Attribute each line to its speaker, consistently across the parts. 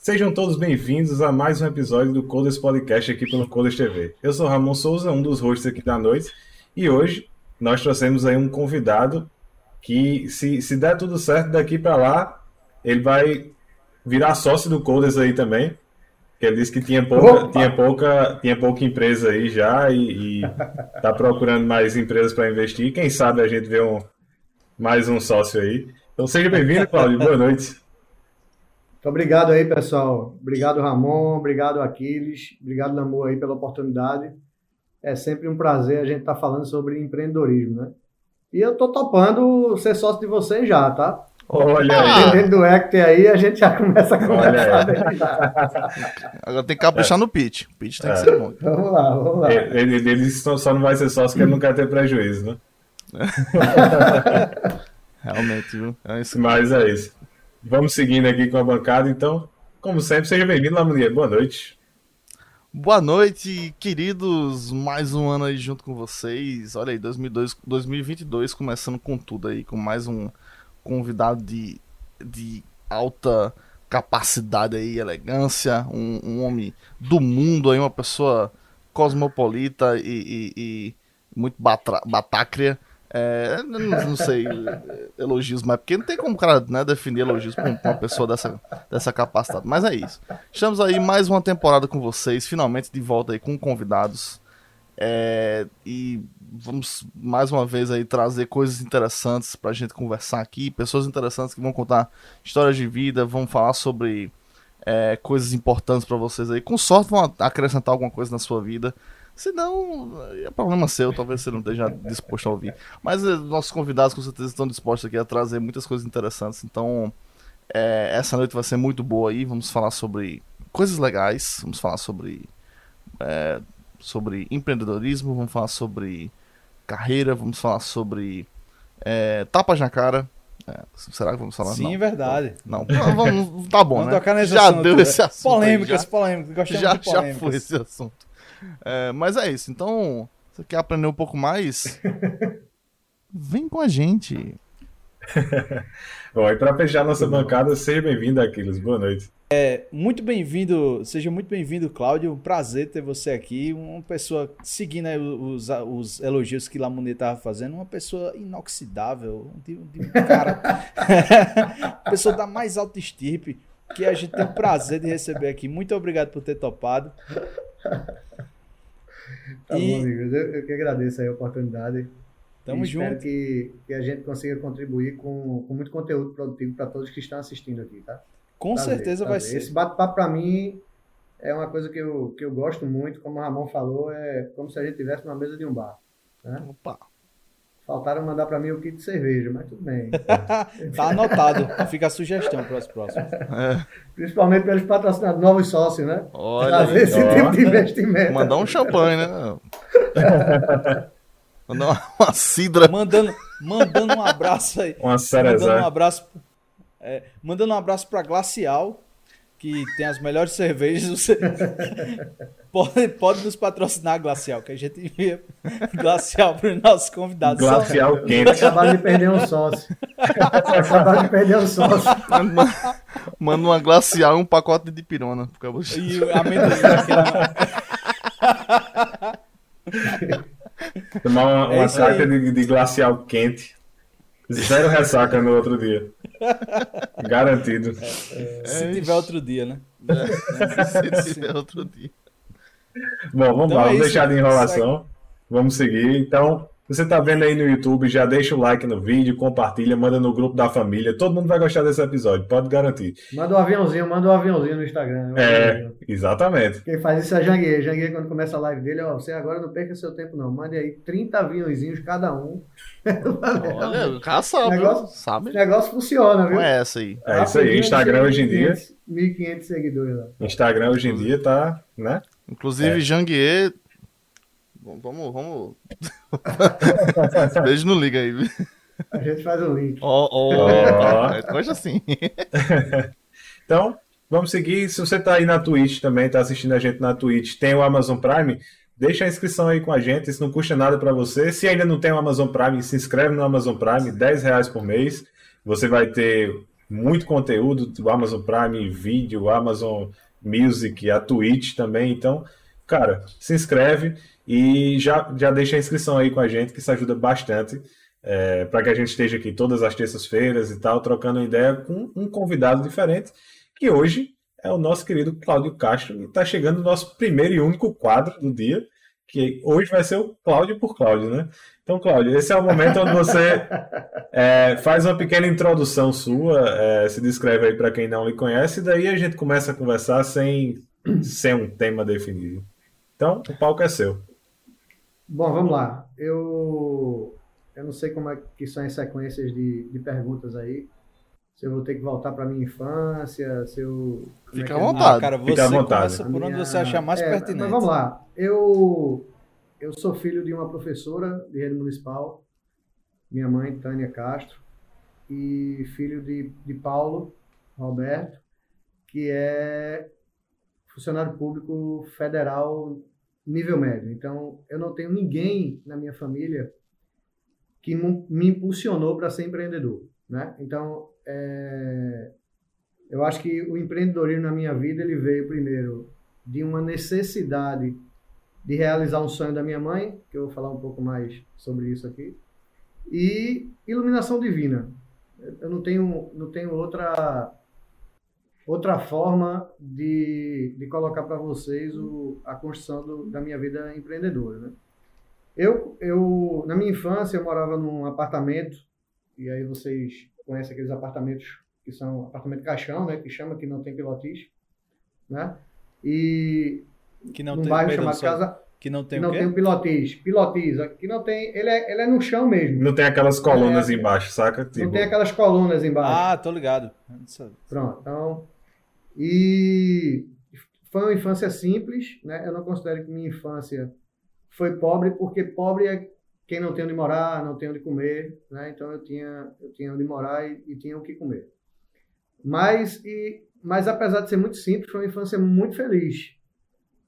Speaker 1: Sejam todos bem-vindos a mais um episódio do Coders Podcast aqui pelo Coders TV. Eu sou Ramon Souza, um dos hosts aqui da noite, e hoje nós trouxemos aí um convidado que, se, se der tudo certo daqui para lá, ele vai virar sócio do Coders aí também. Que ele disse que tinha pouca, tinha pouca, tinha pouca empresa aí já e, está procurando mais empresas para investir. Quem sabe a gente vê um, mais um sócio aí. Então seja bem-vindo, Cláudio. Boa noite.
Speaker 2: Muito obrigado aí, pessoal. Obrigado, Ramon. Obrigado, Aquiles. Obrigado, Namor, aí pela oportunidade. É sempre um prazer a gente estar tá falando sobre empreendedorismo, né? E eu tô topando ser sócio de vocês já, tá?
Speaker 1: Olha aí.
Speaker 2: Dependendo do Hector aí, a gente já começa a conversar.
Speaker 3: Agora tem que caprichar é. no pitch. O pitch tem é. que ser bom.
Speaker 2: Vamos lá, vamos lá.
Speaker 1: Ele, ele só não vai ser sócio porque ele não quer ter prejuízo, né?
Speaker 3: Realmente, viu?
Speaker 1: É isso. Mas é isso. Vamos seguindo aqui com a bancada, então. Como sempre, seja bem-vindo, Lamunier. Boa noite.
Speaker 3: Boa noite, queridos. Mais um ano aí junto com vocês. Olha aí, 2002, 2022 começando com tudo aí, com mais um convidado de, de alta capacidade aí, elegância, um, um homem do mundo aí, uma pessoa cosmopolita e, e, e muito batácrea. É, não, não, sei, elogios, mas porque não tem como o cara né, definir elogios pra uma pessoa dessa, dessa capacidade. Mas é isso. Estamos aí mais uma temporada com vocês, finalmente de volta aí com convidados. É, e vamos mais uma vez aí trazer coisas interessantes pra gente conversar aqui, pessoas interessantes que vão contar histórias de vida, vão falar sobre é, coisas importantes para vocês aí. Com sorte vão acrescentar alguma coisa na sua vida. Se não, é problema seu, talvez você não esteja disposto a ouvir. Mas eh, nossos convidados com certeza estão dispostos aqui a trazer muitas coisas interessantes. Então, é, essa noite vai ser muito boa aí. Vamos falar sobre coisas legais, vamos falar sobre, é, sobre empreendedorismo, vamos falar sobre carreira, vamos falar sobre é, tapas na cara. É, será que vamos falar?
Speaker 4: Sim, não, verdade.
Speaker 3: Não, vamos, tá bom,
Speaker 4: vamos
Speaker 3: né? Já
Speaker 4: assunto,
Speaker 3: deu esse assunto.
Speaker 4: Polêmicas,
Speaker 3: já,
Speaker 4: polêmicas.
Speaker 3: Já, já foi esse assunto. É, mas é isso. Então, você quer aprender um pouco mais? Vem com a gente.
Speaker 1: Bom, e para fechar nossa bancada, seja bem-vindo, Aquiles. Boa noite.
Speaker 4: É, muito bem-vindo, seja muito bem-vindo, Cláudio. Um prazer ter você aqui. Uma pessoa seguindo os, os elogios que Lamonet estava fazendo, uma pessoa inoxidável, de, de um cara, pessoa da mais alta estirpe, que a gente tem o prazer de receber aqui. Muito obrigado por ter topado.
Speaker 2: Tá e... bom, amigos. Eu, eu, que agradeço a oportunidade.
Speaker 4: Tamo junto.
Speaker 2: Espero que, que a gente consiga contribuir com, com muito conteúdo produtivo para todos que estão assistindo aqui, tá?
Speaker 4: Com prazer, certeza prazer. vai ser.
Speaker 2: Esse bate-papo para mim é uma coisa que eu, que eu gosto muito. Como o Ramon falou, é como se a gente estivesse numa mesa de um bar. Né?
Speaker 3: Opa!
Speaker 2: Faltaram mandar para mim o kit de cerveja, mas tudo bem.
Speaker 4: tá anotado. Fica a sugestão para os próximos. É.
Speaker 2: Principalmente pelos patrocinados novos sócios, né?
Speaker 3: Olha
Speaker 2: Fazer esse ó. tipo de investimento.
Speaker 3: Mandar um champanhe, né? Mandar uma, uma cidra.
Speaker 4: Mandando, mandando um abraço aí.
Speaker 1: Uma
Speaker 4: Mandando um abraço, é, mandando um abraço para Glacial que tem as melhores cervejas. Você pode, pode nos patrocinar, Glacial, que a gente envia Glacial para os nossos convidados.
Speaker 1: Glacial Só... quente.
Speaker 2: Acabaram de perder um sócio. Acabaram de perder um sócio.
Speaker 3: Manda, uma Glacial e um pacote de pirona.
Speaker 4: E amendoim.
Speaker 1: Tomar uma, é uma carta de, de glacial quente. Zero ressaca no outro dia. Garantido.
Speaker 4: É, é, se tiver outro dia, né?
Speaker 3: É, se tiver outro dia.
Speaker 1: Bom, vamos então lá, é vamos deixar de enrolação. Vamos seguir. Então, você está vendo aí no YouTube, já deixa o like no vídeo, compartilha, manda no grupo da família. Todo mundo vai gostar desse episódio, pode garantir.
Speaker 2: Manda um aviãozinho, manda um aviãozinho no Instagram. Um
Speaker 1: é, aviãozinho. exatamente.
Speaker 2: Quem faz isso é Janguier. Janguier, quando começa a live dele, ó, você agora não perca seu tempo, não. Mande aí 30 aviãozinhos cada um.
Speaker 3: Olha, o cara sabe,
Speaker 2: negócio,
Speaker 3: sabe.
Speaker 2: O negócio funciona, viu?
Speaker 3: Não é essa aí.
Speaker 1: É isso aí. Instagram hoje em dia.
Speaker 2: 1.500 seguidores lá.
Speaker 1: Instagram hoje em dia tá, né?
Speaker 3: Inclusive, é. Janguier Vamos, vamos. Beijo no liga aí.
Speaker 2: A gente faz o link.
Speaker 3: Ó, ó, é coisa assim.
Speaker 1: então, vamos seguir. Se você tá aí na Twitch também, tá assistindo a gente na Twitch, tem o Amazon Prime, deixa a inscrição aí com a gente, isso não custa nada para você. Se ainda não tem o Amazon Prime, se inscreve no Amazon Prime, 10 reais por mês. Você vai ter muito conteúdo do Amazon Prime Video, Amazon Music, a Twitch também. Então, cara, se inscreve e já, já deixa a inscrição aí com a gente, que isso ajuda bastante é, para que a gente esteja aqui todas as terças-feiras e tal, trocando ideia com um convidado diferente, que hoje é o nosso querido Cláudio Castro, e está chegando o nosso primeiro e único quadro do dia, que hoje vai ser o Cláudio por Cláudio, né? Então, Cláudio, esse é o momento onde você é, faz uma pequena introdução sua, é, se descreve aí para quem não lhe conhece, e daí a gente começa a conversar sem, sem um tema definido. Então, o palco é seu.
Speaker 2: Bom, vamos lá. Eu, eu não sei como é que são as sequências de, de perguntas aí se eu vou ter que voltar para minha infância, se eu.
Speaker 3: É Fica é à vontade. Ah,
Speaker 4: cara, você Fica à vontade. começa por onde você achar mais é, pertinente. Mas
Speaker 2: vamos lá. Eu, eu sou filho de uma professora de rede municipal, minha mãe, Tânia Castro, e filho de, de Paulo Roberto, que é funcionário público federal nível médio. Então, eu não tenho ninguém na minha família que me impulsionou para ser empreendedor. Né? Então, é, eu acho que o empreendedorismo na minha vida ele veio primeiro de uma necessidade de realizar um sonho da minha mãe, que eu vou falar um pouco mais sobre isso aqui, e iluminação divina. Eu não tenho, não tenho outra outra forma de, de colocar para vocês o, a construção do, da minha vida empreendedora. Né? Eu, eu, na minha infância, eu morava num apartamento, e aí vocês conhece aqueles apartamentos que são apartamento caixão, né, que chama que não tem pilotis, né? E
Speaker 4: que não
Speaker 2: num
Speaker 4: tem,
Speaker 2: bairro chamado Casa
Speaker 4: que não tem
Speaker 2: que não tem um pilotis, pilotis, que não tem, ele é, ele é no chão mesmo.
Speaker 1: Não tem aquelas colunas é, embaixo, saca?
Speaker 2: Tipo... Não tem aquelas colunas embaixo.
Speaker 4: Ah, tô ligado.
Speaker 2: Pronto, então e foi uma infância simples, né? Eu não considero que minha infância foi pobre, porque pobre é quem não tem onde morar, não tem onde comer, né? Então eu tinha, eu tinha onde morar e, e tinha o que comer. Mas, e, mas apesar de ser muito simples, foi uma infância muito feliz,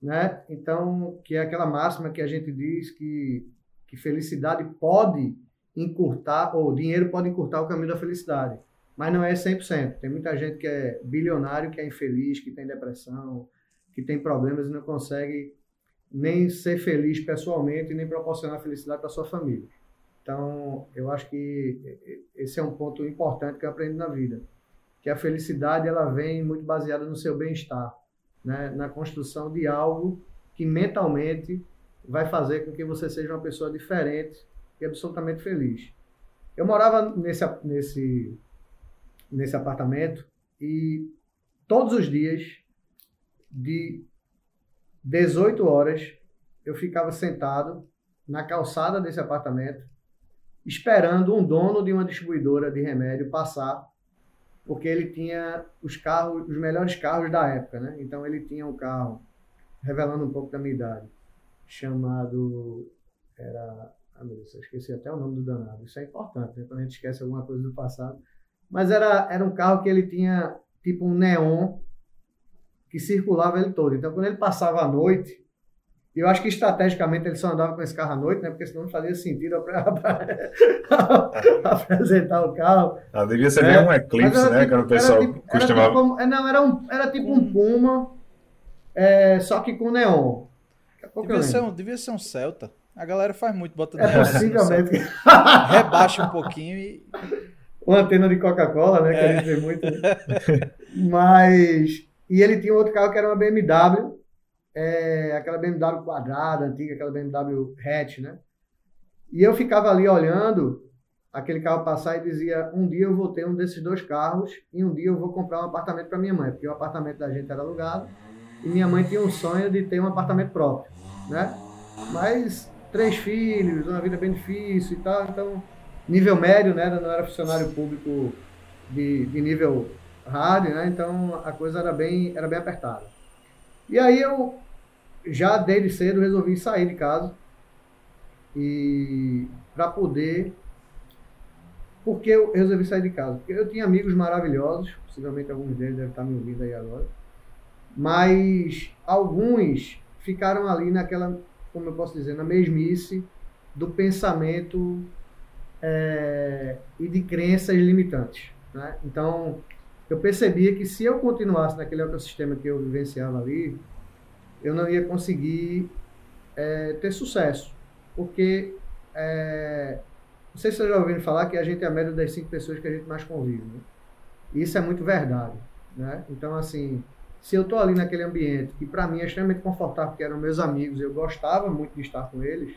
Speaker 2: né? Então, que é aquela máxima que a gente diz que, que felicidade pode encurtar, ou dinheiro pode encurtar o caminho da felicidade, mas não é 100%. Tem muita gente que é bilionário, que é infeliz, que tem depressão, que tem problemas e não consegue nem ser feliz pessoalmente, nem proporcionar felicidade para sua família. Então, eu acho que esse é um ponto importante que eu aprendi na vida, que a felicidade ela vem muito baseada no seu bem-estar, né? na construção de algo que mentalmente vai fazer com que você seja uma pessoa diferente e absolutamente feliz. Eu morava nesse, nesse, nesse apartamento e todos os dias, de 18 horas, eu ficava sentado na calçada desse apartamento, esperando um dono de uma distribuidora de remédio passar, porque ele tinha os carros, os melhores carros da época, né? Então ele tinha um carro, revelando um pouco da minha idade, chamado era, ah, meu Deus, eu esqueci até o nome do danado. Isso é importante, né? quando a gente esquece alguma coisa do passado. Mas era era um carro que ele tinha tipo um neon que circulava ele todo. Então, quando ele passava a noite, eu acho que estrategicamente ele só andava com esse carro à noite, né? Porque senão não fazia sentido apresentar o carro.
Speaker 1: Ah, devia ser né? um eclipse, né? Tipo, que o pessoal tipo, costumava.
Speaker 2: Tipo, é, não, era, um, era tipo um Puma, é, só que com neon.
Speaker 4: Devia ser, um, devia ser um Celta. A galera faz muito, bota
Speaker 2: É possivelmente.
Speaker 4: Rebaixa um pouquinho e.
Speaker 2: Uma antena de Coca-Cola, né? Que é. a gente vê muito. Né? Mas e ele tinha outro carro que era uma BMW, é, aquela BMW quadrada, antiga, aquela BMW hatch, né? E eu ficava ali olhando aquele carro passar e dizia: um dia eu vou ter um desses dois carros e um dia eu vou comprar um apartamento para minha mãe, porque o apartamento da gente era alugado e minha mãe tinha um sonho de ter um apartamento próprio, né? Mas três filhos, uma vida bem difícil e tal, então nível médio, né? Não era funcionário público de, de nível rádio, né? Então a coisa era bem, era bem apertada. E aí eu já desde cedo resolvi sair de casa e para poder porque eu resolvi sair de casa? Porque eu tinha amigos maravilhosos, possivelmente alguns deles devem estar me ouvindo aí agora, mas alguns ficaram ali naquela, como eu posso dizer, na mesmice do pensamento é, e de crenças limitantes. Né? Então, eu percebia que se eu continuasse naquele ecossistema que eu vivenciava ali, eu não ia conseguir é, ter sucesso. Porque, é, não sei se vocês já ouviram falar que a gente é a média das cinco pessoas que a gente mais convive. Né? Isso é muito verdade. Né? Então, assim, se eu estou ali naquele ambiente, que para mim é extremamente confortável, porque eram meus amigos, eu gostava muito de estar com eles,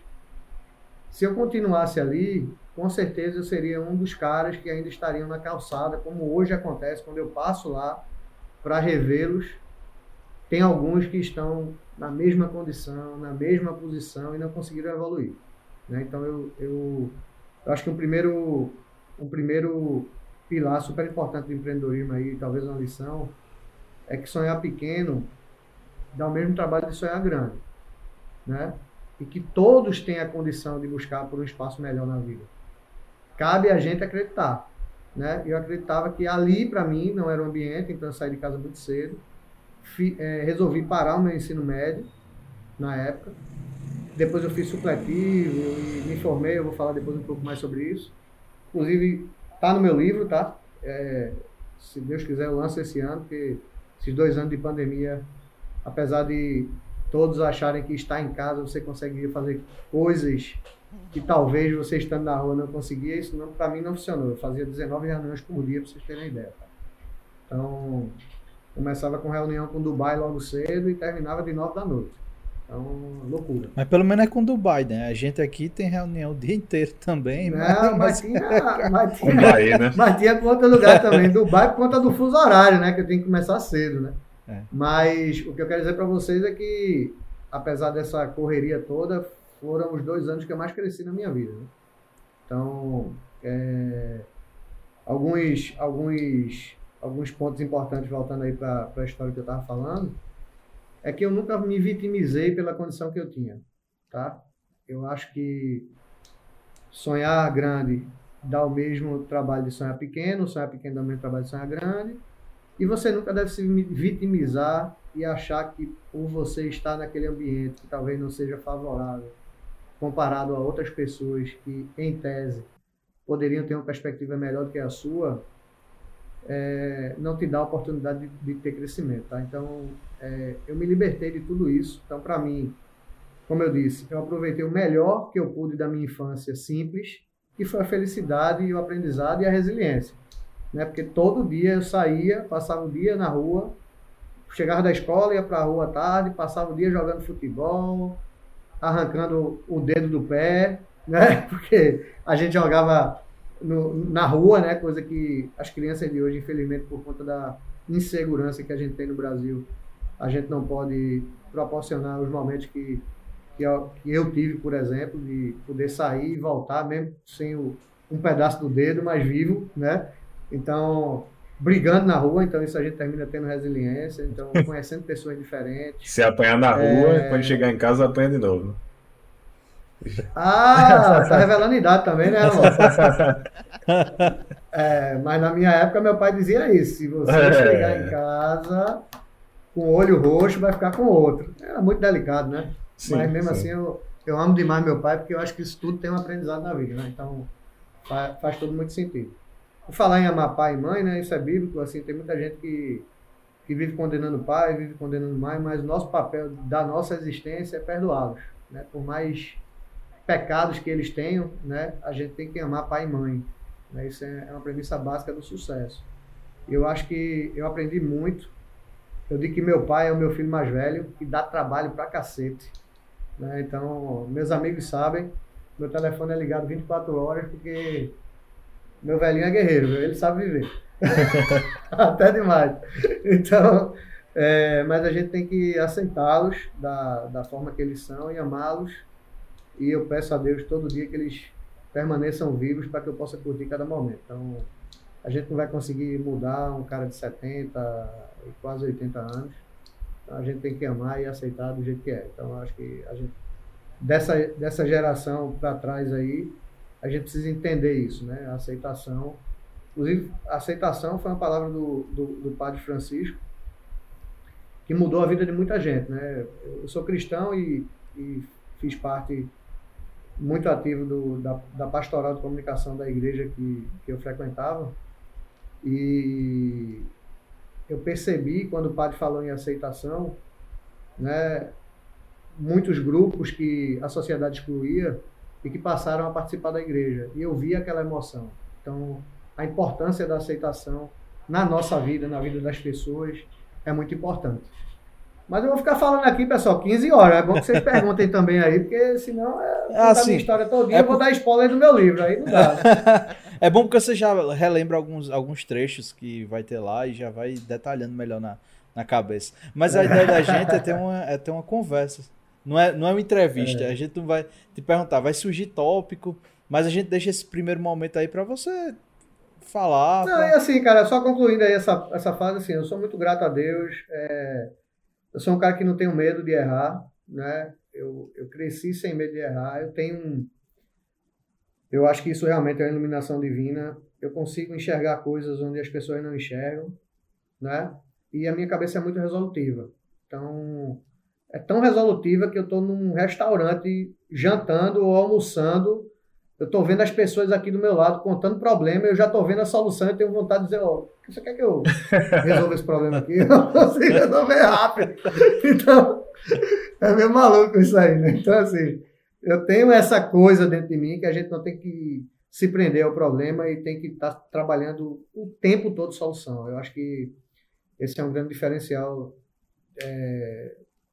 Speaker 2: se eu continuasse ali, com certeza eu seria um dos caras que ainda estariam na calçada, como hoje acontece quando eu passo lá para revê-los. Tem alguns que estão na mesma condição, na mesma posição e não conseguiram evoluir. Né? Então eu, eu, eu acho que um primeiro, um primeiro pilar super importante do empreendedorismo aí, talvez uma lição, é que sonhar pequeno dá o mesmo trabalho de sonhar grande. Né? e que todos têm a condição de buscar por um espaço melhor na vida. Cabe a gente acreditar. Né? Eu acreditava que ali, para mim, não era o ambiente, então eu saí de casa muito cedo. Fi, é, resolvi parar o meu ensino médio, na época. Depois eu fiz supletivo e me formei, eu vou falar depois um pouco mais sobre isso. Inclusive, tá no meu livro, tá? É, se Deus quiser, eu lanço esse ano, porque esses dois anos de pandemia, apesar de todos acharem que está em casa você conseguiria fazer coisas que talvez você estando na rua não conseguia, isso não, para mim não funcionou. Eu fazia 19 reuniões por dia, para vocês terem ideia. Tá? Então, começava com reunião com Dubai logo cedo e terminava de 9 da noite. Então, loucura.
Speaker 4: Mas pelo menos é com Dubai, né? A gente aqui tem reunião o dia inteiro também.
Speaker 2: Não, mas, mas tinha, mas tinha, Bahia, né? mas tinha com outro lugar também. Dubai por conta do fuso horário, né? Que eu tenho que começar cedo, né? É. Mas o que eu quero dizer para vocês é que, apesar dessa correria toda, foram os dois anos que eu mais cresci na minha vida. Né? Então, é, alguns, alguns, alguns pontos importantes, voltando aí para a história que eu estava falando, é que eu nunca me vitimizei pela condição que eu tinha. Tá? Eu acho que sonhar grande dá o mesmo trabalho de sonhar pequeno, sonhar pequeno dá o mesmo trabalho de sonhar grande, e você nunca deve se vitimizar e achar que por você estar naquele ambiente que talvez não seja favorável, comparado a outras pessoas que, em tese, poderiam ter uma perspectiva melhor do que a sua, é, não te dá a oportunidade de, de ter crescimento. Tá? Então, é, eu me libertei de tudo isso. Então, para mim, como eu disse, eu aproveitei o melhor que eu pude da minha infância simples, que foi a felicidade o aprendizado e a resiliência né? Porque todo dia eu saía, passava o dia na rua, chegava da escola, ia para a rua à tarde, passava o dia jogando futebol, arrancando o dedo do pé, né? Porque a gente jogava no, na rua, né? Coisa que as crianças de hoje, infelizmente, por conta da insegurança que a gente tem no Brasil, a gente não pode proporcionar os momentos que, que, eu, que eu tive, por exemplo, de poder sair e voltar, mesmo sem o, um pedaço do dedo, mas vivo, né? Então, brigando na rua, então isso a gente termina tendo resiliência, então conhecendo pessoas diferentes.
Speaker 1: Se apanhar na rua, é... quando chegar em casa, apanha de novo.
Speaker 2: Ah, tá revelando idade também, né, amor? É, mas na minha época meu pai dizia isso, se você é. chegar em casa com o olho roxo, vai ficar com outro. Era muito delicado, né? Sim, mas mesmo sim. assim eu, eu amo demais meu pai, porque eu acho que isso tudo tem um aprendizado na vida, né? Então faz, faz todo muito sentido. Por falar em amar pai e mãe, né? Isso é bíblico, assim, tem muita gente que, que vive condenando o pai, vive condenando mãe, mas o nosso papel da nossa existência é perdoá-los, né? Por mais pecados que eles tenham, né? A gente tem que amar pai e mãe. Né? Isso é, é uma premissa básica do sucesso. Eu acho que eu aprendi muito. Eu digo que meu pai é o meu filho mais velho, que dá trabalho pra cacete. Né? Então, meus amigos sabem, meu telefone é ligado 24 horas, porque meu velhinho é guerreiro, ele sabe viver. Até demais. Então, é, mas a gente tem que aceitá-los da, da forma que eles são e amá-los. E eu peço a Deus todo dia que eles permaneçam vivos para que eu possa curtir cada momento. Então, a gente não vai conseguir mudar um cara de 70 e quase 80 anos. Então, a gente tem que amar e aceitar do jeito que é. Então, acho que a gente, dessa, dessa geração para trás aí, a gente precisa entender isso, né? A aceitação. Inclusive, aceitação foi uma palavra do, do, do, Padre Francisco que mudou a vida de muita gente, né? Eu sou cristão e, e fiz parte muito ativo do, da, da pastoral de comunicação da igreja que, que eu frequentava. E eu percebi quando o padre falou em aceitação, né, muitos grupos que a sociedade excluía e que passaram a participar da igreja. E eu vi aquela emoção. Então, a importância da aceitação na nossa vida, na vida das pessoas, é muito importante. Mas eu vou ficar falando aqui, pessoal, 15 horas. É bom que vocês perguntem também aí, porque senão é
Speaker 4: Ah,
Speaker 2: a
Speaker 4: sim.
Speaker 2: minha história todo dia.
Speaker 4: É
Speaker 2: eu vou dar spoiler do meu livro, aí não dá.
Speaker 4: É bom porque você já relembra alguns, alguns trechos que vai ter lá e já vai detalhando melhor na, na cabeça. Mas a ideia da gente é ter uma, é ter uma conversa. Não é, não é uma entrevista. A gente não vai te perguntar, vai surgir tópico, mas a gente deixa esse primeiro momento aí pra você falar.
Speaker 2: Não,
Speaker 4: pra-
Speaker 2: e assim, cara, só concluindo aí essa, essa fase, assim, eu sou muito grato a Deus. é, eu sou um cara que não tenho medo de errar, né? Eu, eu cresci sem medo de errar. Eu tenho um. Eu acho que isso realmente é uma iluminação divina. Eu consigo enxergar coisas onde as pessoas não enxergam, né? E a minha cabeça é muito resolutiva. Então, é tão resolutiva que eu estou num restaurante jantando ou almoçando eu tô vendo as pessoas aqui do meu lado contando problema, eu já tô vendo a solução e tenho vontade de dizer, ó, você quer que eu resolva esse problema aqui? Eu consigo resolver rápido. Então, é meio maluco isso aí, né? Então, assim, eu tenho essa coisa dentro de mim que a gente não tem que se prender ao problema e tem que estar trabalhando o tempo todo solução. Eu acho que esse é um grande diferencial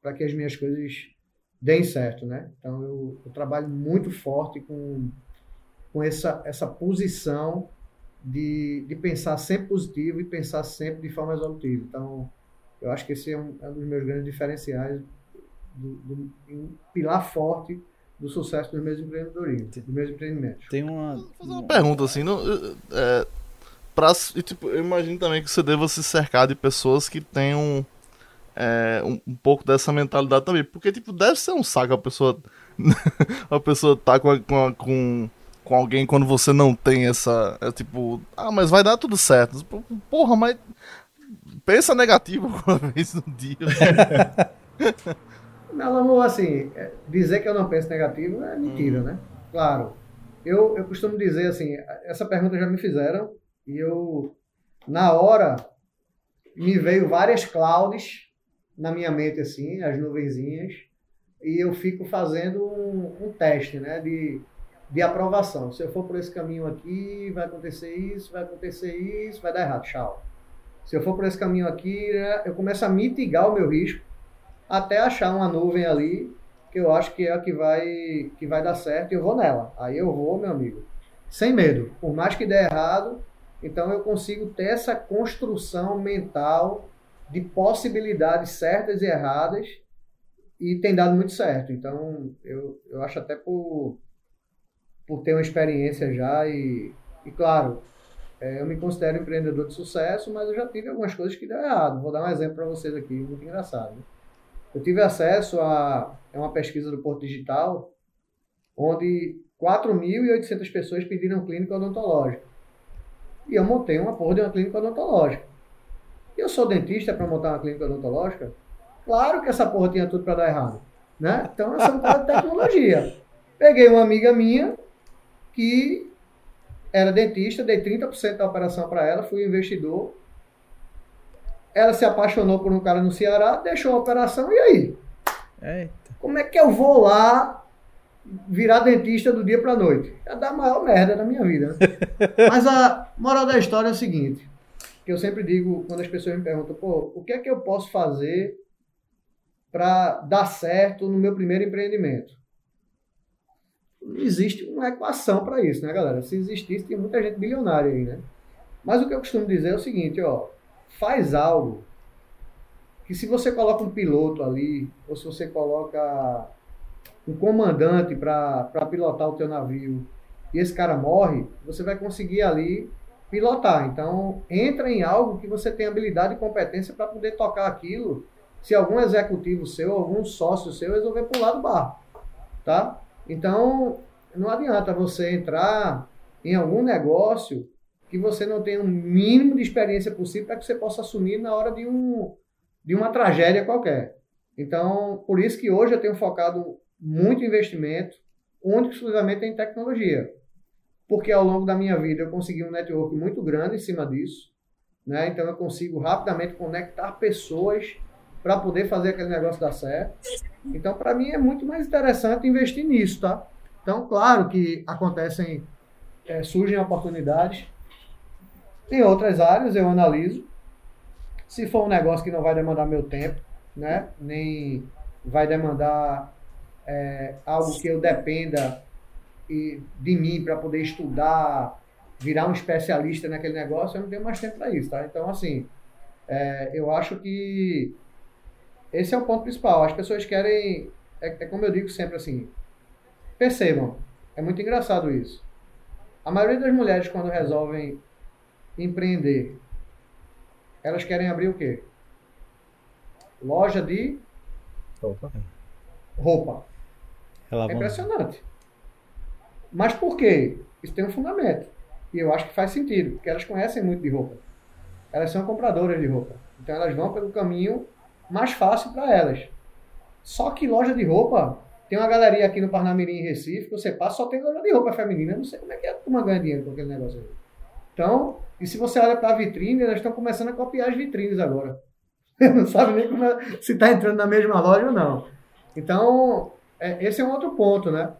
Speaker 2: para que as minhas coisas deem certo, né? Então, eu, eu trabalho muito forte com com essa, essa posição de, de pensar sempre positivo e pensar sempre de forma resolutiva. Então, eu acho que esse é um, é um dos meus grandes diferenciais, do, do, um pilar forte do sucesso dos meus empreendedorismo, dos meus empreendimentos.
Speaker 4: Tem uma.
Speaker 3: Vou fazer uma pergunta assim, não, é, pra, e, tipo, eu imagino também que você deva se cercar de pessoas que tenham é, um, um pouco dessa mentalidade também, porque tipo deve ser um saco a pessoa a pessoa tá com, a- com, a- com com alguém quando você não tem essa é tipo ah mas vai dar tudo certo porra mas pensa negativo uma vez no dia
Speaker 2: Não, não, assim, é, dizer que eu não penso negativo é mentira, né? Claro. Eu, eu costumo dizer assim, essa pergunta já me fizeram e eu, na hora, me veio várias clouds na minha mente, assim, as nuvenzinhas, e eu fico fazendo um, um teste, né, de, de aprovação. Se eu for por esse caminho aqui, vai acontecer isso, vai acontecer isso, vai dar errado, tchau. Se eu for por esse caminho aqui, né, eu começo a mitigar o meu risco até achar uma nuvem ali que eu acho que é a que vai, que vai dar certo e eu vou nela. Aí eu vou, meu amigo, sem medo. Por mais que dê errado, então eu consigo ter essa construção mental de possibilidades certas e erradas e tem dado muito certo. Então eu, eu acho até por, por ter uma experiência já e, e claro, é, eu me considero empreendedor de sucesso, mas eu já tive algumas coisas que deu errado. Vou dar um exemplo para vocês aqui, muito engraçado. Né? Eu tive acesso a é uma pesquisa do Porto Digital, onde 4.800 pessoas pediram clínica odontológica. E eu montei uma porra de uma clínica odontológica. E eu sou dentista para montar uma clínica odontológica? Claro que essa porra tinha tudo para dar errado. Né? Então, eu sou um cara de tecnologia. Peguei uma amiga minha que era dentista, dei 30% da operação para ela, fui investidor. Ela se apaixonou por um cara no Ceará, deixou a operação, e aí?
Speaker 4: Eita.
Speaker 2: Como é que eu vou lá virar dentista do dia para noite? É dar a maior merda da minha vida. Né? Mas a moral da história é o seguinte, que eu sempre digo quando as pessoas me perguntam, pô, o que é que eu posso fazer para dar certo no meu primeiro empreendimento? Não existe uma equação para isso, né, galera? Se existisse, tem muita gente bilionária aí, né? Mas o que eu costumo dizer é o seguinte, ó, faz algo que se você coloca um piloto ali, ou se você coloca um comandante para pilotar o teu navio e esse cara morre, você vai conseguir ali pilotar. Então, entra em algo que você tem habilidade e competência para poder tocar aquilo. Se algum executivo seu, algum sócio seu resolver pular do barco, tá? Então, não adianta você entrar em algum negócio que você não tenha o um mínimo de experiência possível para que você possa assumir na hora de um de uma tragédia qualquer. Então, por isso que hoje eu tenho focado muito investimento, único e exclusivamente em tecnologia. Porque ao longo da minha vida eu consegui um network muito grande em cima disso. né? Então eu consigo rapidamente conectar pessoas para poder fazer aquele negócio dar certo. Então, para mim é muito mais interessante investir nisso, tá? Então, claro que acontecem, é, surgem oportunidades. Em outras áreas eu analiso. Se for um negócio que não vai demandar meu tempo, né? Nem vai demandar é, algo que eu dependa e, de mim para poder estudar, virar um especialista naquele negócio, eu não tenho mais tempo para isso, tá? Então, assim, é, eu acho que esse é o ponto principal. As pessoas querem, é, é como eu digo sempre assim, percebam, é muito engraçado isso. A maioria das mulheres, quando resolvem empreender, elas querem abrir o quê? Loja de roupa. roupa. É impressionante. Mas por quê? Isso tem um fundamento. E eu acho que faz sentido, porque elas conhecem muito de roupa. Elas são compradoras de roupa. Então elas vão pelo caminho mais fácil para elas. Só que loja de roupa, tem uma galeria aqui no Parnamirim, em Recife, você passa, só tem loja de roupa feminina. Eu não sei como é que é uma ganha dinheiro com aquele negócio aí. Então, e se você olha para a vitrine, elas estão começando a copiar as vitrines agora. não sabe nem é, se está entrando na mesma loja ou não. Então, é, esse é um outro ponto, né?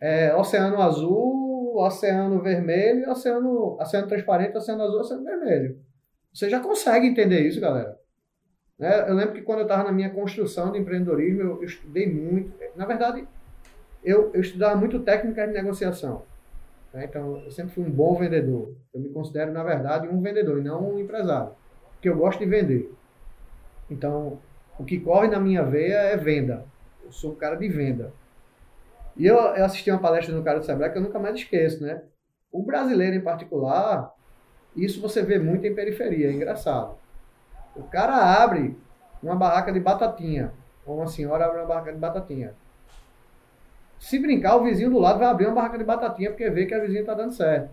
Speaker 2: É, oceano azul, oceano vermelho, oceano, oceano transparente, oceano azul, oceano vermelho. Você já consegue entender isso, galera. Né? Eu lembro que quando eu estava na minha construção de empreendedorismo, eu, estudei muito. Na verdade, eu, eu estudava muito técnicas de negociação. Né? Então, eu sempre fui um bom vendedor. Eu me considero, na verdade, um vendedor e não um empresário. Porque eu gosto de vender. Então, o que corre na minha veia é venda. Eu sou um cara de venda. E eu, eu assisti uma palestra no cara do Sebrae que eu nunca mais esqueço, né? O brasileiro, em particular, isso você vê muito em periferia, é engraçado. O cara abre uma barraca de batatinha. Ou uma senhora abre uma barraca de batatinha. Se brincar, o vizinho do lado vai abrir uma barraca de batatinha porque vê que a vizinha está dando certo.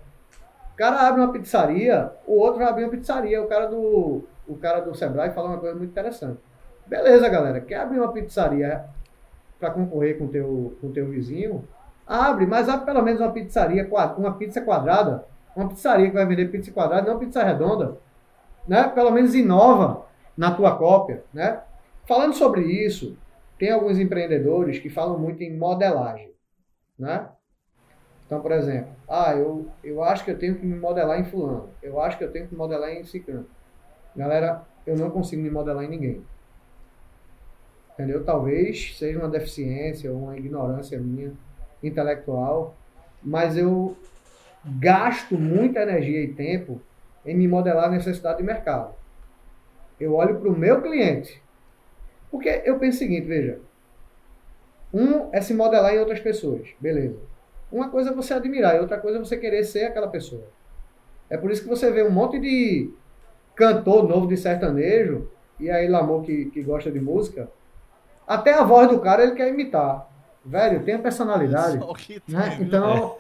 Speaker 2: O cara abre uma pizzaria, o outro vai abrir uma pizzaria. O cara do, o cara do Sebrae fala uma coisa muito interessante. Beleza, galera. Quer abrir uma pizzaria para concorrer com teu, com teu vizinho? Abre, mas abre pelo menos uma pizzaria, uma pizza quadrada. Uma pizzaria que vai vender pizza quadrada, não pizza redonda né? Pelo menos inova na tua cópia, né? Falando sobre isso, tem alguns empreendedores que falam muito em modelagem, né? Então, por exemplo, ah, eu, eu acho que eu tenho que me modelar em fulano, eu acho que eu tenho que me modelar em ciclano. Galera, eu não consigo me modelar em ninguém. Entendeu? Talvez seja uma deficiência ou uma ignorância minha intelectual, mas eu gasto muita energia e tempo em me modelar a necessidade de mercado. Eu olho para o meu cliente. Porque eu penso o seguinte, veja. Um é se modelar em outras pessoas. Beleza. Uma coisa é você admirar e outra coisa é você querer ser aquela pessoa. É por isso que você vê um monte de cantor novo de sertanejo, e aí Lamor que, que gosta de música, até a voz do cara ele quer imitar. Velho, tem a personalidade. É tem, né? Então,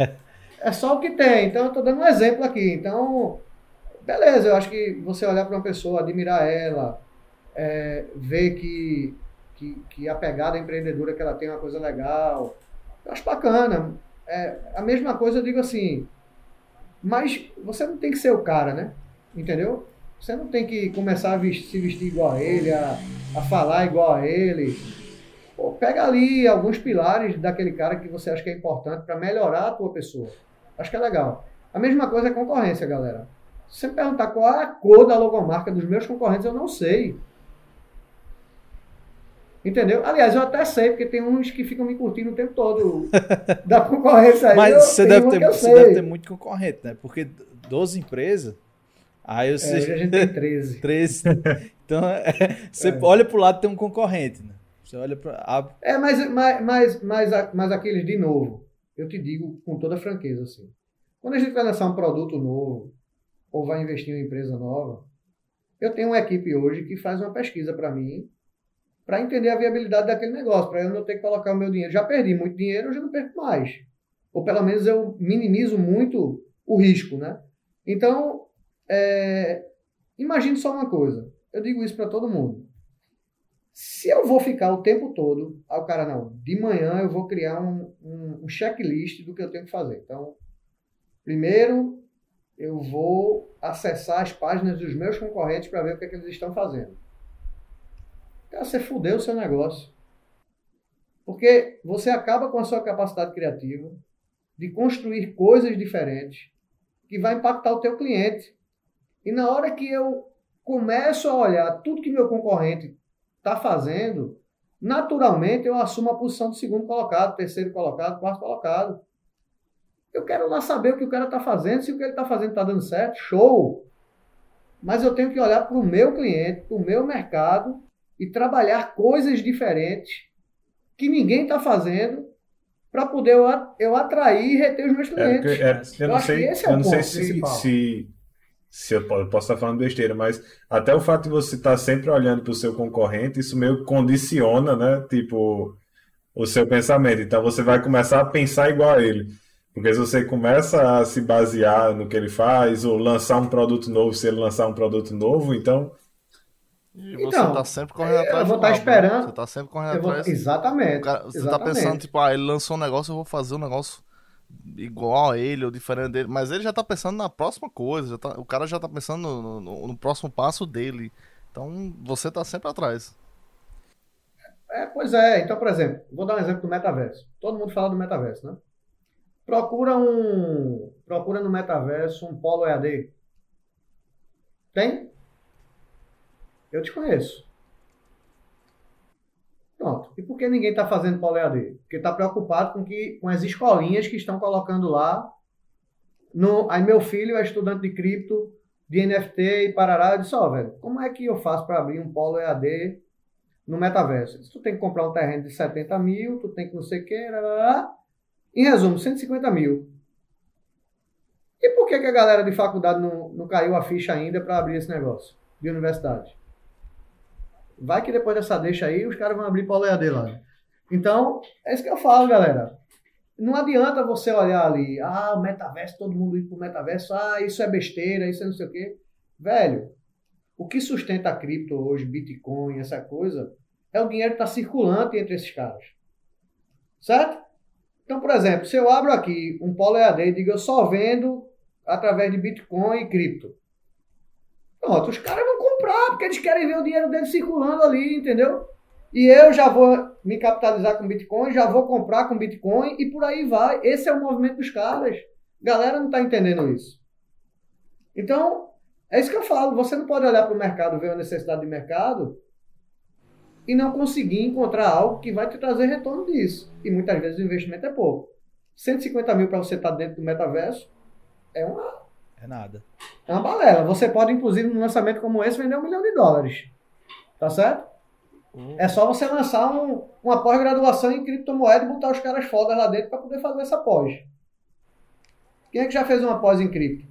Speaker 2: é só o que tem. Então, eu estou dando um exemplo aqui. Então, beleza, eu acho que você olhar para uma pessoa, admirar ela, é, ver que, que, que, a pegada empreendedora que ela tem é uma coisa legal, eu acho bacana. É, a mesma coisa eu digo assim, mas você não tem que ser o cara, né? Entendeu? Você não tem que começar a vestir, se vestir igual a ele, a, a falar igual a ele. Pô, pega ali alguns pilares daquele cara que você acha que é importante para melhorar a tua pessoa. Acho que é legal. A mesma coisa é concorrência, galera. Se você me perguntar qual é a cor da logomarca dos meus concorrentes, eu não sei. Entendeu? Aliás, eu até sei, porque tem uns que ficam me curtindo o tempo todo da concorrência aí.
Speaker 4: Mas você, deve ter, você deve ter muito concorrente, né? Porque 12 empresas. Aí
Speaker 2: você... É, hoje a gente tem 13.
Speaker 4: 13. Então, é, você é. olha para o lado tem um concorrente, né? Você olha para.
Speaker 2: É, mas, mas, mas, mas, mas aqueles, de novo, eu te digo com toda franqueza, assim. Quando a gente vai lançar um produto novo, ou vai investir em uma empresa nova, eu tenho uma equipe hoje que faz uma pesquisa para mim, para entender a viabilidade daquele negócio, para eu não ter que colocar o meu dinheiro. Já perdi muito dinheiro, eu já não perco mais. Ou pelo menos eu minimizo muito o risco, né? Então, é, imagine só uma coisa. Eu digo isso para todo mundo. Se eu vou ficar o tempo todo, aí o cara, não, de manhã eu vou criar um, um, um checklist do que eu tenho que fazer. Então, primeiro, eu vou acessar as páginas dos meus concorrentes para ver o que, é que eles estão fazendo. Cara, você fudeu o seu negócio. Porque você acaba com a sua capacidade criativa de construir coisas diferentes que vai impactar o teu cliente. E na hora que eu começo a olhar tudo que meu concorrente está fazendo, naturalmente eu assumo a posição de segundo colocado, terceiro colocado, quarto colocado. Eu quero lá saber o que o cara está fazendo, se o que ele está fazendo está dando certo, show! Mas eu tenho que olhar para o meu cliente, para o meu mercado e trabalhar coisas diferentes que ninguém está fazendo para poder eu, atrair e reter os meus é, clientes.
Speaker 1: É, é, eu, não sei, é eu não sei se, se, se, eu posso estar falando besteira, mas até o fato de você estar sempre olhando para o seu concorrente, isso meio condiciona, né? Tipo, o seu pensamento. Então você vai começar a pensar igual a ele. Porque se você começa a se basear no que ele faz, ou lançar um produto novo, se ele lançar um produto novo, então
Speaker 3: e você então, tá sempre correndo atrás.
Speaker 2: Eu vou estar tá esperando.
Speaker 3: Você tá sempre correndo vou...
Speaker 2: atrás. Exatamente.
Speaker 3: Cara, você
Speaker 2: exatamente.
Speaker 3: tá pensando, tipo, ah, ele lançou um negócio, eu vou fazer um negócio igual a ele ou diferente dele. Mas ele já tá pensando na próxima coisa. Tá... o cara já tá pensando no, no, no, próximo passo dele. Então você tá sempre atrás.
Speaker 2: É, pois é. Então, por exemplo, vou dar um exemplo do metaverso. Todo mundo fala do metaverso, né? Procura um. Procura no metaverso um polo EAD. Tem? Eu te conheço. Pronto. E por que ninguém está fazendo polo EAD? Porque está preocupado com, que, com as escolinhas que estão colocando lá. No, aí meu filho é estudante de cripto, de NFT e parará. Eu disse, ó, oh, velho, como é que eu faço para abrir um polo EAD no metaverso? Tu tem que comprar um terreno de 70 mil, tu tem que não sei o que, em resumo, 150 mil. E por que, que a galera de faculdade não, não caiu a ficha ainda para abrir esse negócio de universidade? Vai que depois dessa deixa aí, os caras vão abrir para o EAD lá. Então, é isso que eu falo, galera. Não adianta você olhar ali, ah, o metaverso, todo mundo ir pro metaverso, ah, isso é besteira, isso é não sei o quê. Velho, o que sustenta a cripto hoje, Bitcoin, essa coisa, é o dinheiro que está circulante entre esses caras. Certo? Então, por exemplo, se eu abro aqui um polo EAD e digo eu só vendo através de Bitcoin e cripto. Pronto, os caras vão comprar, porque eles querem ver o dinheiro deles circulando ali, entendeu? E eu já vou me capitalizar com Bitcoin, já vou comprar com Bitcoin e por aí vai. Esse é o movimento dos caras. Galera não está entendendo isso. Então, é isso que eu falo. Você não pode olhar para o mercado, ver a necessidade de mercado e não conseguir encontrar algo que vai te trazer retorno disso. E muitas vezes o investimento é pouco. 150 mil para você estar tá dentro do metaverso é uma
Speaker 4: é nada.
Speaker 2: É uma balela. Você pode, inclusive, num lançamento como esse, vender um milhão de dólares. Tá certo? Uhum. É só você lançar um, uma pós-graduação em criptomoeda e botar os caras fodas lá dentro para poder fazer essa pós. Quem é que já fez uma pós em cripto?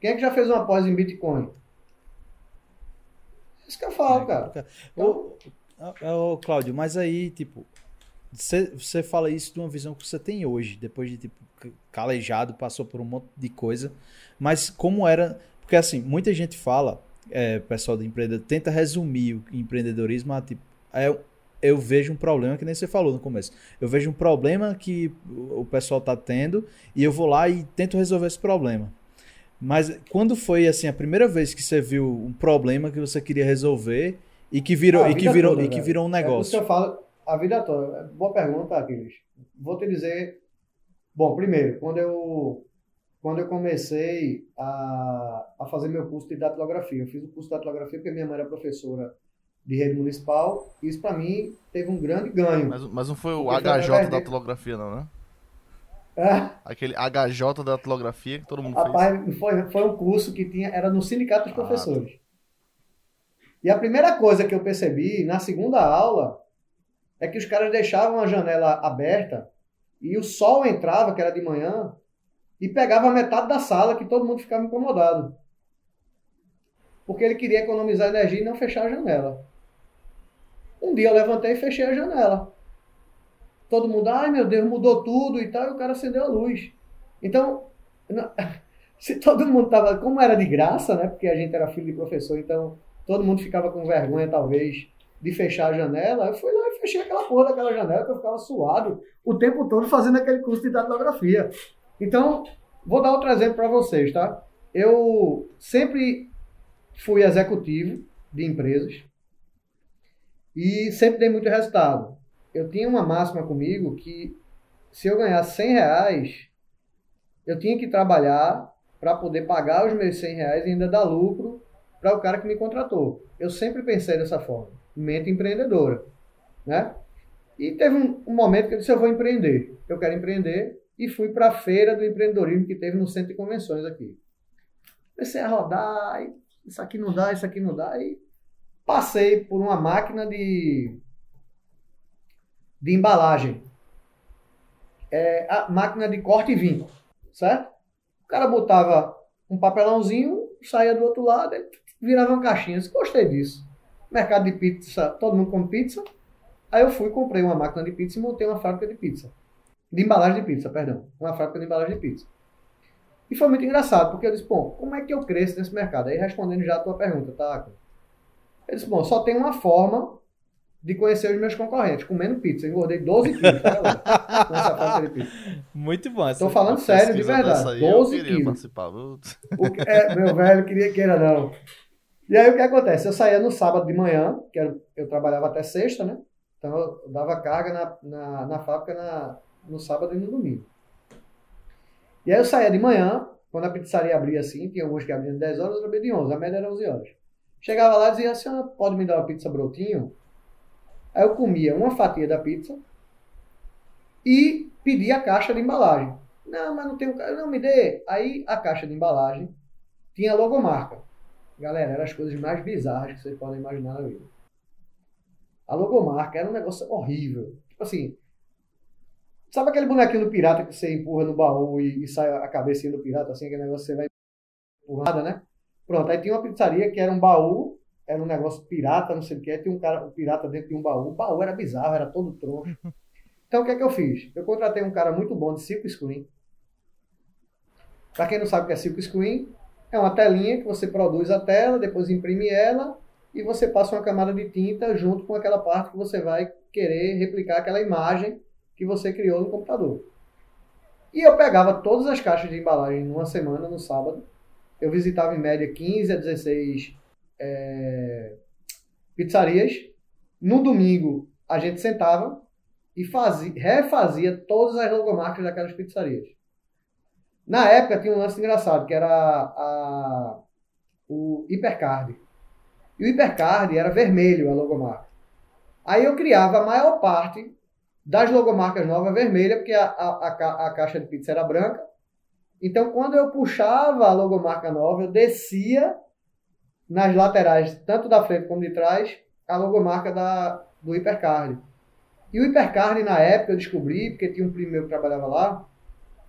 Speaker 2: Quem é que já fez uma pós em Bitcoin? Isso que eu falo, é, cara.
Speaker 4: Então... Ô, ô, Cláudio, mas aí, tipo, você, você fala isso de uma visão que você tem hoje, depois de, tipo, calejado, passou por um monte de coisa. Mas como era. Porque assim, muita gente fala, é, pessoal do empreendedor, tenta resumir o empreendedorismo a tipo. É, eu vejo um problema que nem você falou no começo. Eu vejo um problema que o pessoal está tendo e eu vou lá e tento resolver esse problema. Mas quando foi assim a primeira vez que você viu um problema que você queria resolver e que virou ah, e que virou toda, e que virou um negócio?
Speaker 2: É eu falo a vida toda. Boa pergunta, Aquiles. Vou te dizer Bom, primeiro, quando eu, quando eu comecei a, a fazer meu curso de datilografia, eu fiz o curso de datilografia porque minha mãe era professora de rede municipal, e isso para mim teve um grande ganho.
Speaker 3: Mas, mas não foi o HJ da datilografia, não, né? É. Aquele HJ da datilografia que todo mundo
Speaker 2: Rapaz, fez. Foi, foi um curso que tinha, era no Sindicato dos ah, Professores. Tá. E a primeira coisa que eu percebi na segunda aula é que os caras deixavam a janela aberta e o sol entrava, que era de manhã, e pegava metade da sala, que todo mundo ficava incomodado. Porque ele queria economizar energia e não fechar a janela. Um dia eu levantei e fechei a janela. Todo mundo, ai meu Deus, mudou tudo e tal, e o cara acendeu a luz. Então, se todo mundo tava, como era de graça, né? Porque a gente era filho de professor, então todo mundo ficava com vergonha, talvez, de fechar a janela, eu fui lá e fechei aquela porra daquela janela que eu ficava suado o tempo todo fazendo aquele curso de datilografia. Então, Vou dar outro exemplo para vocês, tá? Eu sempre fui executivo de empresas e sempre dei muito resultado. Eu tinha uma máxima comigo que se eu ganhar 100 reais, eu tinha que trabalhar para poder pagar os meus 100 reais e ainda dar lucro para o cara que me contratou. Eu sempre pensei dessa forma, mente empreendedora, né? E teve um, um momento que eu disse, eu vou empreender. Eu quero empreender e fui para a feira do empreendedorismo que teve no centro de convenções aqui. Comecei a rodar, isso aqui não dá, isso aqui não dá, e passei por uma máquina de, de embalagem. É, a máquina de corte e vinco, certo? O cara botava um papelãozinho, saía do outro lado, virava uma caixinha. Eu gostei disso. Mercado de pizza, todo mundo come pizza. Aí eu fui, comprei uma máquina de pizza e montei uma fábrica de pizza. De embalagem de pizza, perdão. Uma fábrica de embalagem de pizza. E foi muito engraçado, porque eu disse, bom, como é que eu cresço nesse mercado? Aí respondendo já a tua pergunta, tá? Eu disse, bom, só tem uma forma de conhecer os meus concorrentes, comendo pizza. Eu engordei 12 quilos tá, com essa de pizza.
Speaker 4: Muito bom.
Speaker 2: Estou falando sério, de verdade. 12 quilos. O que, é, meu velho, queria queira não. E aí o que acontece? Eu saía no sábado de manhã, que era, eu trabalhava até sexta, né? Então eu dava carga na, na, na fábrica na, no sábado e no domingo. E aí eu saía de manhã, quando a pizzaria abria assim, tinha alguns que abriam de 10 horas, outros abria de 11, a média era 11 horas. Chegava lá e dizia, a senhora pode me dar uma pizza brotinho? Aí eu comia uma fatia da pizza e pedia a caixa de embalagem. Não, mas não tenho. Não, me dê. Aí a caixa de embalagem tinha logomarca. Galera, eram as coisas mais bizarras que vocês podem imaginar na vida. A logomarca era um negócio horrível. Tipo assim, sabe aquele bonequinho do pirata que você empurra no baú e, e sai a cabecinha do pirata, assim, aquele negócio que você vai empurrada, né? Pronto, aí tinha uma pizzaria que era um baú, era um negócio pirata, não sei o que, tinha um cara, um pirata dentro de um baú. O baú era bizarro, era todo troncho. Então o que é que eu fiz? Eu contratei um cara muito bom de silk screen. Para quem não sabe o que é silk screen, é uma telinha que você produz a tela, depois imprime ela e você passa uma camada de tinta junto com aquela parte que você vai querer replicar aquela imagem que você criou no computador. E eu pegava todas as caixas de embalagem numa semana, no sábado. Eu visitava em média 15 a 16 é, pizzarias. No domingo, a gente sentava e fazia, refazia todas as logomarcas daquelas pizzarias. Na época tinha um lance engraçado, que era a, o Hipercard. E o Hipercard era vermelho a logomarca. Aí eu criava a maior parte das logomarcas novas vermelha, porque a, a, a, a caixa de pizza era branca. Então, quando eu puxava a logomarca nova, eu descia nas laterais, tanto da frente como de trás, a logomarca da, do Hipercard. E o Hipercard, na época, eu descobri, porque tinha um primo meu que trabalhava lá,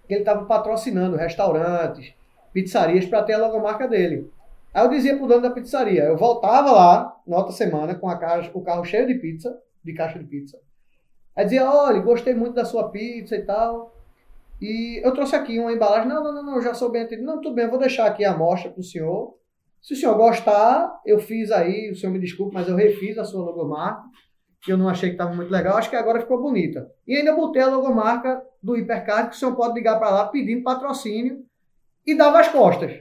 Speaker 2: que ele estava patrocinando restaurantes, pizzarias, para ter a logomarca dele. Aí eu dizia pro dono da pizzaria, eu voltava lá na outra semana com a caixa, o carro cheio de pizza, de caixa de pizza. Aí dizia, olha, gostei muito da sua pizza e tal. E eu trouxe aqui uma embalagem. Não, não, não, não já sou bem atendido. Não, tudo bem, eu vou deixar aqui a amostra pro senhor. Se o senhor gostar, eu fiz aí, o senhor me desculpe, mas eu refiz a sua logomarca, que eu não achei que estava muito legal. Acho que agora ficou bonita. E ainda botei a logomarca do Hipercard, que o senhor pode ligar para lá pedindo patrocínio e dava as costas.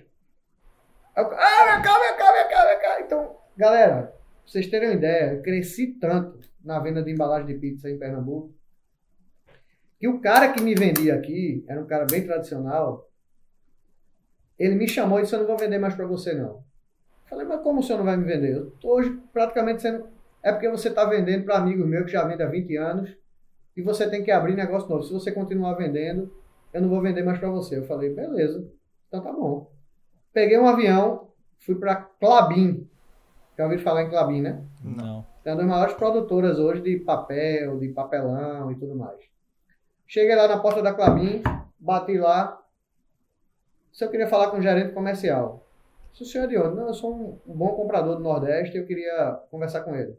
Speaker 2: Eu, ah, calma, calma, calma, calma. Então, galera, pra vocês terem uma ideia, eu cresci tanto na venda de embalagem de pizza em Pernambuco que o cara que me vendia aqui, era um cara bem tradicional, ele me chamou e disse: Eu não vou vender mais para você, não. Eu falei, mas como o senhor não vai me vender? Eu tô hoje praticamente sendo. É porque você está vendendo para amigo meu que já vende há 20 anos e você tem que abrir negócio novo. Se você continuar vendendo, eu não vou vender mais para você. Eu falei, beleza, então tá bom. Peguei um avião, fui para Clabin. Já ouviram falar em Clabin, né?
Speaker 4: Não.
Speaker 2: É uma das maiores produtoras hoje de papel, de papelão e tudo mais. Cheguei lá na porta da Clabin, bati lá. Se eu queria falar com o gerente comercial. Se o senhor é de onde? Não, eu sou um, um bom comprador do Nordeste e eu queria conversar com ele.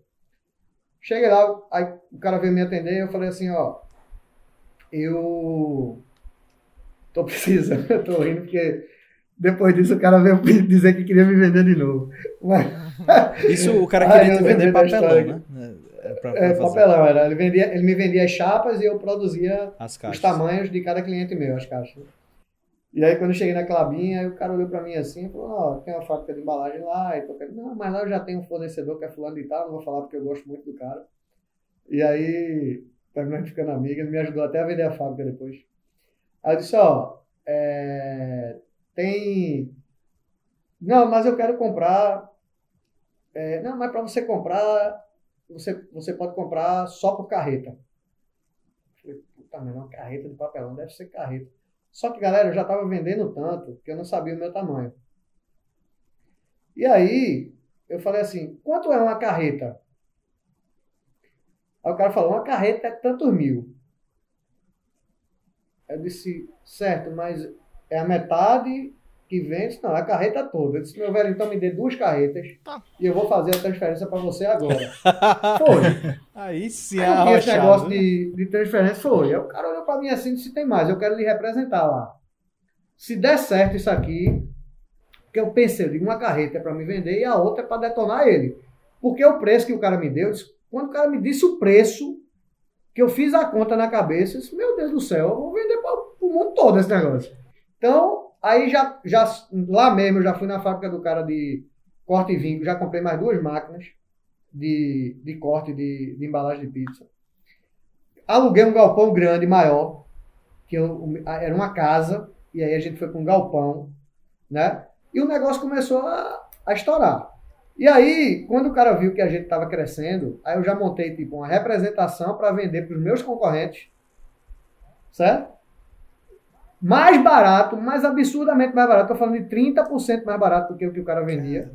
Speaker 2: Cheguei lá, aí o cara veio me atender, eu falei assim, ó, eu tô precisando, eu tô rindo porque depois disso, o cara veio dizer que queria me vender de novo. Mas...
Speaker 4: Isso o cara queria te vender papelão, né?
Speaker 2: É, pra, pra é papelão, era. Ele, vendia, ele me vendia as chapas e eu produzia os tamanhos de cada cliente meu, as caixas. E aí, quando eu cheguei na Clabinha, aí o cara olhou pra mim assim e falou: Ó, tem uma fábrica de embalagem lá. E tô querendo, não, mas lá eu já tenho um fornecedor que é fulano de tal, não vou falar porque eu gosto muito do cara. E aí, terminamos ficando amiga, ele me ajudou até a vender a fábrica depois. Aí eu disse: Ó, é, tem. Não, mas eu quero comprar. É, não, mas para você comprar, você, você pode comprar só por carreta. Eu falei, puta, mas uma carreta de papelão deve ser carreta. Só que, galera, eu já estava vendendo tanto que eu não sabia o meu tamanho. E aí, eu falei assim: quanto é uma carreta? Aí o cara falou: uma carreta é tantos mil. Eu disse: certo, mas é a metade que vende? Não, é a carreta toda. Eu disse: meu velho, então me dê duas carretas
Speaker 3: Tá.
Speaker 2: e eu vou fazer a transferência para você agora. Foi.
Speaker 4: Aí sim,
Speaker 2: Aí tinha esse negócio
Speaker 4: né?
Speaker 2: de, de transferência, foi. Aí o cara olhou pra mim assim e disse, tem mais, eu quero lhe representar lá. Se der certo isso aqui, porque eu pensei, eu uma carreta é pra me vender e a outra é pra detonar ele. Porque o preço que o cara me deu, eu disse, quando o cara me disse o preço, que eu fiz a conta na cabeça, eu disse, meu Deus do céu, eu vou vender para o mundo todo esse negócio. Então, aí já, já, lá mesmo, eu já fui na fábrica do cara de corte e vinho, já comprei mais duas máquinas de, de corte de, de embalagem de pizza. Aluguei um galpão grande, maior, que eu, era uma casa, e aí a gente foi para um galpão, né? E o negócio começou a, a estourar. E aí, quando o cara viu que a gente estava crescendo, aí eu já montei tipo uma representação para vender para os meus concorrentes, certo? Mais barato, mais absurdamente mais barato. Estou falando de 30% mais barato do que o que o cara vendia.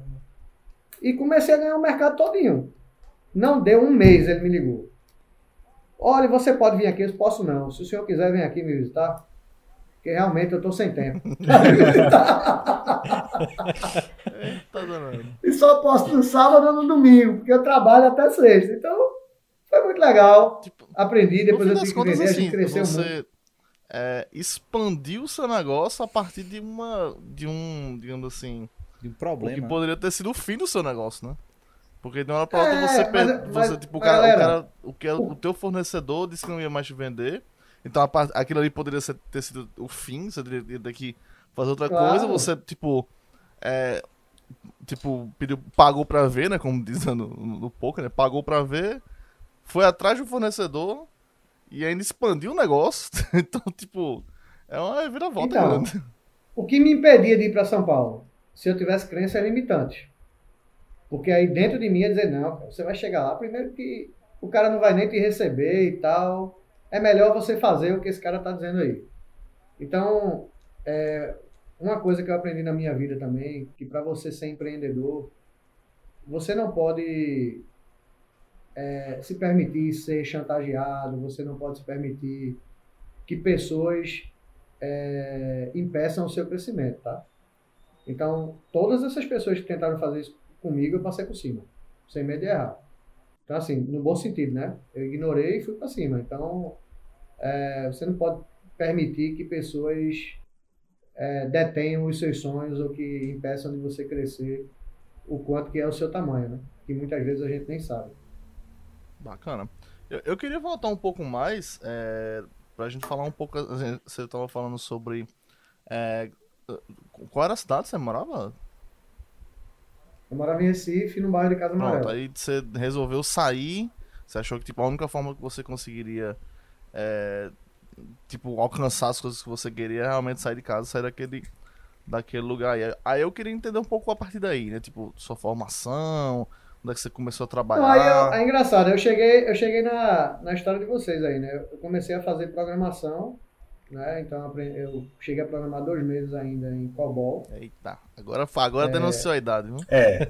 Speaker 2: E comecei a ganhar o mercado todinho. Não deu um mês, ele me ligou. Olha, você pode vir aqui? Eu disse, posso não. Se o senhor quiser, vem aqui me visitar. Porque realmente eu estou sem tempo. E só posso no sábado ou no domingo, porque eu trabalho até sexta. Então, foi muito legal.
Speaker 3: Tipo,
Speaker 2: Aprendi, depois eu tive que vender, a
Speaker 3: assim,
Speaker 2: gente cresceu muito.
Speaker 3: É, expandiu o seu negócio a partir de uma. de um, digamos assim.
Speaker 4: De um
Speaker 3: O que
Speaker 4: problema.
Speaker 3: poderia ter sido o fim do seu negócio, né? Porque de uma hora pra outra
Speaker 2: É,
Speaker 3: você,
Speaker 2: mas-
Speaker 3: você tipo, o cara, o, cara o, que, é o teu fornecedor disse que não ia mais te vender. Então a aquilo ali poderia ser- ter sido o fim, você teria ter que fazer outra
Speaker 2: Claro.
Speaker 3: coisa, você, tipo. É, tipo, pediu, pagou pra ver, né? Como diz no, no, no poker, né? Pagou pra ver, foi atrás do fornecedor e ainda expandiu o negócio. então, tipo, é uma vira-volta
Speaker 2: Então,
Speaker 3: grande.
Speaker 2: O que me impedia de ir para São Paulo? Se eu tivesse crença limitante. Porque aí dentro de mim ia dizer, não, você vai chegar lá, primeiro que o cara não vai nem te receber e tal. É melhor você fazer o que esse cara está dizendo aí. Então, é, uma coisa que eu aprendi na minha vida também, que para você ser empreendedor, você não pode é, se permitir ser chantageado, você não pode se permitir que pessoas é, impeçam o seu crescimento, tá? Então, todas essas pessoas que tentaram fazer isso comigo, eu passei por cima, sem medo de errar. Então, assim, no bom sentido, né? Eu ignorei e fui para cima. Então, é, você não pode permitir que pessoas é, detenham os seus sonhos ou que impeçam de você crescer o quanto que é o seu tamanho, né? Que muitas vezes a gente nem sabe.
Speaker 3: Bacana. Eu, eu queria voltar um pouco mais é, pra gente falar um pouco. a gente- Você tava falando sobre. é, qual era a cidade que você morava?
Speaker 2: Eu morava em Recife, no bairro de Casa
Speaker 3: Pronto,
Speaker 2: Amarela.
Speaker 3: aí você resolveu sair. Você achou que tipo, a única forma que você conseguiria é, tipo, alcançar as coisas que você queria é realmente sair de casa, sair daquele, daquele lugar. Aí eu queria entender um pouco a partir daí, né? Tipo, sua formação, onde é que você começou a
Speaker 2: Não, aí eu-
Speaker 3: trabalhar.
Speaker 2: é engraçado, eu cheguei, eu cheguei na, na história de vocês aí, né? Eu comecei a fazer programação, né? Então eu aprendi- eu cheguei a programar dois meses ainda em COBOL.
Speaker 3: Eita, agora, agora denunciou a idade, viu?
Speaker 1: É,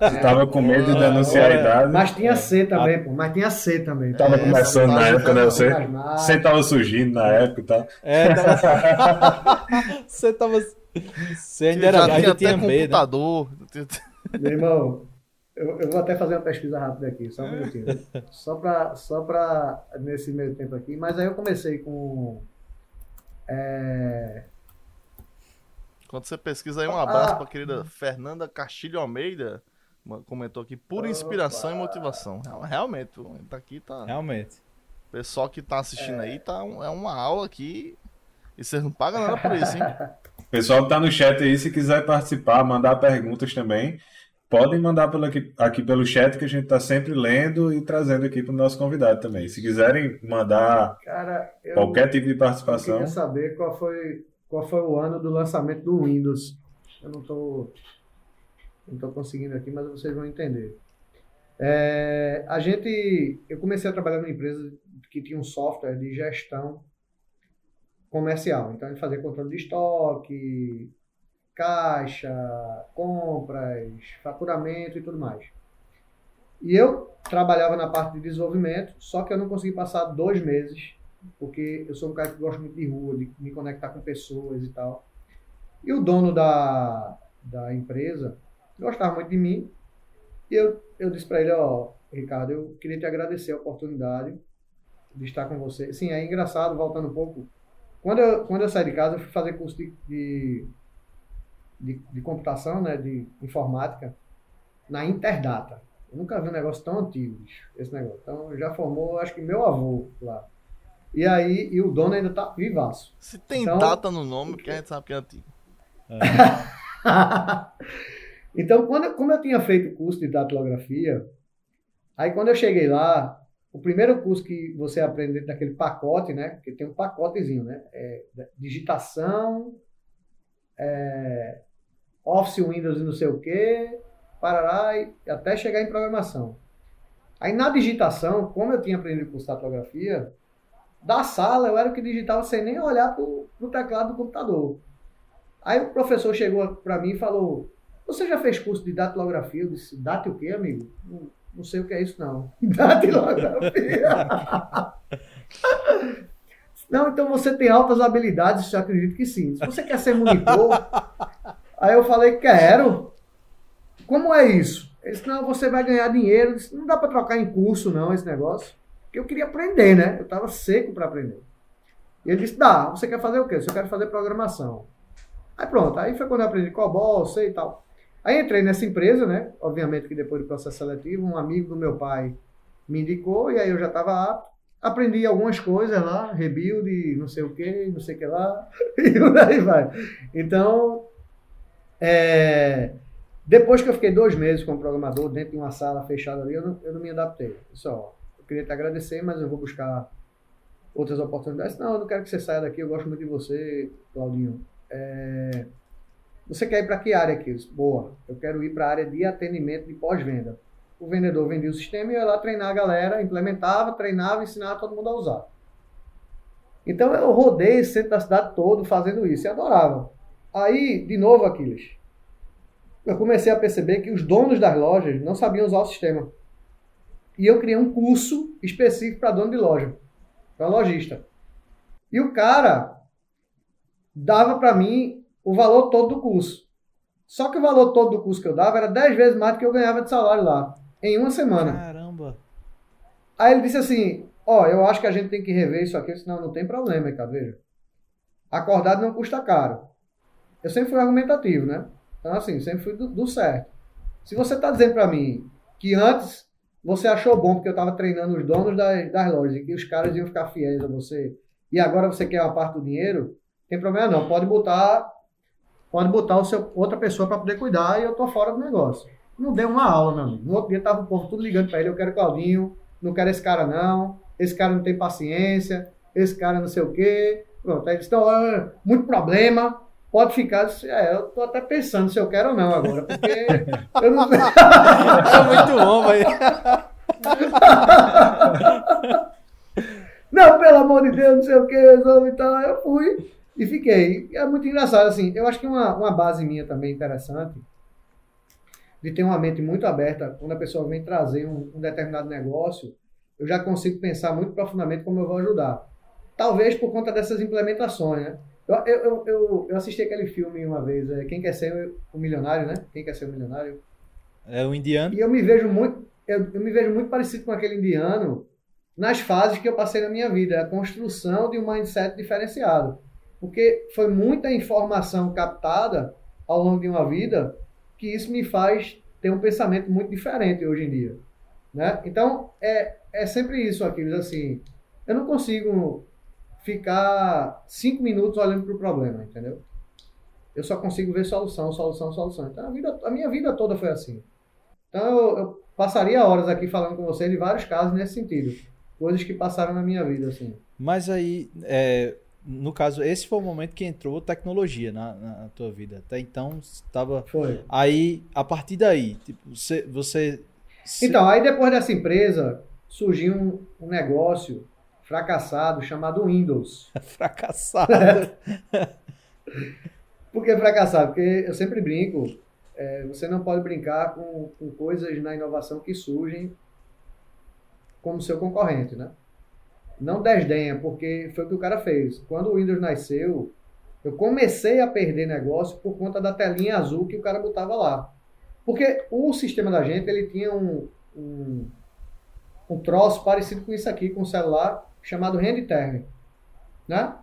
Speaker 1: você tava com medo de denunciar a
Speaker 4: Agora-
Speaker 1: idade.
Speaker 2: Mas tinha C também, pô. Mas tinha C também.
Speaker 1: Tava
Speaker 3: É,
Speaker 1: começando na época, né? Você, você tava surgindo na época e tal.
Speaker 4: É, tava... você tava. Você ainda era
Speaker 3: já
Speaker 4: ainda
Speaker 3: tinha
Speaker 4: tinha
Speaker 3: até
Speaker 4: medo.
Speaker 3: computador.
Speaker 2: Meu irmão, eu, eu vou até fazer uma pesquisa rápida aqui, só um minutinho. Só pra, só pra nesse meio tempo aqui. Mas aí eu comecei com. É,
Speaker 3: Quando você pesquisa aí, um abraço
Speaker 2: Ah.
Speaker 3: pra querida Fernanda Castilho Almeida. Comentou aqui, pura inspiração e motivação. Real- Realmente, tá aqui, tá.
Speaker 4: Realmente.
Speaker 3: O pessoal que tá assistindo aí, tá é uma aula aqui E vocês não pagam nada por isso, hein?
Speaker 1: Pessoal que tá no chat aí, se quiser participar, mandar perguntas também, podem mandar pelo aqui, aqui pelo chat que a gente tá sempre lendo e trazendo aqui para o nosso convidado também. Se quiserem mandar
Speaker 2: Cara, eu,
Speaker 1: qualquer tipo de
Speaker 2: eu
Speaker 1: participação,
Speaker 2: queria saber qual foi, qual foi o ano do lançamento do Windows. Eu não tô, não tô conseguindo aqui, mas vocês vão entender. É, a gente, eu comecei a trabalhar numa empresa que tinha um software de gestão comercial. Então, gente fazia controle de estoque, caixa, compras, faturamento e tudo mais. E eu trabalhava na parte de desenvolvimento, só que eu não consegui passar dois meses, porque eu sou um cara que gosta muito de rua, de me conectar com pessoas e tal. E o dono da, da empresa gostava muito de mim, e eu, eu disse para ele, ó, Ricardo, eu queria te agradecer a oportunidade de estar com você. Sim, é engraçado, voltando um pouco. Quando eu, quando eu saí de casa, eu fui fazer curso de, de, de, de computação, né, de informática, na Interdata. Eu nunca vi um negócio tão antigo, bicho, esse negócio. Então, já formou, acho que meu avô lá. E aí, e o dono ainda tá vivaço.
Speaker 3: Se tem
Speaker 2: Então-
Speaker 3: data no nome, porque a gente sabe que é antigo.
Speaker 2: então, quando, como eu tinha feito o curso de datilografia, aí quando eu cheguei lá, o primeiro curso que você aprende dentro daquele pacote, né? Porque tem um pacotezinho, né? É, digitação, é, Office, Windows e não sei o quê, parará, e até chegar em programação. Aí na digitação, como eu tinha aprendido o curso de datilografia, da sala eu era o que digitava sem nem olhar pro, pro teclado do computador. Aí o professor chegou para mim e falou: Você já fez curso de datilografia? Eu disse: Date o quê, amigo? Não, não sei o que é isso, não. Datilografia. não, então você tem altas habilidades, eu acredito que sim. Se você quer ser monitor. Aí eu falei: Quero. Como é isso? Ele disse: Não, você vai ganhar dinheiro. Disse, não dá para trocar em curso, não, esse negócio. Porque eu queria aprender, né? Eu estava seco para aprender. E ele disse: Dá, você quer fazer o quê? Eu quero fazer programação. Aí pronto, aí foi quando eu aprendi COBOL, sei e tal. Aí entrei nessa empresa, né? Obviamente que depois do processo seletivo, um amigo do meu pai me indicou e aí eu já estava apto. Aprendi algumas coisas lá, rebuild, não sei o que, não sei o que lá, e aí vai. Então, é, depois que eu fiquei dois meses como programador dentro de uma sala fechada ali, eu não, eu não me adaptei. Só, eu queria te agradecer, mas eu vou buscar outras oportunidades. Não, eu não quero que você saia daqui, eu gosto muito de você, Claudinho. É, você quer ir para que área aqui? Boa, eu quero ir para a área de atendimento de pós-venda. O vendedor vendia o sistema e eu ia lá treinar a galera, implementava, treinava, ensinava todo mundo a usar. Então eu rodei esse centro da cidade todo fazendo isso e adorava. Aí, de novo, Aquiles, eu comecei a perceber que os donos das lojas não sabiam usar o sistema. E eu criei um curso específico para dono de loja, para lojista. E o cara dava para mim o valor todo do curso. Só que o valor todo do curso que eu dava era 10 vezes mais do que eu ganhava de salário lá, em uma semana.
Speaker 4: Caramba.
Speaker 2: Aí ele disse assim: Ó, eu acho que a gente tem que rever isso aqui. Disse: Não, tem problema, Ricardo. Veja. Acordado não custa caro. Eu sempre fui argumentativo, né? Então, assim, sempre fui do, do certo. Se você está dizendo para mim que antes você achou bom porque eu estava treinando os donos das, das lojas e que os caras iam ficar fiéis a você, e agora você quer uma parte do dinheiro, tem problema não. Pode botar, pode botar o seu, outra pessoa para poder cuidar e eu tô fora do negócio. Não deu uma aula, meu amigo. No outro dia tava o povo tudo ligando para ele, eu quero Claudinho, não quero esse cara não, esse cara não tem paciência, esse cara não sei o quê. Pronto, aí eles estão, ah, muito problema, pode ficar. É, eu tô até pensando se eu quero ou não agora, porque eu não...
Speaker 4: É muito bom, velho.
Speaker 2: Não, pelo amor de Deus, não sei o que, resolve e tal. Aí Eu fui e fiquei. É muito engraçado, assim. Eu acho que uma, uma base minha também interessante de ter uma mente muito aberta quando a pessoa vem trazer um, um determinado negócio, eu já consigo pensar muito profundamente como eu vou ajudar. Talvez por conta dessas implementações, né? Eu, eu, eu, eu, assisti aquele filme uma vez, é, Quem Quer Ser o Milionário, né? Quem Quer Ser o Milionário?
Speaker 4: É o indiano.
Speaker 2: E eu me vejo muito, eu, eu me vejo muito parecido com aquele indiano nas fases que eu passei na minha vida, a construção de um mindset diferenciado. Porque foi muita informação captada ao longo de uma vida que isso me faz ter um pensamento muito diferente hoje em dia. Né? Então, é, é sempre isso, Aquiles, assim, eu não consigo ficar cinco minutos olhando para o problema, entendeu? Eu só consigo ver solução, solução, solução. Então a, vida, a minha vida toda foi assim. Então eu, eu passaria horas aqui falando com você de vários casos nesse sentido. Coisas que passaram na minha vida, assim.
Speaker 4: Mas aí, é, no caso, esse foi o momento que entrou tecnologia na, na tua vida. Até então, estava.
Speaker 2: Foi.
Speaker 4: Aí, a partir daí, tipo, você. você
Speaker 2: Então, aí depois dessa empresa, surgiu um, um negócio fracassado chamado Windows.
Speaker 4: fracassado.
Speaker 2: Por que fracassado? Porque eu sempre brinco, é, você não pode brincar com, com coisas na inovação que surgem como seu concorrente, né? Não desdenha, porque foi o que o cara fez. Quando o Windows nasceu, eu comecei a perder negócio por conta da telinha azul que o cara botava lá. Porque o sistema da gente, ele tinha um, um, um troço parecido com isso aqui, com o celular, chamado Handterm, né?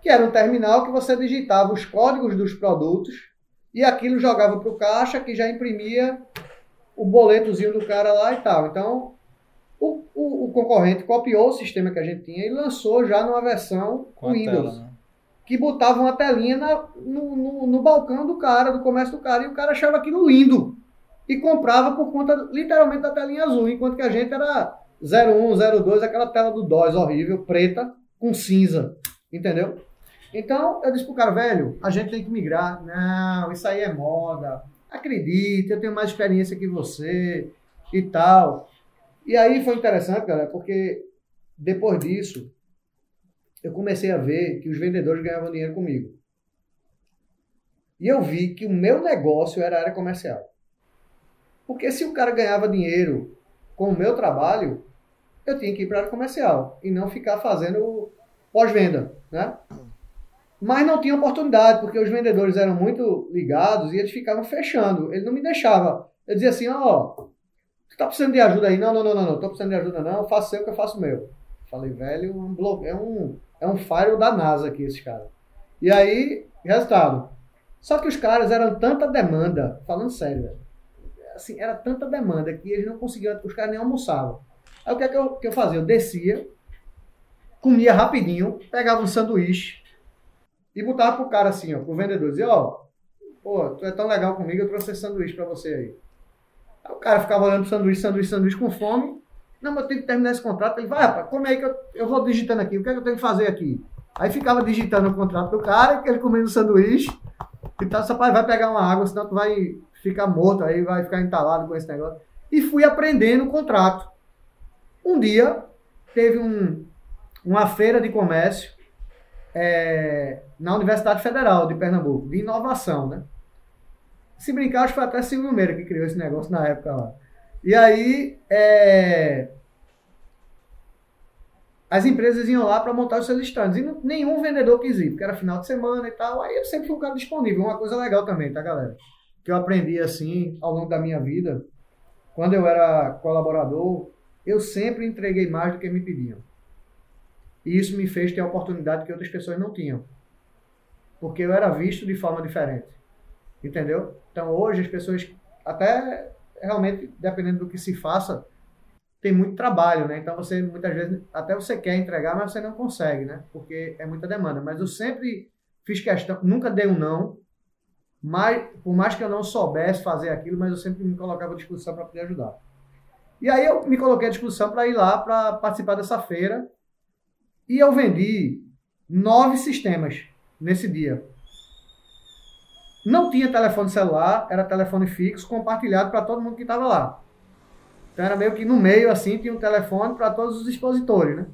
Speaker 2: Que era um terminal que você digitava os códigos dos produtos e aquilo jogava para o caixa que já imprimia o boletozinho do cara lá e tal. Então, o, o, o, concorrente copiou o sistema que a gente tinha e lançou já numa versão com Windows. Tela, né? Que botava uma telinha na, no, no, no, balcão do cara, do comércio do cara, e o cara achava aquilo lindo. E comprava por conta, literalmente, da telinha azul, enquanto que a gente era 01, 02, aquela tela do DOS horrível, preta, com cinza. Entendeu? Então, eu disse pro cara, velho, a gente tem que migrar. Não, isso aí é moda. Acredite, eu tenho mais experiência que você e tal. E aí foi interessante, galera, porque depois disso, eu comecei a ver que os vendedores ganhavam dinheiro comigo. E eu vi que o meu negócio era a área comercial. Porque se o cara ganhava dinheiro com o meu trabalho, eu tinha que ir para a área comercial e não ficar fazendo pós-venda, né? Mas não tinha oportunidade, porque os vendedores eram muito ligados e eles ficavam fechando. Ele não me deixava. Eu dizia assim, ó, oh, tu tá precisando de ajuda aí? Não, não, não, não, não, tô precisando de ajuda não, faço seu que eu faço meu. Falei, velho, um blog... é um é um firewall da NASA aqui, esses caras. E aí, resultado. Só que os caras eram tanta demanda, falando sério. Assim, era tanta demanda que eles não conseguiam, os caras nem almoçavam. Aí o que é que eu, que eu fazia? Eu descia, comia rapidinho, pegava um sanduíche e botava pro cara assim, ó, pro vendedor, dizia, ó, pô, tu é tão legal comigo, eu trouxe esse sanduíche pra você aí. Aí o cara ficava olhando pro sanduíche, sanduíche, sanduíche com fome. Não, mas eu tenho que terminar esse contrato. Ele vai, rapaz, come aí que eu, eu vou digitando aqui. O que é que eu tenho que fazer aqui? Aí ficava digitando o contrato do cara, ele comendo sanduíche. E tá, só vai pegar uma água, senão tu vai ficar morto aí, vai ficar entalado com esse negócio. E fui aprendendo o contrato. Um dia, teve um, uma feira de comércio é, na Universidade Federal de Pernambuco, de inovação, né? Se brincar, acho que foi até Silvio Meira que criou esse negócio na época lá. E aí, é, as empresas iam lá para montar os seus stands. E nenhum vendedor quis ir, porque era final de semana e tal. Aí eu sempre fui um cara disponível. Uma coisa legal também, tá, galera? Que eu aprendi assim ao longo da minha vida. Quando eu era colaborador, eu sempre entreguei mais do que me pediam. E isso me fez ter a oportunidade que outras pessoas não tinham. Porque eu era visto de forma diferente. Entendeu? Então hoje as pessoas, até realmente, dependendo do que se faça, tem muito trabalho, né? Então você muitas vezes até você quer entregar, mas você não consegue, né? Porque é muita demanda. Mas eu sempre fiz questão, nunca dei um não, mas por mais que eu não soubesse fazer aquilo, mas eu sempre me colocava à disposição para poder ajudar. E aí eu me coloquei à disposição para ir lá para participar dessa feira. E eu vendi nove sistemas nesse dia. Não tinha telefone celular, era telefone fixo, compartilhado para todo mundo que estava lá. Então era meio que no meio, assim, tinha um telefone para todos os expositores, né?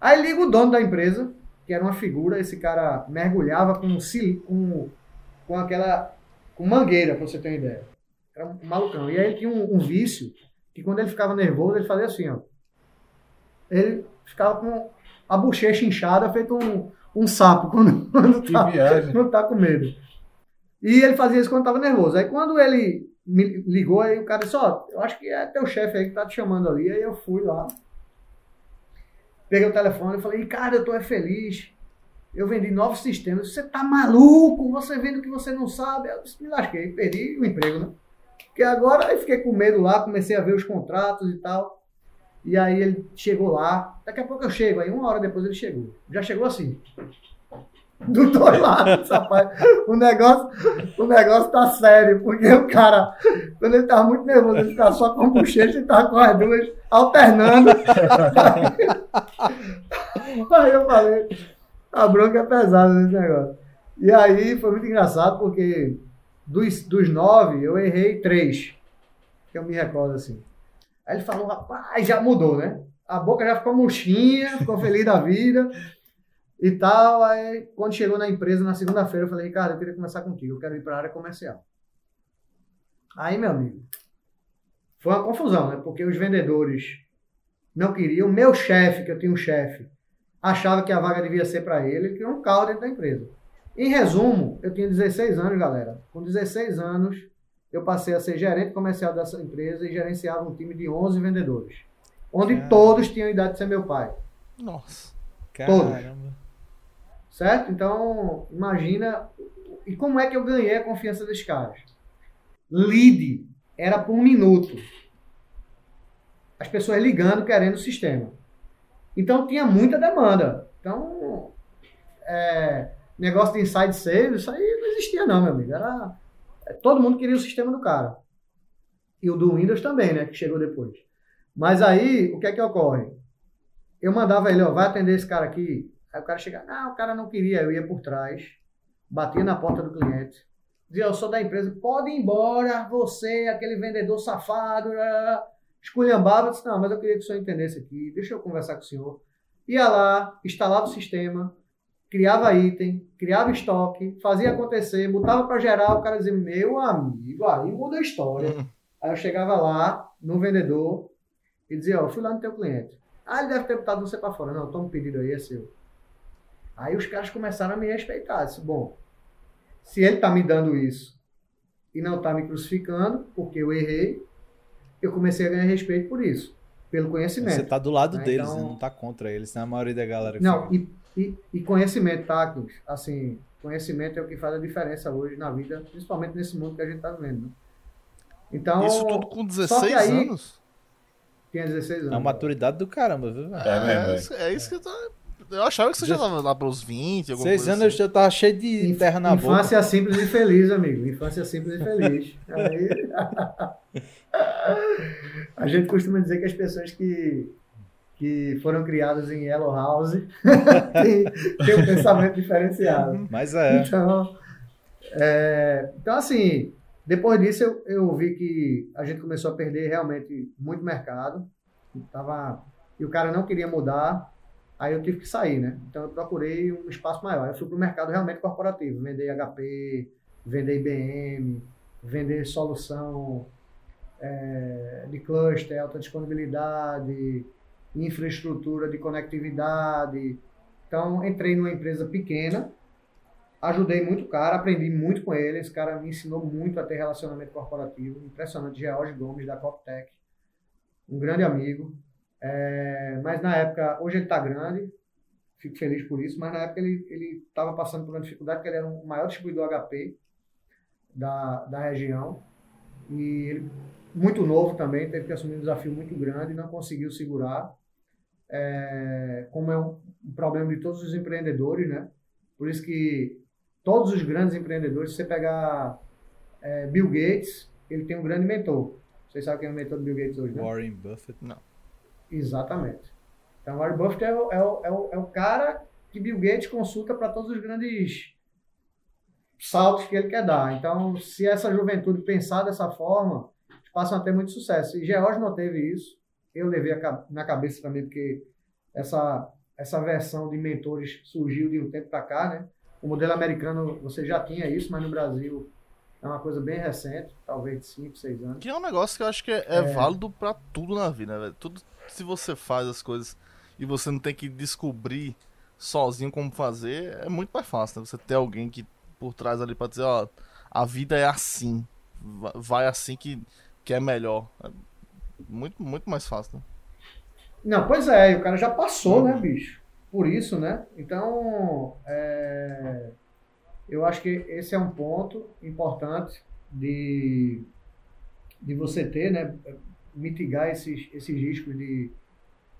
Speaker 2: Aí liga o dono da empresa, que era uma figura, esse cara mergulhava com, com, com aquela. com mangueira, para você ter uma ideia. Era um malucão. E aí ele tinha um, um vício, que quando ele ficava nervoso, ele fazia assim, ó. Ele ficava com a bochecha inchada, feito um, um sapo, quando, quando, tá, quando tá com medo. E ele fazia isso quando estava nervoso. Aí quando ele me ligou, aí o cara disse, ó, oh, eu acho que é teu chefe aí que tá te chamando ali. Aí eu fui lá, peguei o telefone e falei, cara, eu tô é feliz. Eu vendi novos sistemas. Você tá maluco? Você vende o que você não sabe. Eu me lasquei, perdi o emprego, né? Porque agora eu fiquei com medo lá, comecei a ver os contratos e tal. E aí ele chegou lá, daqui a pouco eu chego, aí uma hora depois ele chegou. Já chegou assim. Do dois lados, rapaz. O negócio, o negócio tá sério, porque o cara, quando ele tava muito nervoso, ele ficava só com a bochecha e tava com as duas alternando. Aí eu falei, a bronca é pesada nesse negócio. E aí foi muito engraçado, porque dos, dos nove, eu errei três. Que eu me recordo assim. Aí ele falou, rapaz, já mudou, né? A boca já ficou murchinha, ficou feliz da vida e tal. Aí, quando chegou na empresa, na segunda-feira, eu falei, Ricardo, eu queria começar contigo, eu quero ir para a área comercial. Aí, meu amigo, foi uma confusão, né? Porque os vendedores não queriam. Meu chefe, que eu tinha um chefe, achava que a vaga devia ser para ele, ele queria um carro dentro da empresa. Em resumo, eu tinha 16 anos, galera. Com 16 anos, eu passei a ser gerente comercial dessa empresa e gerenciava um time de 11 vendedores. Onde Caramba. todos tinham idade de ser meu pai.
Speaker 3: Nossa.
Speaker 2: Todos. Certo? Então, imagina. E como é que eu ganhei a confiança desses caras? Lead era por um minuto. As pessoas ligando, querendo o sistema. Então, tinha muita demanda. Então, é, negócio de inside sales, isso aí não existia não, meu amigo. Era, é, todo mundo queria o sistema do cara. E o do Windows também, né, que chegou depois. Mas aí, o que é que ocorre? Eu mandava ele, ó, vai atender esse cara aqui. Aí o cara chegava, não, o cara não queria, eu ia por trás, batia na porta do cliente, dizia, eu sou da empresa, pode ir embora, você, aquele vendedor safado, esculhambava, disse, não, mas eu queria que o senhor entendesse aqui, deixa eu conversar com o senhor. Ia lá, instalava o sistema, criava item, criava estoque, fazia acontecer, botava para gerar, o cara dizia, meu amigo, aí muda a história. Uhum. Aí eu chegava lá, no vendedor, e dizia, ó, oh, fui lá no teu cliente. Ah, ele deve ter botado você para fora. Não, toma um pedido aí, é seu. Aí os caras começaram a me respeitar. disse, bom, se ele tá me dando isso e não tá me crucificando, porque eu errei, eu comecei a ganhar respeito por isso, pelo conhecimento.
Speaker 4: Você tá do lado né? deles, então, né? não tá contra eles, né? A maioria da galera.
Speaker 2: Não, e e, e conhecimento, tá, Assim, conhecimento é o que faz a diferença hoje na vida, principalmente nesse mundo que a gente está vivendo. Né? Então,
Speaker 3: Isso tudo com 16 aí, anos?
Speaker 2: Tinha 16 anos.
Speaker 4: É a maturidade do caramba, viu?
Speaker 3: É, é, é isso que eu tô... Eu achava que você já estava lá para os 20, alguma
Speaker 4: Seis anos assim. eu já tava cheio de terra na
Speaker 2: Infância boca. Infância simples e feliz, amigo. Infância simples e feliz. Aí... a gente costuma dizer que as pessoas que que foram criados em Yellow House tem, tem um pensamento diferenciado.
Speaker 4: Mas é.
Speaker 2: Então, é, então assim, depois disso eu, eu vi que a gente começou a perder realmente muito mercado. Tava, e o cara não queria mudar, aí eu tive que sair, né? Então eu procurei um espaço maior. Eu fui para o mercado realmente corporativo, vender HP, vender IBM, vender solução é, de cluster, alta disponibilidade, infraestrutura de conectividade. Então, entrei numa empresa pequena, ajudei muito o cara, aprendi muito com ele. Esse cara me ensinou muito a ter relacionamento corporativo. Impressionante, George Gomes, da Coptec. Um grande amigo. É, mas na época, hoje ele está grande, fico feliz por isso, mas na época ele estava passando por uma dificuldade, porque ele era o maior distribuidor HP da, da região. E ele, muito novo também, teve que assumir um desafio muito grande, não conseguiu segurar é, como é um, um, problema de todos os empreendedores, né? Por isso que todos os grandes empreendedores, se você pegar é, Bill Gates, ele tem um grande mentor. Vocês sabem quem é o mentor do Bill Gates hoje, né?
Speaker 4: Warren Buffett, não.
Speaker 2: Exatamente. Então, Warren Buffett é o, é o, é o, é o cara que Bill Gates consulta para todos os grandes saltos que ele quer dar. Então, se essa juventude pensar dessa forma, passam a ter muito sucesso. E George não teve isso eu levei a, na cabeça também, porque essa, essa versão de mentores surgiu de um tempo para cá, né? O modelo americano, você já tinha isso, mas no Brasil é uma coisa bem recente, talvez de 5, 6 anos.
Speaker 3: Que é um negócio que eu acho que é, é, é... válido para tudo na vida, né, velho? Tudo, se você faz as coisas e você não tem que descobrir sozinho como fazer, é muito mais fácil, né? Você ter alguém que por trás ali para dizer, ó, a vida é assim, vai assim que, que é melhor. Muito, muito mais fácil, né?
Speaker 2: Não, pois é, o cara já passou, né, uhum. bicho? Por isso, né? Então, é... eu acho que esse é um ponto importante de, de você ter, né? Mitigar esses, esses riscos de,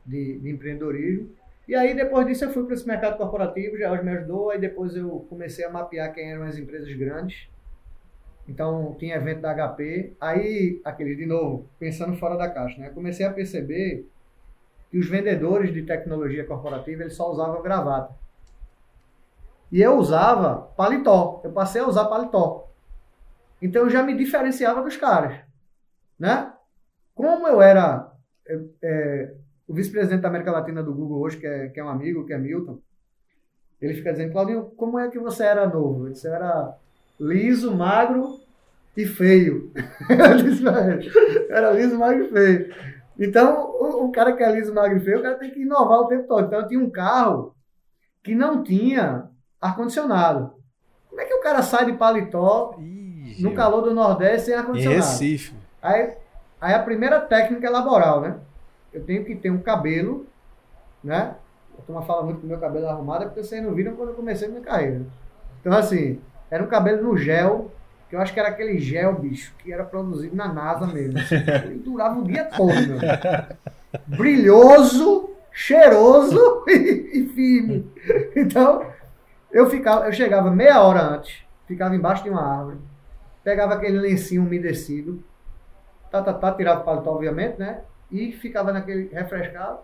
Speaker 2: de, de empreendedorismo. E aí, depois disso, eu fui para esse mercado corporativo, já me ajudou, aí depois eu comecei a mapear quem eram as empresas grandes. Então, tinha evento da HP. Aí, aquele, de novo, pensando fora da caixa, né? Comecei a perceber que os vendedores de tecnologia corporativa, eles só usavam gravata. E eu usava paletó. Eu passei a usar paletó. Então, eu já me diferenciava dos caras, né? Como eu era... É, é, o vice-presidente da América Latina do Google hoje, que é, que é um amigo, que é Milton, ele fica dizendo, Claudinho, como é que você era novo? Você era liso, magro e feio. era liso, magro e feio. Então, o, o, cara que é liso, magro e feio, o cara tem que inovar o tempo todo. Então, eu tinha um carro que não tinha ar-condicionado. Como é que o cara sai de paletó Ih, no calor do Nordeste sem ar-condicionado?
Speaker 4: Recife.
Speaker 2: Aí, aí a primeira técnica é laboral, né? eu tenho que ter um cabelo, né? A turma fala muito que o meu cabelo é arrumado, é porque vocês não viram quando eu comecei minha carreira. Então, assim, era um cabelo no gel, que eu acho que era aquele gel, bicho, que era produzido na NASA mesmo. Ele durava o dia todo, meu. Brilhoso, cheiroso e, e firme. Então, eu, ficava, eu chegava meia hora antes, ficava embaixo de uma árvore, pegava aquele lencinho umedecido, tá, tá, tá, tirava o paletó, obviamente, né? e ficava naquele refrescado.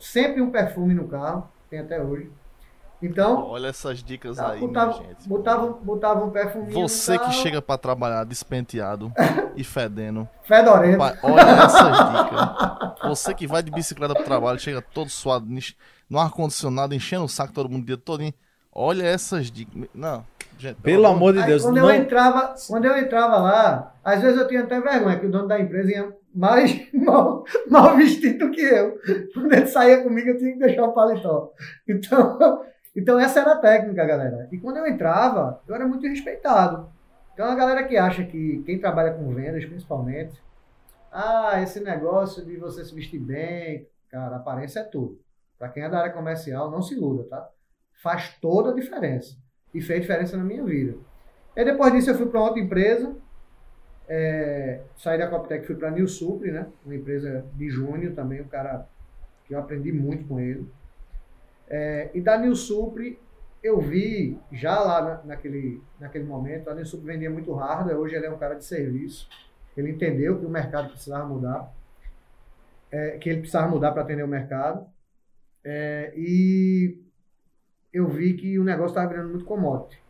Speaker 2: Sempre um perfume no carro, tem até hoje. Então.
Speaker 3: Olha essas dicas
Speaker 2: tá,
Speaker 3: aí,
Speaker 2: botava,
Speaker 3: gente.
Speaker 2: Botava, botava um perfume.
Speaker 3: Você que chega para trabalhar despenteado e fedendo.
Speaker 2: Fedorento.
Speaker 3: Olha essas dicas. Você que vai de bicicleta pro trabalho, chega todo suado, no ar-condicionado, enchendo o saco todo mundo o dia todo. Olha essas dicas. Não.
Speaker 4: Gente, pelo amor de Deus.
Speaker 2: quando,
Speaker 4: não...
Speaker 2: eu entrava, quando eu entrava lá, às vezes eu tinha até vergonha, que o dono da empresa ia mais mal, mal vestido que eu. Quando ele saía comigo, eu tinha que deixar o paletó. Então, então essa era a técnica, galera. E quando eu entrava, eu era muito respeitado. Então a galera que acha que quem trabalha com vendas, principalmente, ah, esse negócio de você se vestir bem, cara, aparência é tudo. Para quem é da área comercial, não se iluda, tá? Faz toda a diferença. E fez diferença na minha vida. E depois disso eu fui para outra empresa, é, saí da Coptec fui para a New Supre, né? Uma empresa de Júnior também, um cara que eu aprendi muito com ele. É, e da New Supre eu vi já lá na, naquele, naquele momento, a New Supre vendia muito hardware, hoje ele é um cara de serviço. Ele entendeu que o mercado precisava mudar, é, que ele precisava mudar para atender o mercado. É, e eu vi que o negócio estava virando muito commodity.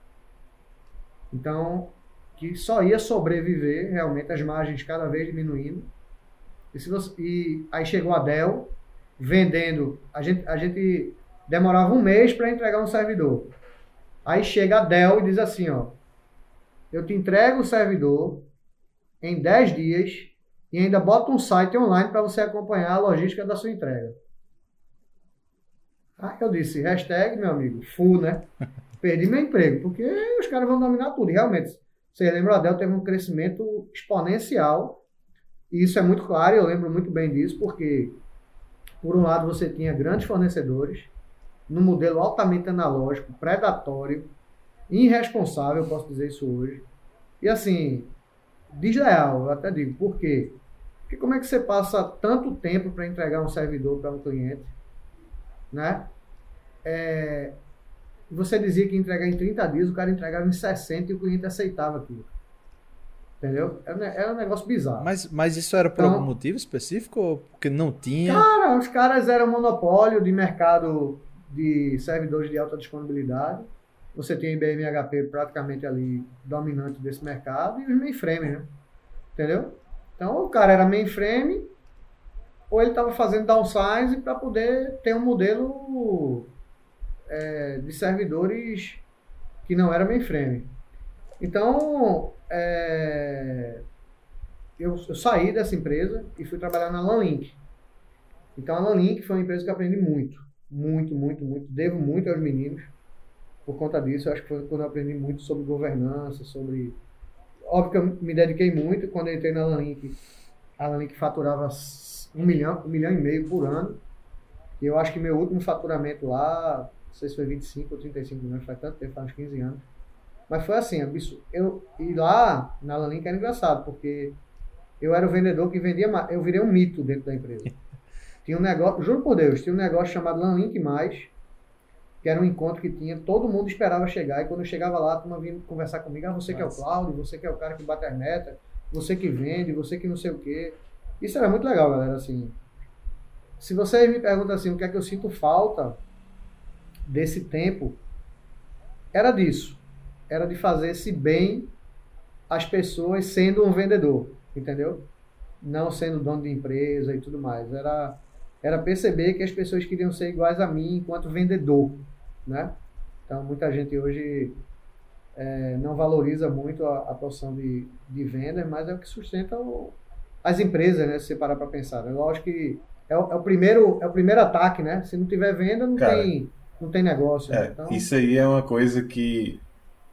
Speaker 2: Então, que só ia sobreviver realmente as margens cada vez diminuindo. E, você, e aí chegou a Dell vendendo, a gente, a gente demorava um mês para entregar um servidor. Aí chega a Dell e diz assim, ó, eu te entrego o servidor em 10 dias e ainda bota um site online para você acompanhar a logística da sua entrega. Aí eu disse, hashtag, meu amigo, full, né? Perdi meu emprego, porque os caras vão dominar tudo. E realmente, você lembra, a Dell teve um crescimento exponencial, e isso é muito claro, eu lembro muito bem disso, porque, por um lado, você tinha grandes fornecedores, num modelo altamente analógico, predatório, irresponsável, posso dizer isso hoje, e assim, desleal, eu até digo, por quê? Porque como é que você passa tanto tempo para entregar um servidor para um cliente, né? É, você dizia que ia entregar em 30 dias, o cara entregava em 60 e o cliente aceitava aquilo. Entendeu? Era, era um negócio bizarro.
Speaker 4: Mas, mas isso era por então, algum motivo específico ou porque não tinha?
Speaker 2: Cara, os caras eram monopólio de mercado de servidores de alta disponibilidade. Você tinha IBM HP praticamente ali dominante desse mercado e os mainframe, né? Entendeu? Então o cara era mainframe ou ele estava fazendo downsize para poder ter um modelo é, de servidores que não era mainframe. Então, é, eu, eu, saí dessa empresa e fui trabalhar na Lanlink. Então, a Lanlink foi uma empresa que eu aprendi muito, muito, muito, muito. Devo muito aos meninos por conta disso. Eu acho que foi quando eu aprendi muito sobre governança, sobre... Óbvio que eu me dediquei muito quando entrei na Lanlink. A Lanlink faturava um milhão, um milhão e meio por ano. E eu acho que meu último faturamento lá não sei se foi 25 ou 35 milhões, faz tanto tempo, faz uns 15 anos. Mas foi assim, absurdo. Eu, e lá na Lalink era engraçado, porque eu era o vendedor que vendia mais. Eu virei um mito dentro da empresa. Tinha um negócio, juro por Deus, tinha um negócio chamado Lanlink Mais, que era um encontro que tinha, todo mundo esperava chegar, e quando eu chegava lá, a turma vinha conversar comigo, ah, você que é o Cláudio, você que é o cara que bate as metas, você que vende, você que não sei o quê. Isso era muito legal, galera, assim. Se vocês me perguntam assim, o que é que eu sinto falta desse tempo, era disso. Era de fazer esse bem às pessoas sendo um vendedor, entendeu? Não sendo dono de empresa e tudo mais. Era, era perceber que as pessoas queriam ser iguais a mim enquanto vendedor né? Então, muita gente hoje é, não valoriza muito a, a profissão de, de venda, mas é o que sustenta o, as empresas, né? Se você parar para pensar. É lógico que é o, é o, primeiro, é o primeiro ataque, né? Se não tiver venda, não, Cara, tem, não tem negócio.
Speaker 1: É,
Speaker 2: né? então...
Speaker 1: Isso aí é uma coisa que,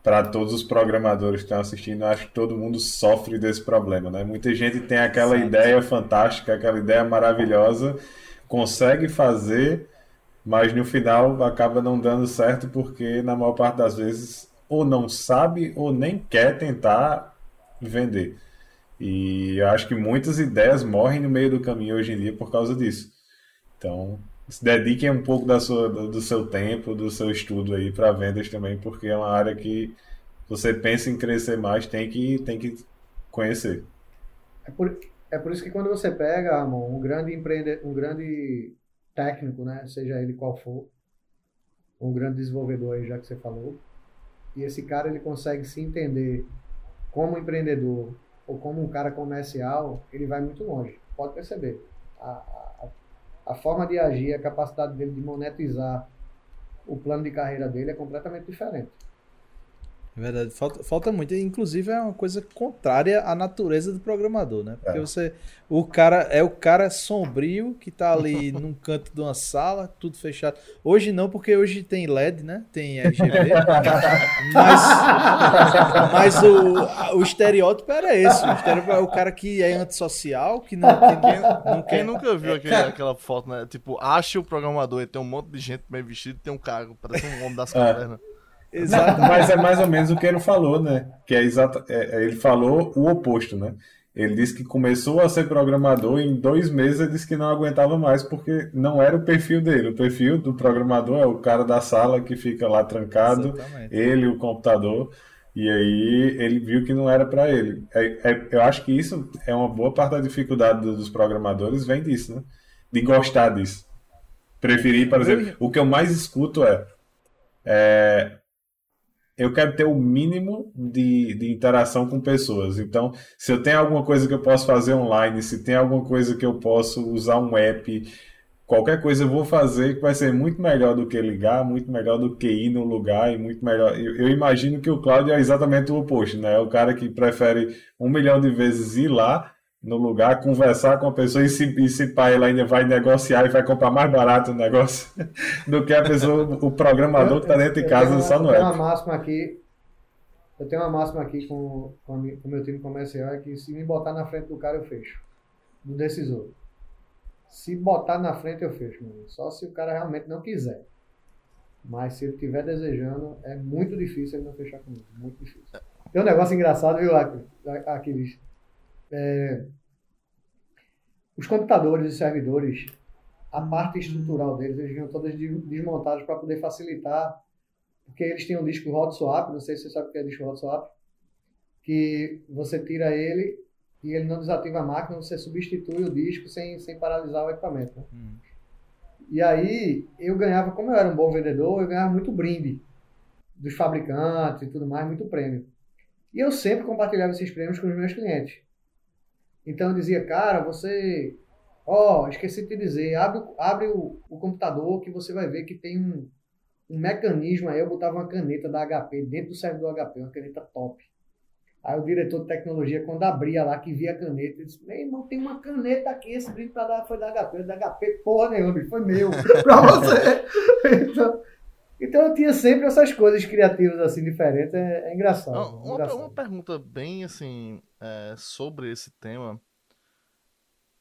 Speaker 1: para todos os programadores que estão assistindo, acho que todo mundo sofre desse problema, né? Muita gente tem aquela Sim. ideia fantástica, aquela ideia maravilhosa, consegue fazer mas no final acaba não dando certo porque na maior parte das vezes ou não sabe ou nem quer tentar vender. E eu acho que muitas ideias morrem no meio do caminho hoje em dia por causa disso. Então, se dediquem um pouco da sua, do seu tempo, do seu estudo aí para vendas também, porque é uma área que você pensa em crescer mais, tem que, tem que conhecer.
Speaker 2: É por, é por isso que quando você pega, Ramon, um grande empreendedor, um grande técnico, né? Seja ele qual for, um grande desenvolvedor aí, já que você falou. E esse cara ele consegue se entender como empreendedor ou como um cara comercial, ele vai muito longe. Pode perceber. A, a, a forma de agir, a capacidade dele de monetizar o plano de carreira dele é completamente diferente.
Speaker 4: É verdade, falta, falta muito. Inclusive é uma coisa contrária à natureza do programador, né? Porque é. você. O cara é o cara sombrio que tá ali num canto de uma sala, tudo fechado. Hoje não, porque hoje tem LED, né? Tem RGB. mas mas o, o estereótipo era esse. O estereótipo é o cara que é antissocial, que não, que
Speaker 3: ninguém, não quer. Quem nunca viu aquele, aquela foto, né? Tipo, acha o programador e tem um monte de gente bem vestido e tem um cargo, parece um homem das é.
Speaker 1: Exato. Mas é mais ou menos o que ele falou, né? Que é exato. É, é, ele falou o oposto, né? Ele disse que começou a ser programador e em dois meses ele disse que não aguentava mais porque não era o perfil dele. O perfil do programador é o cara da sala que fica lá trancado, Exatamente. ele, o computador. E aí ele viu que não era para ele. É, é, eu acho que isso é uma boa parte da dificuldade dos programadores vem disso, né? De gostar disso. Preferir, por exemplo, o que eu mais escuto é, é eu quero ter o mínimo de, de interação com pessoas. Então, se eu tenho alguma coisa que eu posso fazer online, se tem alguma coisa que eu posso usar um app, qualquer coisa eu vou fazer que vai ser muito melhor do que ligar, muito melhor do que ir no lugar e muito melhor. Eu, eu imagino que o Cláudio é exatamente o oposto, né? É o cara que prefere um milhão de vezes ir lá no lugar, conversar com a pessoa e se, e se pai ela ainda vai negociar e vai comprar mais barato o negócio do que a pessoa, o programador que está dentro de casa só no
Speaker 2: app. Eu tenho uma máxima aqui, eu tenho uma máxima aqui com, com, o meu time comercial, é que se me botar na frente do cara eu fecho, do decisor. Se botar na frente eu fecho, mano. só se o cara realmente não quiser. Mas se ele estiver desejando, é muito difícil ele não fechar comigo, muito difícil. Tem um negócio engraçado, viu, Aquiles? É, os computadores e servidores, a parte estrutural deles, eles vinham todas desmontadas para poder facilitar, porque eles tinham um disco hot swap, não sei se você sabe o que é disco hot swap, que você tira ele e ele não desativa a máquina, você substitui o disco sem, sem paralisar o equipamento. Né? Hum. E aí eu ganhava, como eu era um bom vendedor, eu ganhava muito brinde dos fabricantes e tudo mais, muito prêmio. E eu sempre compartilhava esses prêmios com os meus clientes. Então eu dizia, cara, você. Ó, oh, esqueci de te dizer, abre, abre o, o computador que você vai ver que tem um, um mecanismo aí. Eu botava uma caneta da HP dentro do servidor HP, uma caneta top. Aí o diretor de tecnologia, quando abria lá, que via a caneta, ele disse: Meu irmão, tem uma caneta aqui, esse brinde pra dar, foi da HP, da HP, porra nenhuma, foi meu, pra você. então, então eu tinha sempre essas coisas criativas assim, diferentes, é, é engraçado.
Speaker 3: Uma,
Speaker 2: engraçado.
Speaker 3: uma pergunta bem assim, é, sobre esse tema.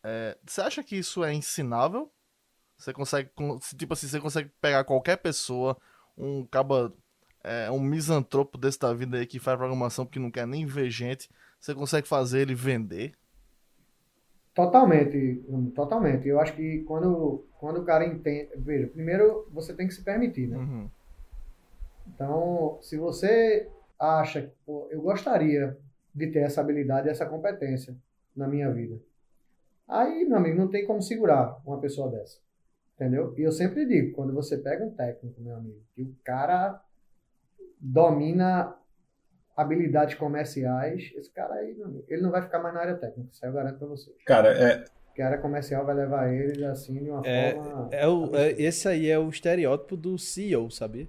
Speaker 3: É, você acha que isso é ensinável? Você consegue, tipo assim, você consegue pegar qualquer pessoa, um caba, é, um misantropo desse da vida aí que faz programação porque não quer nem ver gente, você consegue fazer ele vender?
Speaker 2: Totalmente, totalmente. Eu acho que quando, quando o cara entende. Veja, primeiro você tem que se permitir, né?
Speaker 3: Uhum.
Speaker 2: Então, se você acha que eu gostaria de ter essa habilidade, essa competência na minha vida, aí, meu amigo, não tem como segurar uma pessoa dessa. Entendeu? E eu sempre digo, quando você pega um técnico, meu amigo, que o cara domina habilidades comerciais, esse cara aí, meu amigo, ele não vai ficar mais na área técnica, isso aí eu garanto pra vocês.
Speaker 1: Cara, é,
Speaker 2: Porque a área comercial vai levar ele assim de uma
Speaker 4: É,
Speaker 2: forma.
Speaker 4: é o, é- esse aí é o estereótipo do CEO, sabia?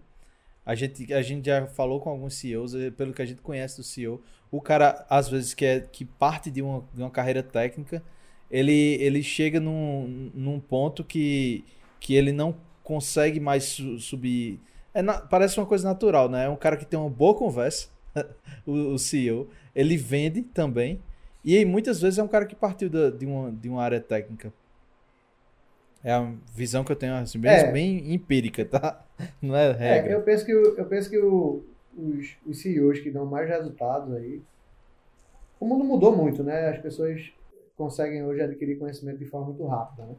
Speaker 4: A gente, a gente já falou com alguns CEOs, eh, pelo que a gente conhece do CEO, o cara, às vezes, que, é, que parte de uma, de uma carreira técnica, ele, ele chega num, num ponto que, que ele não consegue mais su- subir. É na- parece uma coisa natural, né? É um cara que tem uma boa conversa, o, o CEO, ele vende também, e muitas vezes é um cara que partiu da- de, uma, de uma área técnica. É a visão que eu tenho, assim, bem,
Speaker 2: É.
Speaker 4: bem empírica, tá? Não é
Speaker 2: É,
Speaker 4: regra.
Speaker 2: eu penso que, eu penso que o- os, os CEOs que dão mais resultados aí. O mundo mudou muito, né? As pessoas conseguem hoje adquirir conhecimento de forma muito rápida, né?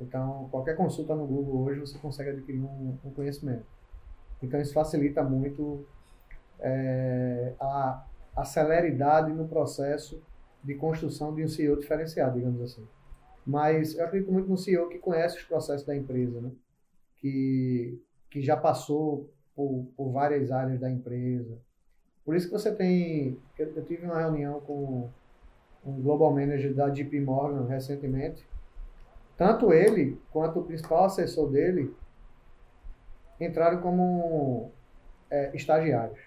Speaker 2: Então, qualquer consulta no Google hoje você consegue adquirir um, um conhecimento. Então, isso facilita muito é, a, a celeridade no processo de construção de um CEO diferenciado, digamos assim. Mas eu acredito muito no CEO que conhece os processos da empresa, né? que, que já passou por, por várias áreas da empresa. Por isso que você tem. Eu, eu tive uma reunião com um Global Manager da JP Morgan recentemente. Tanto ele quanto o principal assessor dele entraram como é, estagiários.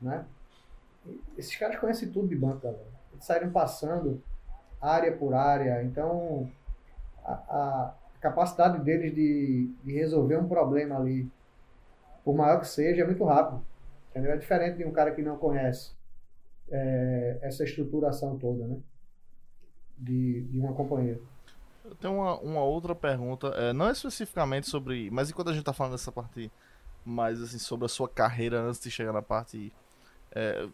Speaker 2: Né? Esses caras conhecem tudo de banco, galera. Eles saíram passando área por área. Então, a, a capacidade deles de, de resolver um problema ali, por maior que seja, é muito rápido. Entendeu? É diferente de um cara que não conhece é, essa estruturação toda, né? De, de uma companhia.
Speaker 3: Eu tenho uma, uma outra pergunta, é, não especificamente sobre. Mas enquanto a gente tá falando dessa parte mais assim, sobre a sua carreira antes de chegar na parte. É,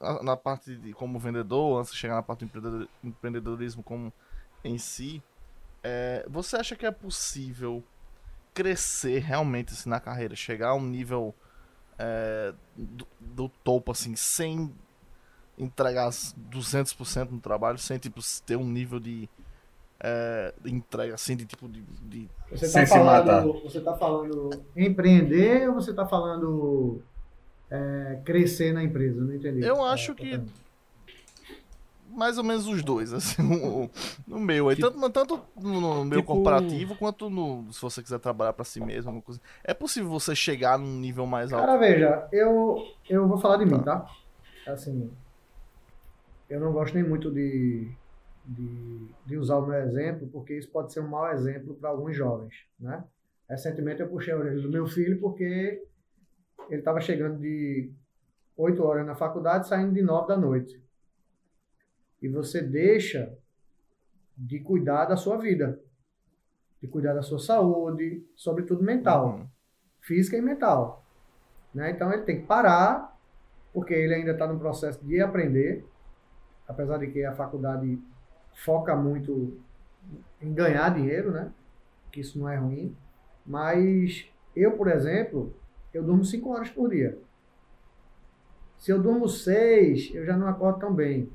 Speaker 3: na- na parte de como vendedor, antes de chegar na parte do empreendedor- empreendedorismo como em si. é, você acha que é possível crescer realmente assim, na carreira, chegar a um nível é, do, do topo assim, sem entregar 200% no trabalho, sem tipo, ter um nível de é, entrega assim, de tipo de, de
Speaker 2: Você
Speaker 1: Sem
Speaker 2: está
Speaker 1: se matar.
Speaker 2: falando, você tá falando empreender ou você está falando é, crescer na empresa? Não entendi.
Speaker 3: Eu
Speaker 2: É,
Speaker 3: acho
Speaker 2: tá
Speaker 3: que mais ou menos os dois, assim, no, no meu. aí,
Speaker 4: Tipo-
Speaker 3: tanto, tanto no, no meu
Speaker 4: tipo-
Speaker 3: corporativo quanto no. Se você quiser trabalhar pra si mesmo. É possível você chegar num nível mais alto.
Speaker 2: Cara, veja, eu, eu vou falar de mim, tá? Assim, eu não gosto nem muito de, de, de usar o meu exemplo, porque isso pode ser um mau exemplo para alguns jovens, né? Recentemente eu puxei a orelha do meu filho porque ele estava chegando de 8 horas na faculdade, saindo de 9 da noite. E você deixa de cuidar da sua vida, de cuidar da sua saúde, sobretudo mental
Speaker 3: Uhum.
Speaker 2: física e mental. Né? Então ele tem que parar, porque ele ainda está no processo de aprender, apesar de que a faculdade foca muito em ganhar dinheiro, né? que isso não é ruim. Mas eu, por exemplo, eu durmo 5 horas por dia. Se eu durmo 6, eu já não acordo tão bem.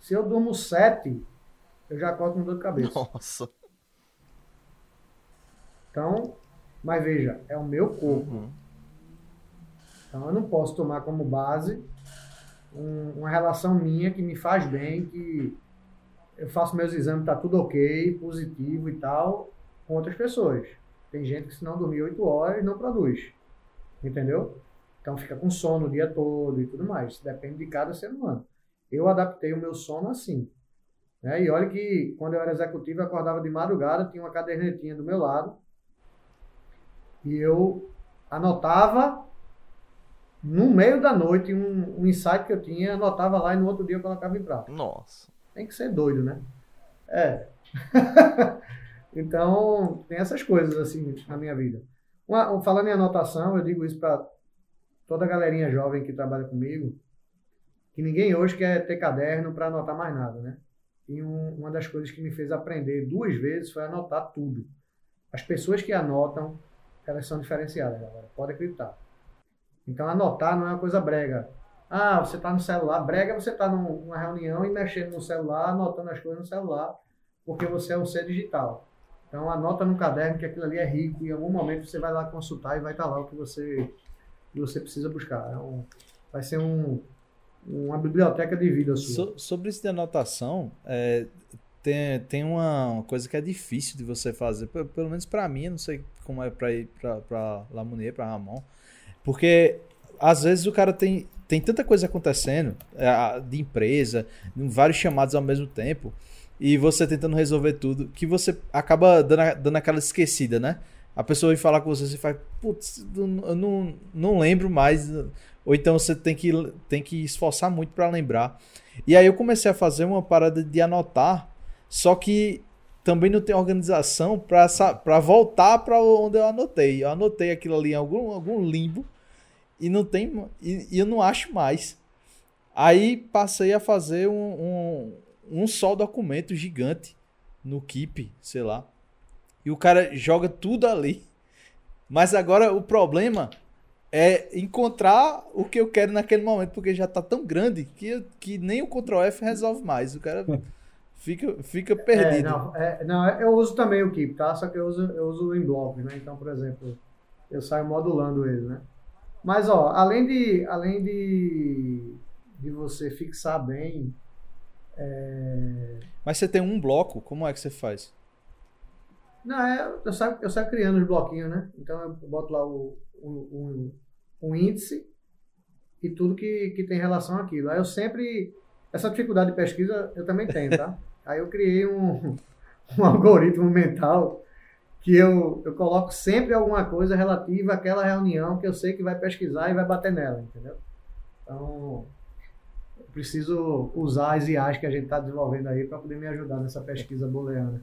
Speaker 2: Se eu durmo 7, eu já acordo com dor de cabeça.
Speaker 3: Nossa.
Speaker 2: Então, mas veja, é o meu corpo.
Speaker 3: Uhum.
Speaker 2: Então eu não posso tomar como base um- uma relação minha que me faz bem, que eu faço meus exames, tá tudo ok, positivo e tal, com outras pessoas. Tem gente que se não dormir 8 horas não produz. Entendeu? Então fica com sono o dia todo e tudo mais. Depende de cada ser humano. Eu adaptei o meu sono assim. Né? E olha que quando eu era executivo, eu acordava de madrugada, tinha uma cadernetinha do meu lado. E eu anotava no meio da noite um, um insight que eu tinha, anotava lá e no outro dia eu colocava em prática.
Speaker 3: Nossa.
Speaker 2: Tem que ser doido, né? É. então, tem essas coisas assim na minha vida. Uma- falando em anotação, eu digo isso para toda a galerinha jovem que trabalha comigo, que ninguém hoje quer ter caderno para anotar mais nada, né? E um, uma das coisas que me fez aprender duas vezes foi anotar tudo. As pessoas que anotam, elas são diferenciadas, galera. Pode acreditar. Então, anotar não é uma coisa brega. Ah, você está no celular. Brega você está numa reunião e mexendo no celular, anotando as coisas no celular, porque você é um ser digital. Então, anota no caderno que aquilo ali é rico e em algum momento você vai lá consultar e vai estar tá lá o que você, que você precisa buscar. É um, vai ser um, uma biblioteca de vida sua.
Speaker 4: So, sobre isso de anotação, é, tem, tem uma coisa que é difícil de você fazer, pelo menos para mim, não sei como é para Lamounier, para Ramon, porque às vezes o cara tem, tem tanta coisa acontecendo é, de empresa, vários chamados ao mesmo tempo, e você tentando resolver tudo, que você acaba dando, dando aquela esquecida, né? A pessoa vem falar com você, você faz, putz, eu não, não lembro mais ou então você tem que, tem que esforçar muito para lembrar. E aí eu comecei a fazer uma parada de anotar, só que também não tem organização para voltar para onde eu anotei. Eu anotei aquilo ali em algum, algum limbo e não tem e, e eu não acho mais. Aí passei a fazer um, um, um só documento gigante no Keep, sei lá. E o cara joga tudo ali. Mas agora o problema é encontrar o que eu quero naquele momento, porque já tá tão grande que, que nem o Ctrl F resolve mais. O cara fica, fica perdido.
Speaker 2: É, não, é, não, eu uso também o Keep, tá? Só que eu uso, eu uso em blocos, né? Então, por exemplo, eu saio modulando ele, né? Mas, ó, além de, além de, de você fixar bem. É...
Speaker 4: Mas você tem um bloco, como é que você faz?
Speaker 2: Não, é, eu, saio, eu saio criando os bloquinhos, né? Então eu boto lá o, um, um, índice e tudo que, que tem relação àquilo. Aí eu sempre. Essa dificuldade de pesquisa eu também tenho, tá? Aí eu criei um, um algoritmo mental que eu, eu coloco sempre alguma coisa relativa àquela reunião que eu sei que vai pesquisar e vai bater nela, entendeu? Então, eu preciso usar as IAs que a gente está desenvolvendo aí para poder me ajudar nessa pesquisa booleana.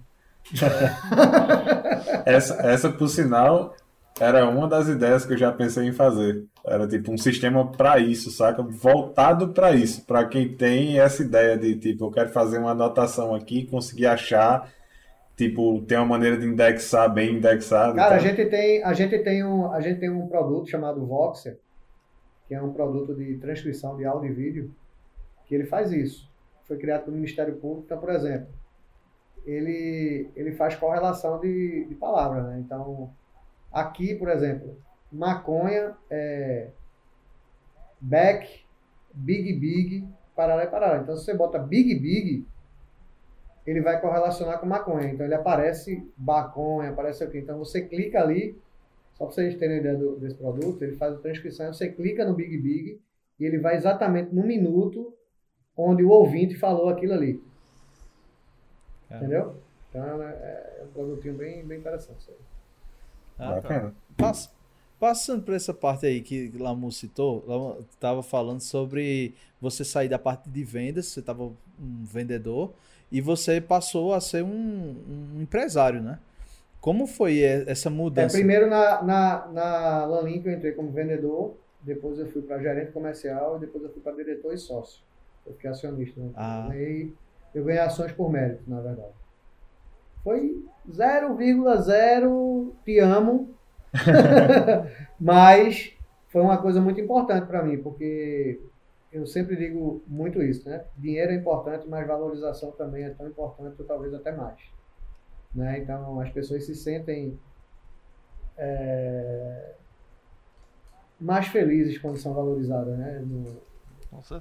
Speaker 1: essa, essa, por sinal, era uma das ideias que eu já pensei em fazer. Era tipo um sistema para isso, saca? Voltado para isso, para quem tem essa ideia de tipo, eu quero fazer uma anotação aqui, conseguir achar, tipo, tem uma maneira de indexar bem indexado.
Speaker 2: Cara, a gente tem, a gente tem um, a gente tem um produto chamado Voxer, que é um produto de transcrição de áudio e vídeo, que ele faz isso. Foi criado pelo Ministério Público, então, por exemplo, ele ele faz correlação de, de palavras, né? Então, Aqui, por exemplo, maconha, é, back, big big, parará e parará. Então, se você bota big big, ele vai correlacionar com maconha. Então, ele aparece maconha, aparece o quê? Então, você clica ali, só para vocês terem ideia do, desse produto, ele faz a transcrição, você clica no big big e ele vai exatamente no minuto onde o ouvinte falou aquilo ali. É. Entendeu? Então, é, é um produtinho bem, bem interessante isso aí.
Speaker 4: Ah, tá. Pass, passando por essa parte aí que Lamu citou, Lamu estava falando sobre você sair da parte de vendas, você estava um vendedor e você passou a ser um, um empresário, né? Como foi essa mudança?
Speaker 2: É, primeiro na, na, na Lanlink eu entrei como vendedor, depois eu fui para gerente comercial e depois eu fui para diretor e sócio. Eu fiquei acionista. Né? Ah. Eu, ganhei, eu ganhei ações por mérito, na verdade. Foi 0,0 te amo. Mas foi uma coisa muito importante para mim, porque eu sempre digo muito isso, né? Dinheiro é importante, mas valorização também é tão importante, ou talvez até mais. Né? Então, as pessoas se sentem é, mais felizes quando são valorizadas, né? No,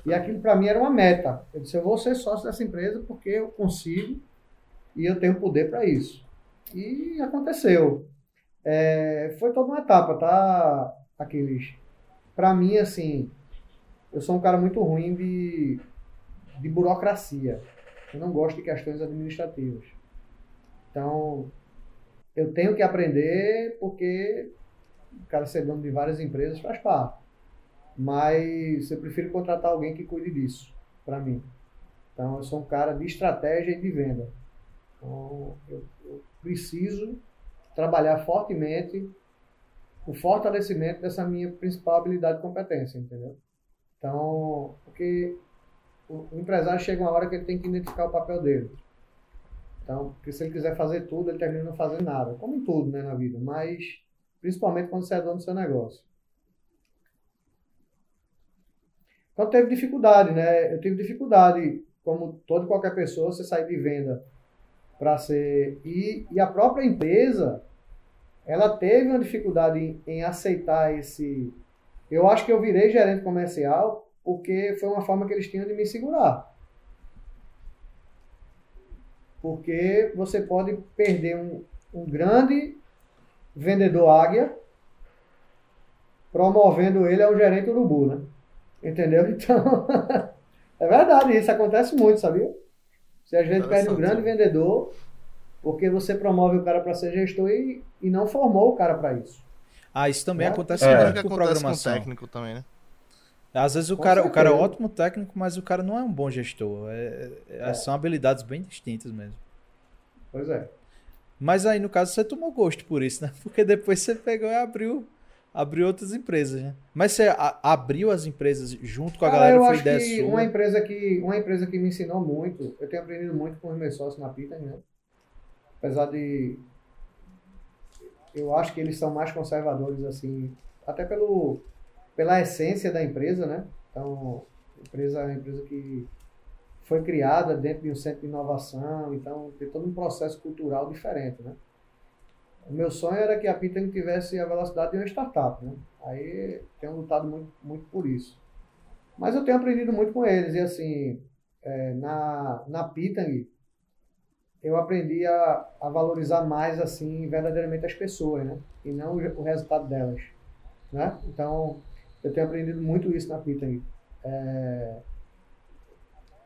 Speaker 2: e aquilo para mim era uma meta. Eu disse, eu vou ser sócio dessa empresa porque eu consigo e eu tenho poder para isso. E aconteceu. É, foi toda uma etapa, tá, Aquiles? Para mim, assim, eu sou um cara muito ruim de, de burocracia. Eu não gosto de questões administrativas. Então, eu tenho que aprender porque o cara ser dono de várias empresas faz parte. Mas eu prefiro contratar alguém que cuide disso, para mim. Então, eu sou um cara de estratégia e de venda. Então, eu, eu preciso trabalhar fortemente o fortalecimento dessa minha principal habilidade e competência, entendeu? Então, porque o, o empresário chega uma hora que ele tem que identificar o papel dele. Então, porque se ele quiser fazer tudo, ele termina não fazendo nada. Como em tudo, né, na vida. Mas, principalmente quando você é dono do seu negócio. Então, teve dificuldade, né? Eu tive dificuldade, como toda qualquer pessoa, você sair de venda para ser... E, e a própria empresa, ela teve uma dificuldade em, em aceitar esse... Eu acho que eu virei gerente comercial porque foi uma forma que eles tinham de me segurar. Porque você pode perder um, um grande vendedor águia promovendo ele ao gerente urubu, né? Entendeu? Então, é verdade, isso acontece muito, sabia? Você às vezes perde um grande vendedor porque você promove o cara para ser gestor e, e não formou o cara para isso.
Speaker 4: Ah, isso também
Speaker 2: É.
Speaker 4: acontece
Speaker 3: É,
Speaker 4: muito
Speaker 3: que
Speaker 4: com
Speaker 3: acontece com o
Speaker 4: programação.
Speaker 3: técnico também, né?
Speaker 4: Às vezes o
Speaker 2: Com
Speaker 4: cara, o cara é
Speaker 2: certeza.
Speaker 4: ótimo técnico, mas o cara não é um bom gestor. É- é-
Speaker 2: É.
Speaker 4: São habilidades bem distintas mesmo.
Speaker 2: Pois é.
Speaker 4: Mas aí, no caso, você tomou gosto por isso, né? Porque depois você pegou e abriu, abriu outras empresas, né? Mas você a- abriu as empresas junto com a
Speaker 2: Cara,
Speaker 4: galera,
Speaker 2: eu
Speaker 4: foi
Speaker 2: acho
Speaker 4: ideia
Speaker 2: que
Speaker 4: sua.
Speaker 2: uma empresa que uma empresa que me ensinou muito, eu tenho aprendido muito com os meus sócios na Pita, né? Apesar de eu acho que eles são mais conservadores assim, até pelo pela essência da empresa, né? Então, a empresa é uma empresa que foi criada dentro de um centro de inovação, então tem todo um processo cultural diferente, né? O meu sonho era que a Pitang tivesse a velocidade de uma startup, né? Aí tenho lutado muito, muito por isso. Mas eu tenho aprendido muito com eles. E assim, é, na, na Pitang, eu aprendi a, a valorizar mais, assim, verdadeiramente as pessoas, né? E não o, o resultado delas, né? Então, eu tenho aprendido muito isso na Pitang. É,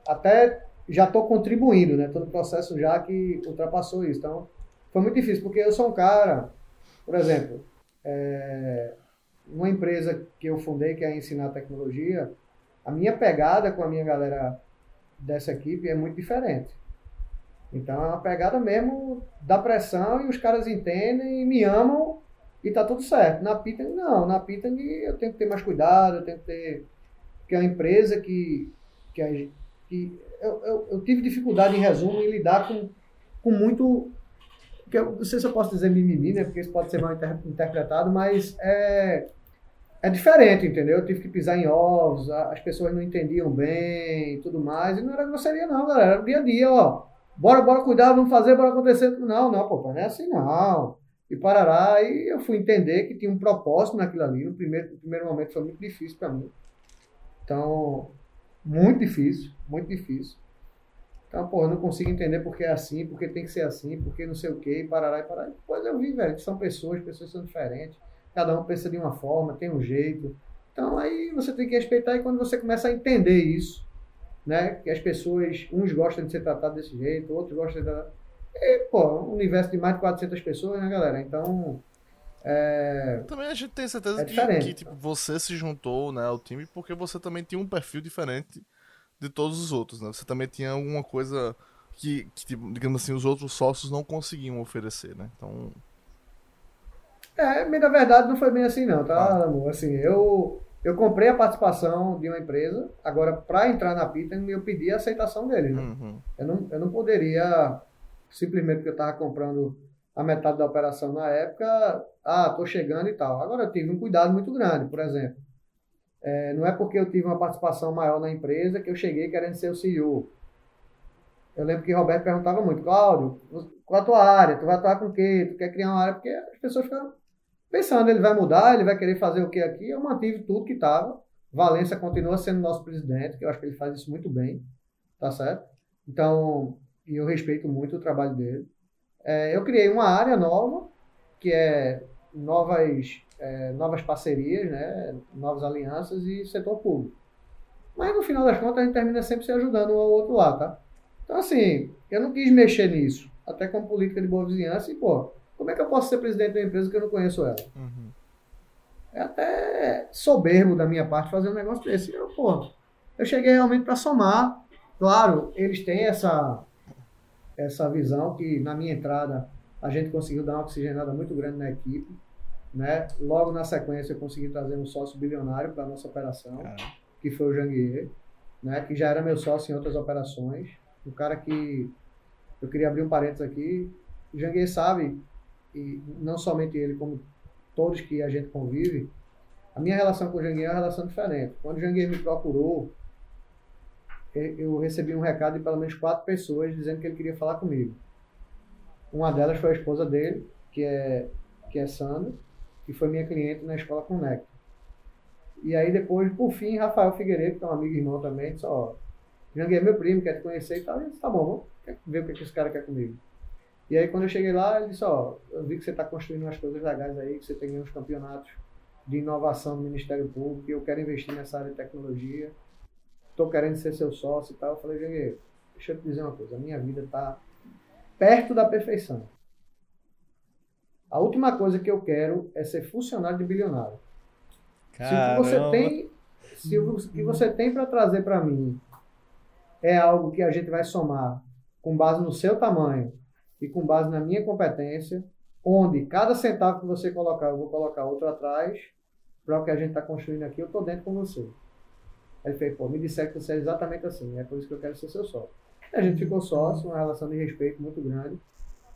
Speaker 2: até já estou contribuindo, né? Estou no processo já que ultrapassou isso. Então, foi muito difícil, porque eu sou um cara, por exemplo, é, uma empresa que eu fundei, que é Ensinar Tecnologia, a minha pegada com a minha galera dessa equipe é muito diferente. Então é uma pegada mesmo da pressão e os caras entendem e me amam e tá tudo certo. Na Pitang, não. Na Pitang eu tenho que ter mais cuidado, eu tenho que ter. Porque é uma empresa que. que, que eu, eu, eu tive dificuldade, em resumo, em lidar com, com muito. Que eu não sei se eu posso dizer mimimi, né? Porque isso pode ser mal inter- interpretado, mas é, é diferente, entendeu? Eu tive que pisar em ovos, as pessoas não entendiam bem e tudo mais. E não era grosseria, não, galera. Era dia a dia, ó. Bora, bora cuidar, vamos fazer, bora acontecer. Não, não, pô, não é assim, não. E parará. E eu fui entender que tinha um propósito naquilo ali. No primeiro, no primeiro momento foi muito difícil para mim. Então, muito difícil, muito difícil. Então, pô, eu não consigo entender porque é assim, porque tem que ser assim, porque não sei o quê, e parará e parará. Depois eu vi, velho, que são pessoas, pessoas são diferentes. Cada um pensa de uma forma, tem um jeito. Então, aí você tem que respeitar e quando você começa a entender isso, né? Que as pessoas, uns gostam de ser tratados desse jeito, outros gostam de ser tratados... É, pô, um universo de mais de 400 pessoas, né, galera? Então, é...
Speaker 3: Também a gente tem certeza
Speaker 2: É
Speaker 3: que, que, tipo, você se juntou né, ao time porque você também tinha um perfil diferente de todos os outros, né? Você também tinha alguma coisa que, que tipo, digamos assim, os outros sócios não conseguiam oferecer, né? Então,
Speaker 2: É, na verdade não foi bem assim não, tá,
Speaker 3: Ah.
Speaker 2: amor? Assim, eu, eu comprei a participação de uma empresa, agora para entrar na Pitang eu pedi a aceitação deles, né?
Speaker 3: uhum.
Speaker 2: Eu não, eu não poderia, simplesmente porque eu estava comprando a metade da operação na época, ah, tô chegando e tal. Agora eu tive um cuidado muito grande, por exemplo. É, não é porque eu tive uma participação maior na empresa que eu cheguei querendo ser o CEO. Eu lembro que Roberto perguntava muito, Cláudio, qual a tua área? Tu vai atuar com o quê? Tu quer criar uma área? Porque as pessoas ficam pensando, ele vai mudar, ele vai querer fazer o que aqui? Eu mantive tudo que estava. Valência continua sendo nosso presidente, que eu acho que ele faz isso muito bem, tá certo? Então, eu respeito muito o trabalho dele. É, eu criei uma área nova, que é novas, é, novas parcerias, né, novas alianças e setor público. Mas no final das contas a gente termina sempre se ajudando um ao outro lá, tá? Então assim, eu não quis mexer nisso, até como política de boa vizinhança, e pô, como é que eu posso ser presidente de uma empresa que eu não conheço ela?
Speaker 3: Uhum.
Speaker 2: É até soberbo da minha parte fazer um negócio desse. Eu, pô, eu cheguei realmente para somar. Claro, eles têm essa, essa visão que na minha entrada a gente conseguiu dar uma oxigenada muito grande na equipe. Né? Logo na sequência eu consegui trazer um sócio bilionário para a nossa operação,
Speaker 4: Caramba.
Speaker 2: que foi o Janguier. né, que já era meu sócio em outras operações. O cara que. Eu queria abrir um parênteses aqui. O Janguier sabe, e não somente ele, como todos que a gente convive, a minha relação com o Janguier é uma relação diferente. Quando o Janguier me procurou, eu recebi um recado de pelo menos quatro pessoas dizendo que ele queria falar comigo. Uma delas foi a esposa dele, que é, que é Sandra, que foi minha cliente na Escola Connect. E aí depois, por fim, Rafael Figueiredo, que é um amigo e irmão também, disse, ó, Janguei é meu primo, quer te conhecer e tal. E disse, tá bom, vamos ver o que, que esse cara quer comigo. E aí quando eu cheguei lá, ele disse, ó, eu vi que você está construindo umas coisas legais aí, que você tem uns campeonatos de inovação no Ministério Público, eu quero investir nessa área de tecnologia, estou querendo ser seu sócio e tal. Eu falei, Janguei, deixa eu te dizer uma coisa, a minha vida está perto da perfeição. A última coisa que eu quero é ser funcionário de bilionário. Se o que você tem, se o que você tem para trazer para mim é algo que a gente vai somar com base no seu tamanho e com base na minha competência, onde cada centavo que você colocar, eu vou colocar outro atrás, para o que a gente está construindo aqui, eu estou dentro com você. Ele fez, pô, me disseram que você é exatamente assim, é por isso que eu quero ser seu sócio. A gente ficou sócio, uma relação de respeito muito grande.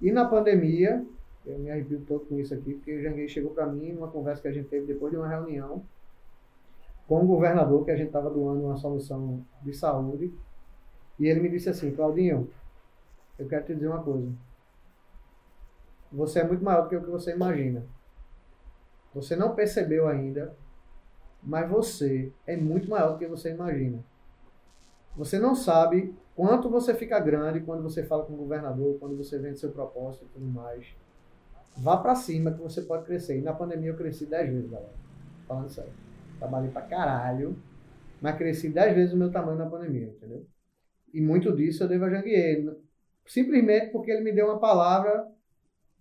Speaker 2: E na pandemia, eu me arrepio todo com isso aqui, porque o Janguei chegou para mim numa conversa que a gente teve depois de uma reunião com o governador, que a gente estava doando uma solução de saúde. E ele me disse assim: Claudinho, eu quero te dizer uma coisa. Você é muito maior do que o que você imagina. Você não percebeu ainda, mas você é muito maior do que você imagina. Você não sabe quanto você fica grande quando você fala com o governador, quando você vende seu propósito e tudo mais. Vá para cima que você pode crescer. E na pandemia eu cresci 10 vezes, galera. Falando sério. Trabalhei pra caralho, mas cresci 10 vezes o meu tamanho na pandemia, entendeu? E muito disso eu devo a Janguier. Simplesmente porque ele me deu uma palavra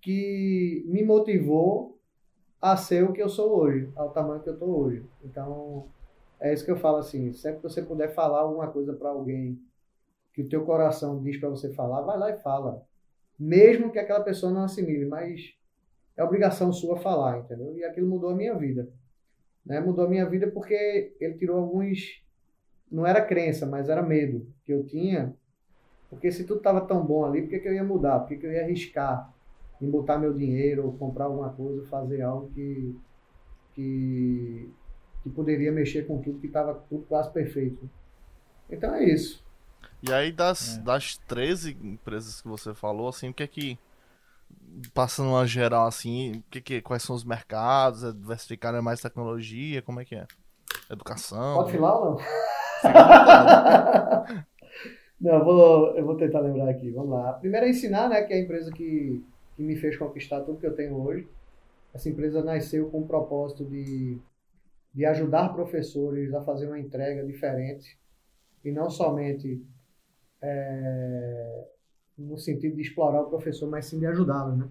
Speaker 2: que me motivou a ser o que eu sou hoje, ao tamanho que eu estou hoje. Então, é isso que eu falo assim, sempre que você puder falar alguma coisa para alguém que o teu coração diz para você falar, vai lá e fala. Mesmo que aquela pessoa não assimile, mas é obrigação sua falar, entendeu? E aquilo mudou a minha vida. Né? Mudou a minha vida porque ele tirou alguns. Não era crença, mas era medo que eu tinha. Porque se tudo estava tão bom ali, por que, que eu ia mudar? Por que, que eu ia arriscar em botar meu dinheiro, ou comprar alguma coisa, fazer algo que, que, que poderia mexer com tudo que estava tudo quase perfeito? Então é isso.
Speaker 3: E aí, das, é. das 13 empresas que você falou, assim, o que é que passando uma geral assim, que, que, quais são os mercados, é diversificar é mais tecnologia, como é que é? Educação.
Speaker 2: Pode filar ou não? não, eu vou, eu vou tentar lembrar aqui. Vamos lá. Primeiro é ensinar, né, que é a empresa que, que me fez conquistar tudo que eu tenho hoje. Essa empresa nasceu com o propósito de, de ajudar professores a fazer uma entrega diferente e não somente é, no sentido de explorar o professor, mas sim de ajudá-lo, né?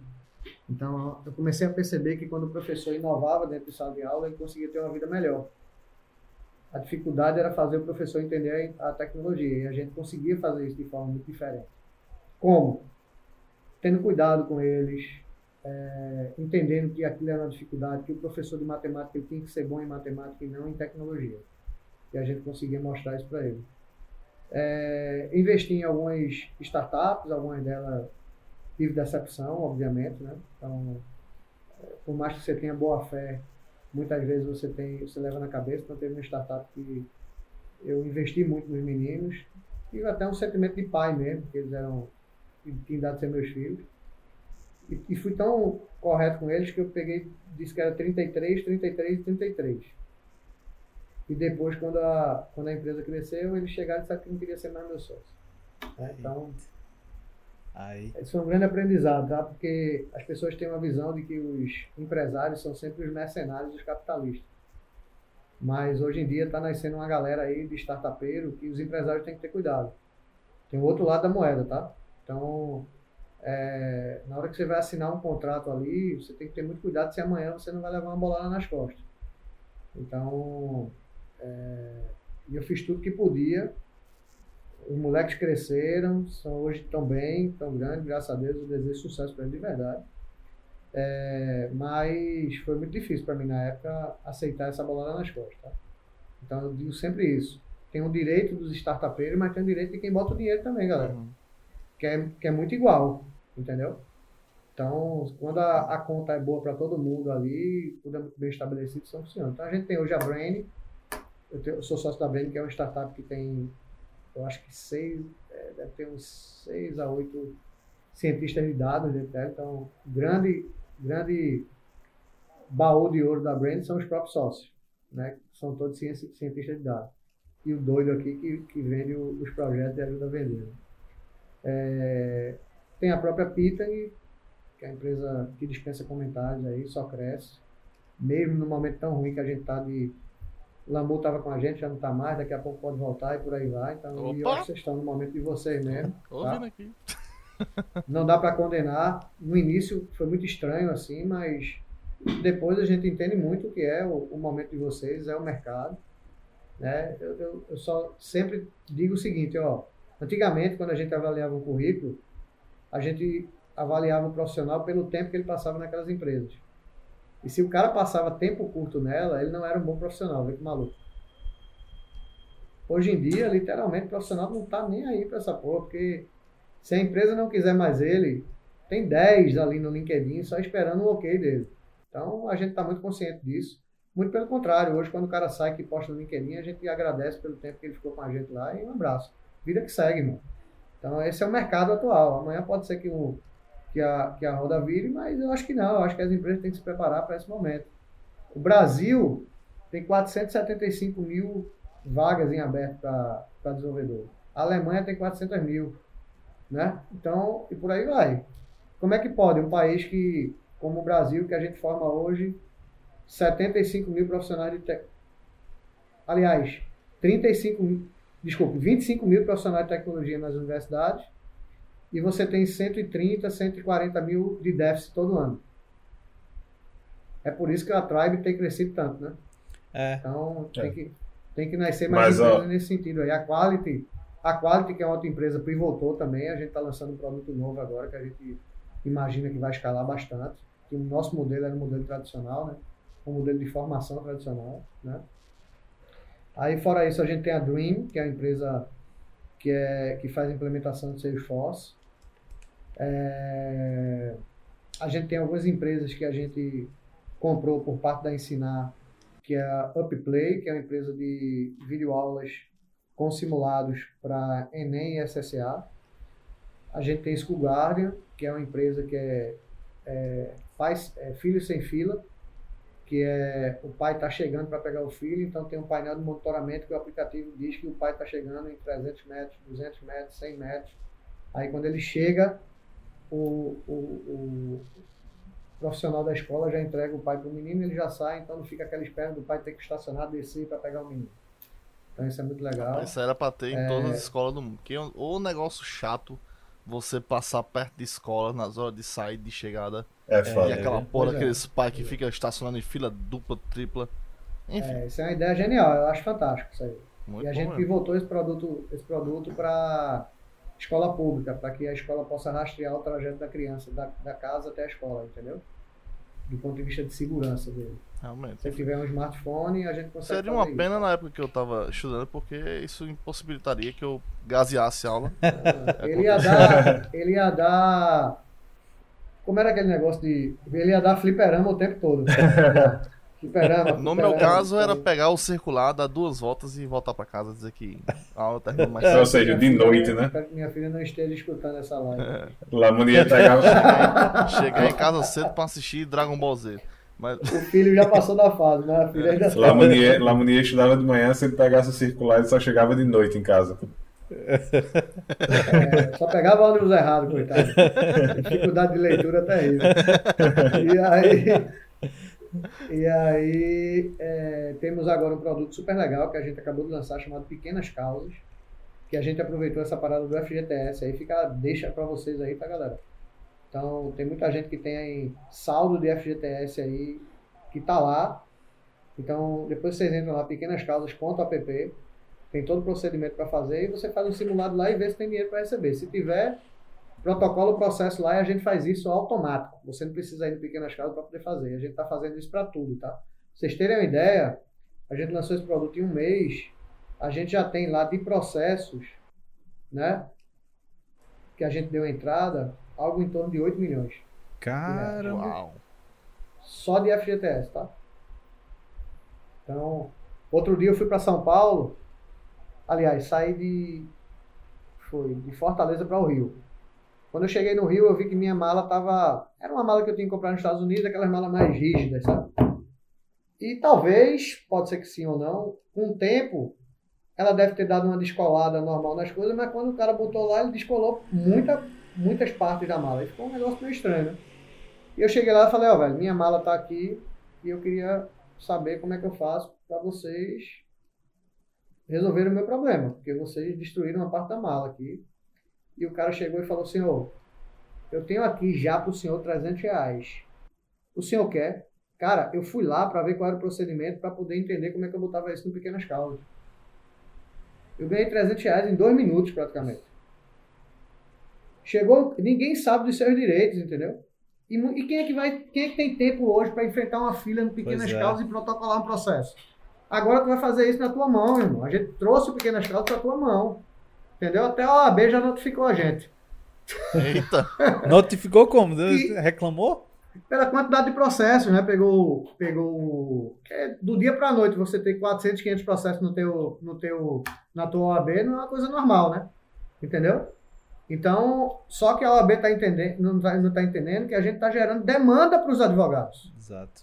Speaker 2: Então, eu comecei a perceber que quando o professor inovava dentro de sala de aula, ele conseguia ter uma vida melhor. A dificuldade era fazer o professor entender a tecnologia, e a gente conseguia fazer isso de forma muito diferente. Como? Tendo cuidado com eles, é, entendendo que aquilo era uma dificuldade, que o professor de matemática ele tinha que ser bom em matemática e não em tecnologia. E a gente conseguia mostrar isso para ele. É, investi em algumas startups, algumas delas tive decepção, obviamente, né? Então, é, por mais que você tenha boa fé, muitas vezes você tem, você leva na cabeça. Então, teve uma startup que eu investi muito nos meninos, tive até um sentimento de pai mesmo, que eles eram, tinham dado ser meus filhos. E, e fui tão correto com eles que eu peguei, disse que era 33, 33 e 33. E depois, quando a, quando a empresa cresceu, eles chegaram e disseram que não queria ser mais meu sócio. Né? Então, Aí. Isso foi um grande aprendizado, tá? Porque as pessoas têm uma visão de que os empresários são sempre os mercenários dos capitalistas. Mas hoje em dia está nascendo uma galera aí de startupeiro que os empresários têm que ter cuidado. Tem o outro lado da moeda, tá? Então, é, na hora que você vai assinar um contrato ali, você tem que ter muito cuidado se amanhã você não vai levar uma bolada nas costas. Então, é, eu fiz tudo que podia. Os moleques cresceram, são hoje tão bem, tão grandes, graças a Deus, eu desejo sucesso para eles de verdade. É, mas foi muito difícil para mim na época aceitar essa bolada nas costas. Tá? Então eu digo sempre isso. tem o direito dos startupeiros, mas tem o direito de quem bota o dinheiro também, galera. Uhum. Que, é, que é muito igual, entendeu? Então, quando a, a conta é boa para todo mundo ali, tudo é bem estabelecido, isso funciona. Então, a gente tem hoje a Brain, eu, tenho, eu, sou sócio da Brain, que é uma startup que tem, eu acho que seis, é, deve ter uns seis a oito cientistas de dados dentro dela. Então, grande, grande baú de ouro da Brain são os próprios sócios, né? São todos cientistas de dados. E o doido aqui que, que vende os projetos e ajuda a vender. Né? É, tem a própria Pitang, que é a empresa que dispensa comentários aí, só cresce. Mesmo no momento tão ruim que a gente está de. Lamu estava com a gente, já não está mais, daqui a pouco pode voltar e por aí vai. Então, eu acho que vocês estão no momento de vocês mesmo. Tá? aqui. Não dá para condenar. No início foi muito estranho assim, mas depois a gente entende muito o que é o, o momento de vocês, é o mercado. Né? Eu, eu, eu, só sempre digo o seguinte, ó, antigamente quando a gente avaliava um currículo, a gente avaliava o profissional pelo tempo que ele passava naquelas empresas. E se o cara passava tempo curto nela, ele não era um bom profissional, vê que maluco. Hoje em dia, literalmente, o profissional não tá nem aí para essa porra, porque se a empresa não quiser mais ele, tem 10 ali no LinkedIn só esperando o ok dele. Então, a gente está muito consciente disso. Muito pelo contrário, hoje quando o cara sai que posta no LinkedIn, a gente agradece pelo tempo que ele ficou com a gente lá e um abraço. Vida que segue, irmão. Então, esse é o mercado atual. Amanhã pode ser que, o, que, a, que a roda vire, mas eu acho que não. Eu acho que as empresas têm que se preparar para esse momento. O Brasil tem 475 mil vagas em aberto para desenvolvedor. A Alemanha tem 400 mil. Né? Então, e por aí vai. Como é que pode um país que como o Brasil, que a gente forma hoje 75 mil profissionais de tec... Aliás, 35 mil, desculpe, 25 mil profissionais de tecnologia nas universidades e você tem 130, 140 mil de déficit todo ano. É por isso que a Tribe tem crescido tanto, né? É. Então, tem, é. Que, tem que nascer mais Mas, ó... nesse sentido aí. A Quality, a Quality, que é outra empresa, pivotou também. A gente está lançando um produto novo agora que a gente imagina que vai escalar bastante que o nosso modelo era um modelo tradicional, né? Um modelo de formação tradicional, né? Aí, fora isso, a gente tem a Dream, que é a empresa que, é, que faz a implementação de Salesforce. É, a gente tem algumas empresas que a gente comprou por parte da Ensinar, que é a UpPlay, que é uma empresa de videoaulas com simulados para Enem e SSA. A gente tem School Guardian, que é uma empresa que é, é pais, é, filho sem fila, que é o pai está chegando para pegar o filho, então tem um painel de monitoramento que o aplicativo diz que o pai está chegando em 300 metros, 200 metros, 100 metros. Aí quando ele chega, o, o, o profissional da escola já entrega o pai para o menino, ele já sai, então não fica aquela espera do pai ter que estacionar, descer para pegar o menino. Então isso é muito legal.
Speaker 3: Isso era para ter em é... todas as escolas do mundo. Que é o negócio chato você passar perto de escola nas horas de sair de chegada. É foda. E aquela porra é. daqueles pais que fica estacionando em fila dupla, tripla. Enfim.
Speaker 2: É, isso é uma ideia genial, eu acho fantástico isso aí. Muito e a gente mesmo. pivotou esse produto, esse produto para escola pública, para que a escola possa rastrear o trajeto da criança, da, da casa até a escola, entendeu? Do ponto de vista de segurança dele. Realmente. Se tiver um smartphone, a gente consegue.
Speaker 3: Seria uma pena isso. na época que eu estava estudando, porque isso impossibilitaria que eu gaseasse a aula.
Speaker 2: É, ele, ia dar, ele ia dar. Como era aquele negócio de. Ele ia dar fliperama o tempo todo.
Speaker 3: Fliperama, no meu caso era pegar o circular, dar duas voltas e voltar para casa dizer que a aula terminou mais.
Speaker 1: Ou seja, de noite, né?
Speaker 2: Espero que minha filha não esteja escutando essa live. É.
Speaker 1: Lamonia pegava.
Speaker 3: Cheguei em casa cedo para assistir Dragon Ball Z. Mas...
Speaker 2: O filho já passou da fase, mas a filha ainda tá.
Speaker 1: Lamonier, Lamonier estudava de manhã, se ele pegasse o circular, ele só chegava de noite em casa.
Speaker 2: É, só pegava ônibus errado, coitado. Dificuldade de leitura isso. E aí, e aí é, temos agora um produto super legal que a gente acabou de lançar chamado Pequenas Causas, que a gente aproveitou essa parada do FGTS. Aí fica, deixa para vocês aí, tá galera? Então, tem muita gente que tem saldo de FGTS aí, que está lá. Então, depois vocês entram lá, pequenas causas.app, tem todo o procedimento para fazer, e você faz um simulado lá e vê se tem dinheiro para receber. Se tiver, protocolo, processo lá, e a gente faz isso automático. Você não precisa ir no Pequenas Causas para poder fazer. A gente está fazendo isso para tudo, tá? Pra vocês terem uma ideia, a gente lançou esse produto em um mês, a gente já tem lá de processos, né? Que a gente deu entrada, algo em torno de 8 milhões.
Speaker 4: Caramba.
Speaker 3: Uau.
Speaker 2: Só de FGTS, tá? Então, outro dia eu fui para São Paulo. Aliás, saí de. Foi de Fortaleza para o Rio. Quando eu cheguei no Rio, eu vi que minha mala tava. Era uma mala que eu tinha que comprar nos Estados Unidos, aquelas malas mais rígidas, sabe? E talvez, pode ser que sim ou não, com o tempo, ela deve ter dado uma descolada normal nas coisas, mas quando o cara botou lá, ele descolou muita, muitas partes da mala. E ficou um negócio meio estranho, né? E eu cheguei lá e falei, ó, velho, minha mala tá aqui e eu queria saber como é que eu faço para vocês resolverem o meu problema, porque vocês destruíram uma parte da mala aqui. E o cara chegou e falou, senhor, eu tenho aqui já pro senhor 300 reais. O senhor quer? Cara, eu fui lá para ver qual era o procedimento para poder entender como é que eu botava isso no Pequenas Causas. Eu ganhei 300 reais em dois minutos praticamente. Chegou, ninguém sabe dos seus direitos, entendeu? E, e quem é que vai, quem é que tem tempo hoje para enfrentar uma fila no Pequenas
Speaker 4: é.
Speaker 2: Causas e protocolar um processo? Agora tu vai fazer isso na tua mão, irmão. A gente trouxe o Pequenas Causas para tua mão. Entendeu? Até a OAB já notificou a gente.
Speaker 3: Eita.
Speaker 4: Notificou como?
Speaker 2: E-
Speaker 4: Reclamou?
Speaker 2: Pela quantidade de processos, né? Pegou, pegou que é do dia para a noite você ter 400, 500 processos no teu, no teu, na tua OAB não é uma coisa normal, né? Entendeu? Então, só que a OAB tá entendendo, não está não tá entendendo que a gente está gerando demanda para os advogados.
Speaker 4: Exato.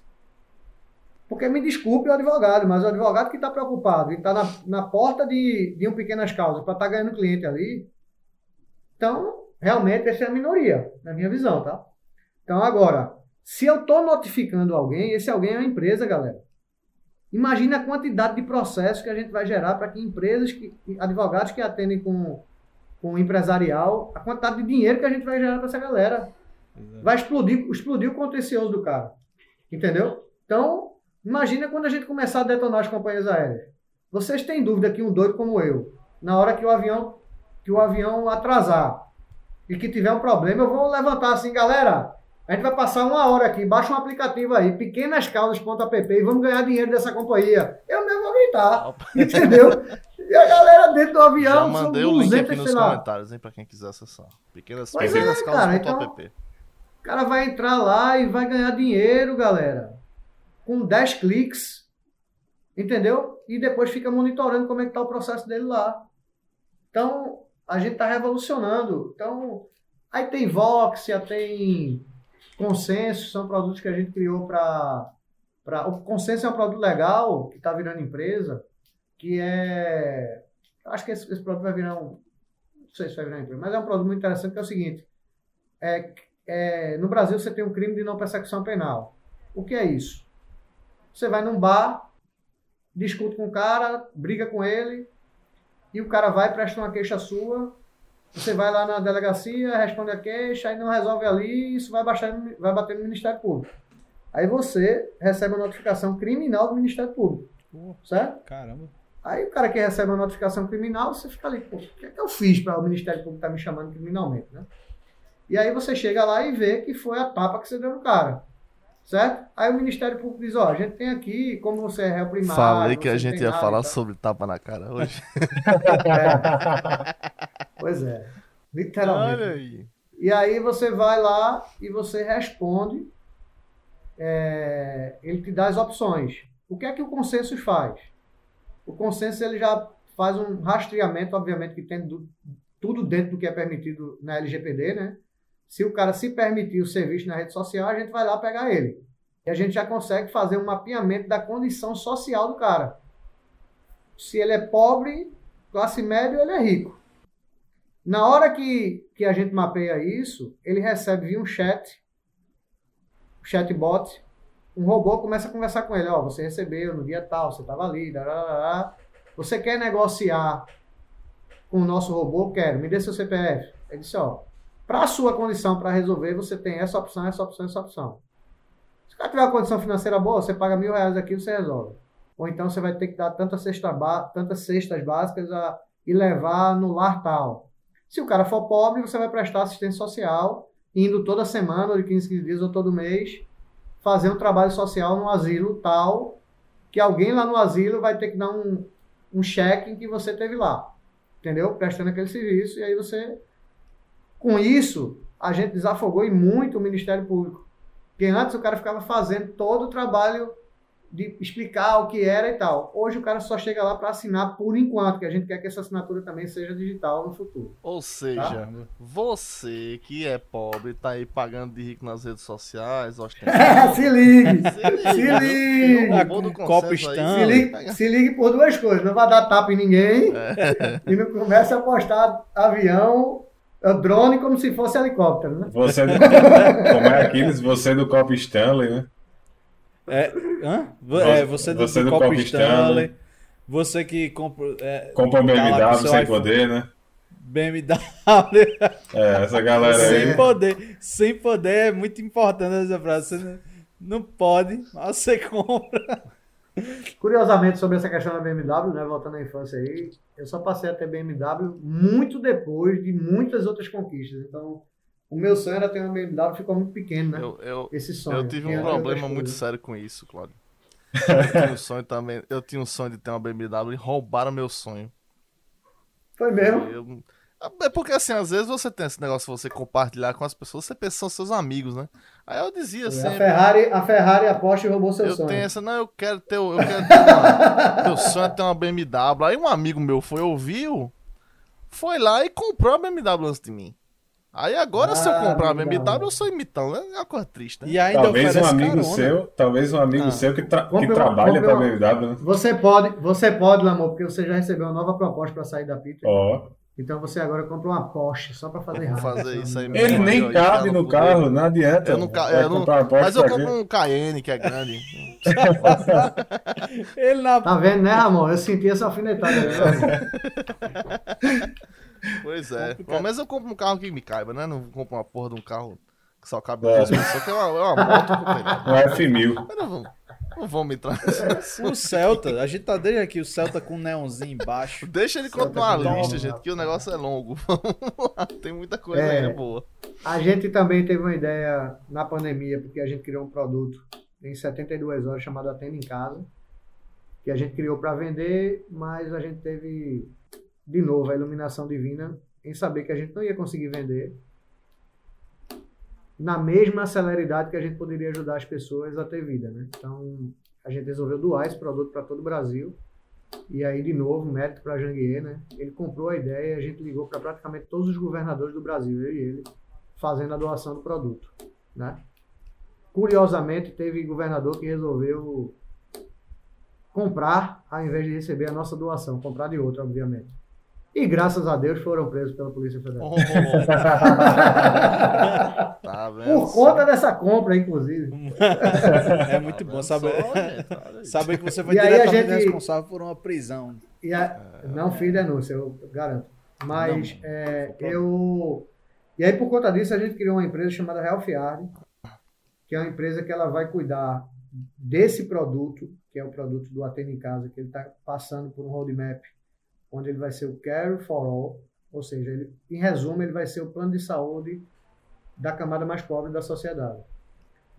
Speaker 2: Porque me desculpe o advogado, mas o advogado que está preocupado e está na, na porta de, de um pequenas causas para estar ganhando cliente ali, então, realmente, essa é a minoria, na minha visão, tá? Então, agora, se eu estou notificando alguém, esse alguém é uma empresa, galera. Imagina a quantidade de processos que a gente vai gerar para que empresas, que, advogados que atendem com, com empresarial, a quantidade de dinheiro que a gente vai gerar para essa galera vai explodir, explodir o contencioso do cara. Entendeu? Então, imagina quando a gente começar a detonar as companhias aéreas. Vocês têm dúvida que um doido como eu, na hora que o avião, que o avião atrasar e que tiver um problema, eu vou levantar assim, galera, a gente vai passar uma hora aqui, baixa um aplicativo aí, pequenascausas.app e vamos ganhar dinheiro dessa companhia. Eu mesmo vou gritar, entendeu? E a galera dentro do avião
Speaker 3: Já
Speaker 2: são
Speaker 3: mandei o link
Speaker 2: 200,
Speaker 3: aqui nos
Speaker 2: lá,
Speaker 3: comentários, hein, pra quem quiser acessar. Pequenas,
Speaker 2: Pois
Speaker 3: pequenas
Speaker 2: é,
Speaker 3: causas
Speaker 2: cara,
Speaker 3: ponto
Speaker 2: então-
Speaker 3: app.
Speaker 2: O cara vai entrar lá e vai ganhar dinheiro, galera. Com 10 cliques. Entendeu? E depois fica monitorando como é que tá o processo dele lá. Então, a gente está revolucionando. Então, aí tem Voxia, tem Consenso, são produtos que a gente criou para... Pra... O Consenso é um produto legal, que está virando empresa, que é... Acho que esse, esse produto vai virar um... Não sei se vai virar empresa, mas é um produto muito interessante, que é o seguinte. É, é, no Brasil você tem um crime de não persecução penal. O que é isso? Você vai num bar, discute com o cara, briga com ele, e o cara vai presta uma queixa sua. Você vai lá na delegacia, responde a queixa, aí não resolve ali, isso vai, baixar, vai bater no Ministério Público. Aí você recebe uma notificação criminal do Ministério Público. Certo?
Speaker 4: caramba.
Speaker 2: Aí o cara que recebe uma notificação criminal, você fica ali, pô, o que é que eu fiz para o Ministério Público estar me chamando criminalmente, né? E aí você chega lá e vê que foi a tapa que você deu no cara. Certo? Aí o Ministério Público diz, ó, a gente tem aqui, como você é réu primário...
Speaker 3: Falei que a gente ia falar sobre tapa na cara hoje.
Speaker 2: Pois é, literalmente.
Speaker 3: Olha aí.
Speaker 2: E aí você vai lá e você responde, é, ele te dá as opções. O que é que o consenso faz? O consenso ele já faz um rastreamento, obviamente que tem do- tudo dentro do que é permitido na LGPD, né? Se o cara se permitir o serviço na rede social, a gente vai lá pegar ele. E a gente já consegue fazer um mapeamento da condição social do cara. Se ele é pobre, classe média ele é rico. Na hora que, que a gente mapeia isso, ele recebe via um chat, um chatbot, um robô começa a conversar com ele. Ó, você recebeu no dia tal, você estava ali, darará. você quer negociar com o nosso robô? Quero, me dê seu CPF. Ele disse, ó, para a sua condição para resolver, você tem essa opção, essa opção, essa opção. Se o cara tiver uma condição financeira boa, você paga mil reais aqui e você resolve. Ou então você vai ter que dar tantas, cesta ba- tantas cestas básicas a- e levar no lar tal. Se o cara for pobre, você vai prestar assistência social, indo toda semana, ou de 15, 15 dias, ou todo mês, fazer um trabalho social no asilo tal, que alguém lá no asilo vai ter que dar um, um cheque em que você teve lá, entendeu? Prestando aquele serviço, e aí você. Com isso, a gente desafogou e muito o Ministério Público. Porque antes o cara ficava fazendo todo o trabalho de explicar o que era e tal. Hoje o cara só chega lá para assinar por enquanto, que a gente quer que essa assinatura também seja digital no futuro.
Speaker 3: Ou seja, tá? você que é pobre, tá aí pagando de rico nas redes sociais,
Speaker 2: se ligue! se ligue! Se ligue, se ligue por duas coisas, não vai dar tapa em ninguém é. e não comece a apostar avião drone como se fosse helicóptero, né?
Speaker 1: Você do, como é aqueles, você do Cop Stanley, né?
Speaker 4: É, hã? É, você do, você do, do Cop Stanley, Stanley, você que compra. É,
Speaker 1: compra um BMW sem poder, né?
Speaker 4: BMW.
Speaker 1: É, essa galera
Speaker 4: sem aí. poder. Sem poder é muito importante essa frase. Você não, não pode, mas você compra.
Speaker 2: Curiosamente, sobre essa questão da BMW, né, voltando à infância aí, eu só passei a ter BMW muito depois de muitas outras conquistas. Então, o meu sonho era ter uma BMW, ficou muito pequeno, né?
Speaker 3: Eu, eu,
Speaker 2: Esse sonho.
Speaker 3: Eu tive um problema muito sério com isso, Claudio. Eu tinha um sonho também. Eu tinha um sonho de ter uma BMW e roubaram meu sonho.
Speaker 2: Foi mesmo? Eu,
Speaker 3: é porque assim, às vezes você tem esse negócio de você compartilhar com as pessoas, você pensa são seus amigos, né? Aí eu dizia
Speaker 2: é,
Speaker 3: sempre.
Speaker 2: A Ferrari, a Ferrari a Porsche roubou seu
Speaker 3: eu
Speaker 2: sonho.
Speaker 3: Eu tenho essa, não, eu quero ter, eu quero ter uma, meu sonho é ter uma BMW. Aí um amigo meu foi, ouviu, foi lá e comprou a BMW antes de mim. Aí agora, ah, se eu ah, comprar uma BMW, eu sou imitão, né? É uma coisa triste, né?
Speaker 1: E ainda talvez um amigo carona. seu, talvez um amigo ah. seu que, tra que trabalha para a BMW, né?
Speaker 2: Você pode, você pode, Lamor, porque você já recebeu uma nova proposta para sair da Peter.
Speaker 1: Ó. Oh.
Speaker 2: Então você agora compra uma Porsche só para fazer
Speaker 3: fazer isso aí
Speaker 1: mesmo. Ele nem cabe no carro, não adianta.
Speaker 3: Eu não, eu não, mas eu compro um Cayenne que é grande.
Speaker 2: Ele na... Tá vendo, né, Ramon? Eu senti essa alfinetada. Né?
Speaker 3: Pois é. Pelo menos eu compro um carro que me caiba, né? Não compro uma porra de um carro que só cabe é. duas pessoas, que é uma, é uma moto.
Speaker 1: Um
Speaker 3: F1000. Não vamos entrar
Speaker 4: O Celta, a gente tá desde aqui, o Celta com um neonzinho embaixo.
Speaker 3: Deixa ele continuar a lista, gente, que o negócio é longo. Vamos lá, tem muita coisa é, aí boa.
Speaker 2: A gente também teve uma ideia na pandemia, porque a gente criou um produto em 72 horas chamado Atenda em Casa, que a gente criou para vender, mas a gente teve, de novo, a iluminação divina em saber que a gente não ia conseguir vender na mesma celeridade que a gente poderia ajudar as pessoas a ter vida, né? Então, a gente resolveu doar esse produto para todo o Brasil. E aí, de novo, mérito para Janguier, né? Ele comprou a ideia e a gente ligou para praticamente todos os governadores do Brasil, eu e ele, fazendo a doação do produto, né? Curiosamente, teve governador que resolveu comprar ao invés de receber a nossa doação, comprar de outro, obviamente. E graças a Deus foram presos pela Polícia Federal. Oh, tá Por conta dessa compra, inclusive.
Speaker 4: É muito bom saber, saber que você foi e diretamente gente... responsável por uma prisão.
Speaker 2: E a... Não fiz denúncia, eu garanto. Mas não, é, eu. E aí, por conta disso, a gente criou uma empresa chamada Real Fiard, que é uma empresa que ela vai cuidar desse produto, que é o produto do Atene em Casa, que ele está passando por um roadmap onde ele vai ser o Care for All, ou seja, ele, em resumo, ele vai ser o plano de saúde da camada mais pobre da sociedade.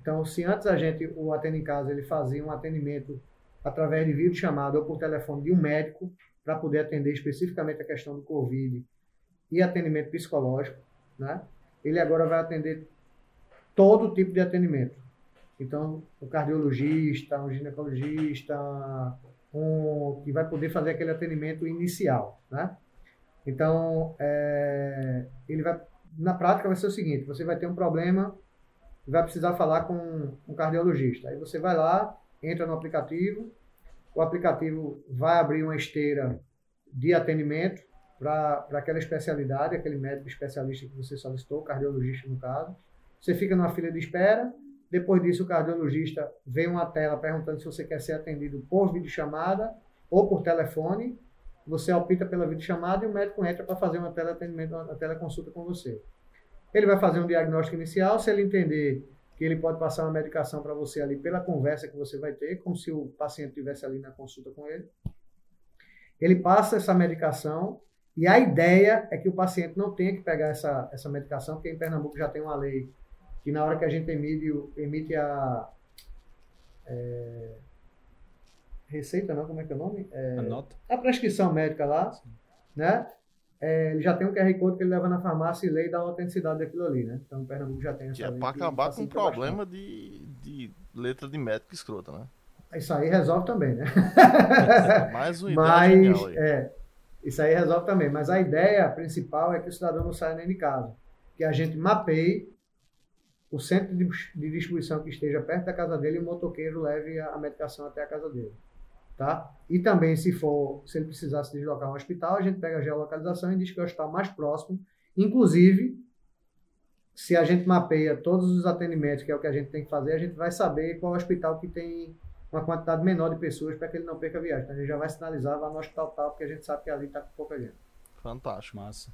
Speaker 2: Então, se antes a gente, o atendo em casa, ele fazia um atendimento através de vídeo chamado ou por telefone de um médico para poder atender especificamente a questão do Covid e atendimento psicológico, né? Ele agora vai atender todo tipo de atendimento. Então, o cardiologista, um ginecologista, que vai poder fazer aquele atendimento inicial, né? Então, é, ele vai, na prática vai ser o seguinte, você vai ter um problema vai precisar falar com um cardiologista. Aí você vai lá, entra no aplicativo, o aplicativo vai abrir uma esteira de atendimento para aquela especialidade, aquele médico especialista que você solicitou, cardiologista no caso. Você fica numa fila de espera, depois disso, o cardiologista vê uma tela perguntando se você quer ser atendido por videochamada ou por telefone. Você opta pela videochamada e o médico entra para fazer uma teleatendimento, uma teleconsulta com você. Ele vai fazer um diagnóstico inicial. Se ele entender que ele pode passar uma medicação para você ali pela conversa que você vai ter, como se o paciente estivesse ali na consulta com ele. Ele passa essa medicação e a ideia é que o paciente não tenha que pegar essa, essa medicação, porque em Pernambuco já tem uma lei que na hora que a gente emite, emite a. É, receita não, como é que é o nome? É,
Speaker 4: Anota.
Speaker 2: a prescrição médica lá, né? É, ele já tem um QR Code que ele leva na farmácia e lê e dá a autenticidade daquilo ali, né? Então o Pernambuco já tem essa
Speaker 3: Que é
Speaker 2: que
Speaker 3: acabar com o problema de, de letra de médico escrota, né?
Speaker 2: Isso aí resolve também, né?
Speaker 3: Mais ideia
Speaker 2: Mas, é, isso aí resolve também. Mas a ideia principal é que o cidadão não saia nem de casa. Que a gente mapeie o centro de de distribuição que esteja perto da casa dele e o motoqueiro leve a a medicação até a casa dele. Tá? E também, se for, se ele precisar se deslocar a um hospital, a gente pega a geolocalização e diz que é o hospital mais próximo. Inclusive, se a gente mapeia todos os atendimentos, que é o que a gente tem que fazer, a gente vai saber qual hospital que tem uma quantidade menor de pessoas para que ele não perca a viagem. Então a gente já vai sinalizar lá no hospital tal, porque a gente sabe que ali está com pouca gente.
Speaker 3: Fantástico.
Speaker 4: Massa.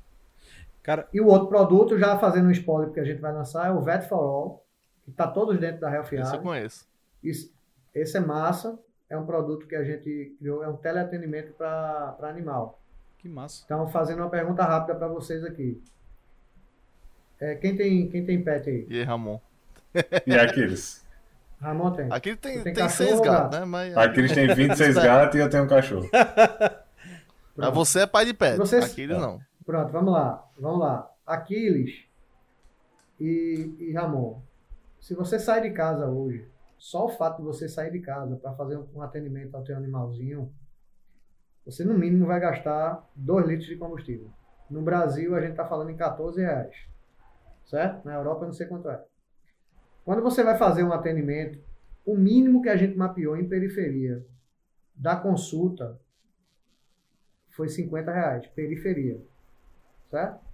Speaker 4: Cara,
Speaker 2: E o outro produto, já fazendo um spoiler que a gente vai lançar, é o Vet for All, que está todos dentro da Health
Speaker 3: Esse eu conheço.
Speaker 2: Isso- Esse é massa, é um produto que a gente criou, é um teleatendimento para animal.
Speaker 4: que massa.
Speaker 2: Então, fazendo uma pergunta rápida para vocês aqui. É, quem, tem, quem tem pet aí?
Speaker 3: E aí, Ramon?
Speaker 1: E aqueles?
Speaker 2: Ramon tem.
Speaker 3: Aqui tem, tem,
Speaker 2: tem cachorro
Speaker 3: seis gatos,
Speaker 2: gato?
Speaker 3: né? Mas
Speaker 1: Aqueles têm 26 gatos e eu tenho um cachorro.
Speaker 3: Mas você é pai de pet.
Speaker 2: Vocês-
Speaker 3: Aqueles não.
Speaker 2: Pronto, vamos lá. Vamos lá. Aquiles e, e Ramon. Se você sai de casa hoje, só o fato de você sair de casa para fazer um, um atendimento ao teu animalzinho, você no mínimo vai gastar 2 litros de combustível. No Brasil, a gente está falando em 14 reais. Certo? Na Europa, eu não sei quanto é. Quando você vai fazer um atendimento, o mínimo que a gente mapeou em periferia da consulta foi 50 reais. Periferia certo?